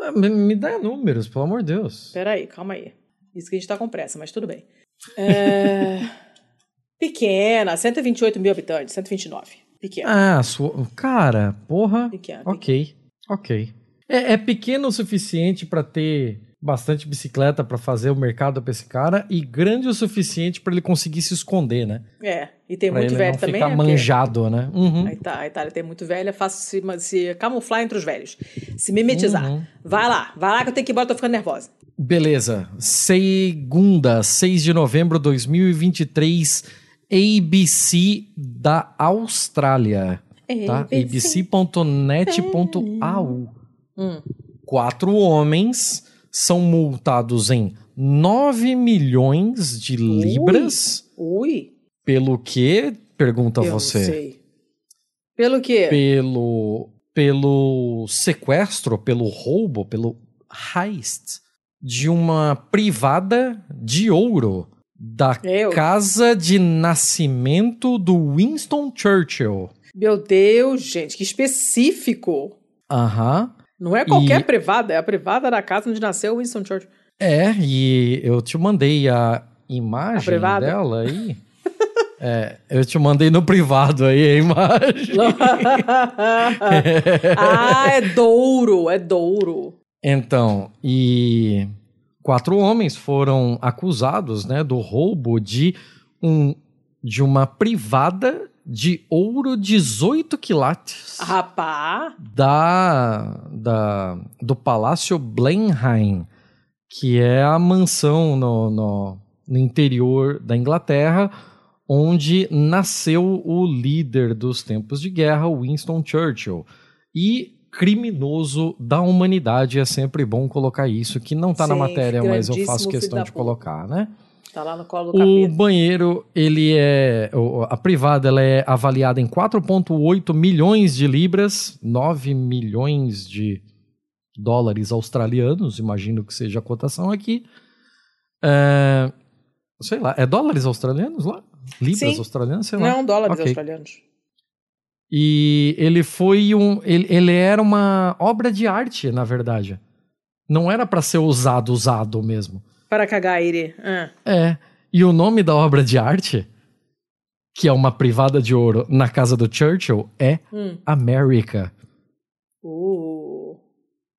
Ah, me, me dá números, pelo amor de Deus. Peraí, calma aí. Isso que a gente tá com pressa, mas tudo bem. É... Pequena, 128 mil habitantes, 129. Pequena. Ah, sua... cara, porra. Pequena. Ok, pequena. ok. É, é pequeno o suficiente para ter bastante bicicleta para fazer o mercado para esse cara e grande o suficiente para ele conseguir se esconder, né? É, e tem pra muito velho não também. Ficar né? manjado, Porque... né? Uhum. A, Itália, a Itália tem muito velho, é fácil se, se camuflar entre os velhos, se mimetizar. Uhum. Vai lá, vai lá que eu tenho que ir embora, tô ficando nervosa. Beleza. Segunda, 6 de novembro de 2023, ABC da Austrália. Tá? abc.net.au. Hum. Quatro homens são multados em 9 milhões de libras. Ui. Ui. Pelo que? Pergunta Eu você. sei. Pelo quê? Pelo pelo sequestro, pelo roubo, pelo heist de uma privada de ouro da Eu. casa de nascimento do Winston Churchill. Meu Deus, gente, que específico. Aham. Não é qualquer e... privada, é a privada da casa onde nasceu o Winston Churchill. É, e eu te mandei a imagem a dela aí. É, eu te mandei no privado aí a imagem. ah, é Douro, é Douro. Então, e quatro homens foram acusados, né, do roubo de um de uma privada de ouro 18 quilates. Rapá! Da, da, do Palácio Blenheim, que é a mansão no, no, no interior da Inglaterra, onde nasceu o líder dos tempos de guerra, Winston Churchill. E criminoso da humanidade, é sempre bom colocar isso, que não está na matéria, mas eu faço questão de colocar, né? Tá lá no colo do O banheiro, ele é. A privada ela é avaliada em 4,8 milhões de libras, 9 milhões de dólares australianos, imagino que seja a cotação aqui. É, sei lá, é dólares australianos lá? Libras Sim. australianas? Sei lá. Não, dólares okay. australianos. E ele foi um. Ele, ele era uma obra de arte, na verdade. Não era para ser usado, usado mesmo. Para cagar ele. Ah. É. E o nome da obra de arte, que é uma privada de ouro na casa do Churchill, é hum. América. Uh,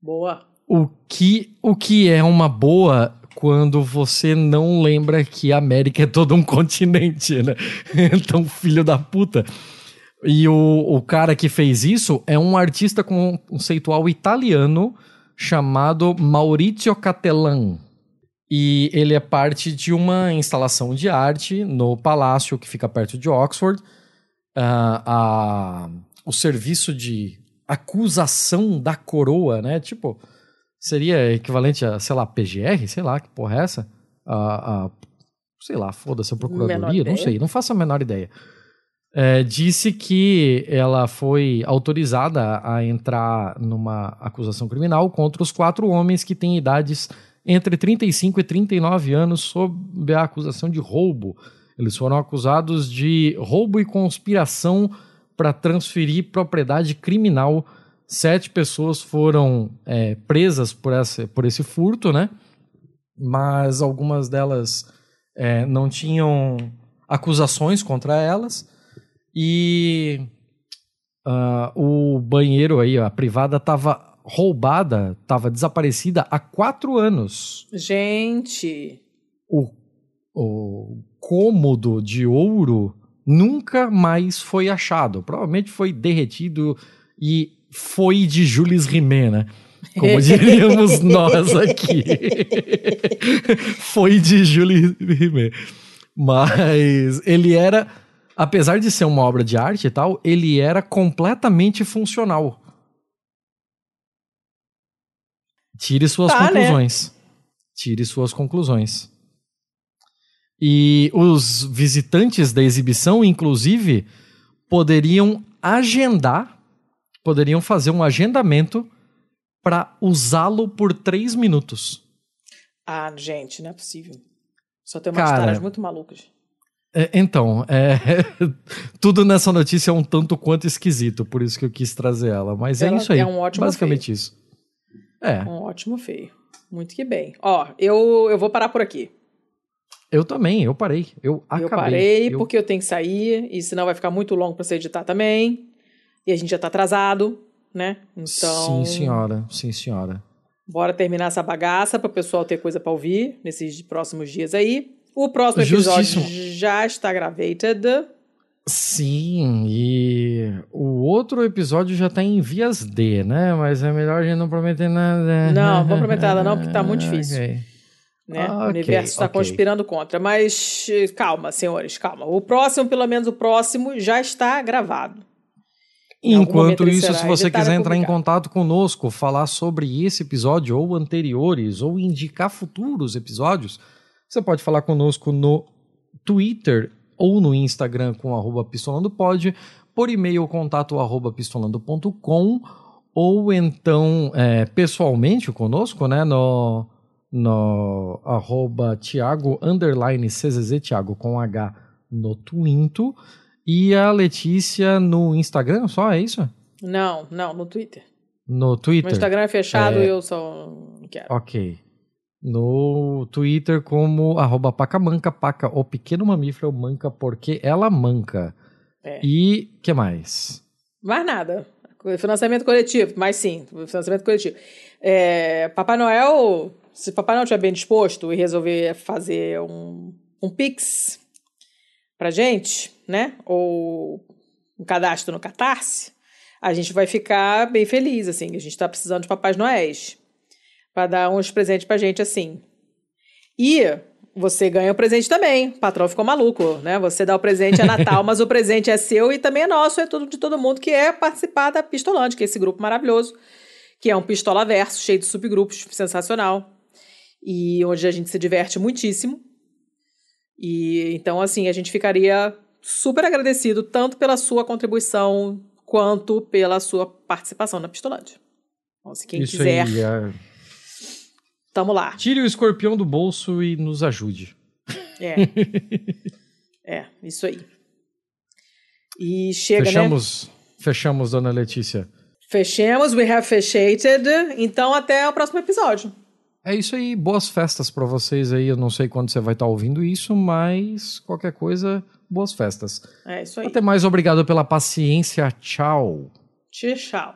boa. O que, o que é uma boa quando você não lembra que a América é todo um continente, né? então, filho da puta. E o, o cara que fez isso é um artista conceitual italiano chamado Maurizio Cattelan. E ele é parte de uma instalação de arte no palácio que fica perto de Oxford. Uh, a, o serviço de acusação da coroa, né? Tipo, seria equivalente a, sei lá, PGR? Sei lá, que porra é essa? A, a sei lá, foda-se, a procuradoria? Não sei, não faço a menor ideia. É, disse que ela foi autorizada a entrar numa acusação criminal contra os quatro homens que têm idades entre 35 e 39 anos sob a acusação de roubo. Eles foram acusados de roubo e conspiração para transferir propriedade criminal. Sete pessoas foram é, presas por, essa, por esse furto, né? Mas algumas delas é, não tinham acusações contra elas. E uh, o banheiro aí, a privada, estava roubada, estava desaparecida há quatro anos. Gente. O, o cômodo de ouro nunca mais foi achado. Provavelmente foi derretido e foi de Jules Rimet, né? Como diríamos nós aqui. foi de Jules Rimet. Mas ele era, apesar de ser uma obra de arte e tal, ele era completamente funcional. Tire suas tá, né? conclusões. Né? Tire suas conclusões. E os visitantes da exibição, inclusive, poderiam agendar, poderiam fazer um agendamento para usá-lo por três minutos. Ah, gente, não é possível. Só tem umas Cara, histórias muito malucas. É, então, é, tudo nessa notícia é um tanto quanto esquisito, por isso que eu quis trazer ela. Mas é ela é isso aí. É um ótimo basicamente feio. isso. É. Um ótimo feio. Muito que bem. Ó, eu, eu vou parar por aqui. Eu também, eu parei. Eu acabei. Eu parei eu... porque eu tenho que sair, e senão vai ficar muito longo para você editar também. E a gente já tá atrasado, né? Então. Sim, senhora. Sim, senhora. Bora terminar essa bagaça para o pessoal ter coisa para ouvir nesses próximos dias aí. O próximo episódio Justíssimo. já está gravated. Sim, e o outro episódio já tá em vias D, né? Mas é melhor a gente não prometer nada. Não, não vou prometer nada não, porque tá muito difícil. Okay. Né? Ah, o universo está okay. conspirando contra. Mas calma, senhores, calma. O próximo, pelo menos o próximo, já está gravado. Enquanto isso, se você quiser entrar em contato conosco, falar sobre esse episódio ou anteriores, ou indicar futuros episódios, você pode falar conosco no Twitter ou no Instagram com arroba pistolandopod, por e-mail contato arroba pistolando.com, ou então é, pessoalmente conosco, né, no no arroba Thiago underline CZZ Thiago com H no Twinto e a Letícia no Instagram só, é isso? Não, não, no Twitter. No Twitter? Meu Instagram é fechado e é... eu só quero. Ok. No Twitter como arroba pacamanca, paca, o pequeno mamífero manca porque ela manca. É. E que mais? Mais nada. Financiamento coletivo, mas sim, financiamento coletivo. É, Papai Noel se Papai Noel estiver bem disposto e resolver fazer um, um Pix pra gente, né? Ou um cadastro no Catarse, a gente vai ficar bem feliz, assim. A gente tá precisando de Papais Noéis para dar uns presentes pra gente, assim. E você ganha o presente também. O patrão ficou maluco, né? Você dá o presente é Natal, mas o presente é seu e também é nosso, é tudo de todo mundo que é participar da Pistolante, que é esse grupo maravilhoso, que é um pistola verso, cheio de subgrupos, sensacional e onde a gente se diverte muitíssimo. E então, assim, a gente ficaria super agradecido tanto pela sua contribuição quanto pela sua participação na Pistolante. Então, se quem Isso quiser, aí, é... tamo lá. Tire o escorpião do bolso e nos ajude. É. é, isso aí. E chega, né? fechamos, né? Fechamos, dona Letícia. Fechamos, we have fechated. Então, até o próximo episódio. É isso aí, boas festas para vocês aí. Eu não sei quando você vai estar tá ouvindo isso, mas qualquer coisa, boas festas. É isso aí. Até mais, obrigado pela paciência. Tchau. Tchau,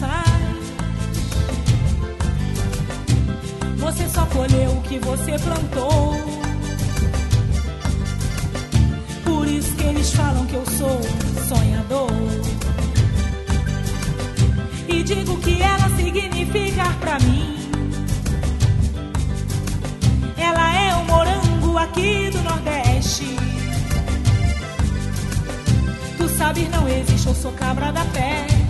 pensar. Você só colheu o que você plantou. Por isso que eles falam que eu sou sonhador. E digo que ela significa pra mim. Ela é o morango aqui do Nordeste. Tu sabes, não existe, eu sou cabra da peste.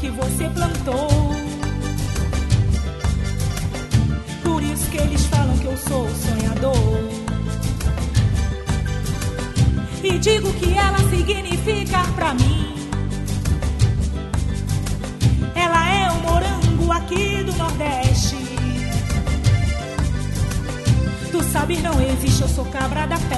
Que você plantou. Por isso que eles falam que eu sou sonhador. E digo que ela significa pra mim. Ela é o morango aqui do Nordeste. Tu sabes, não existe, eu sou cabra da peste.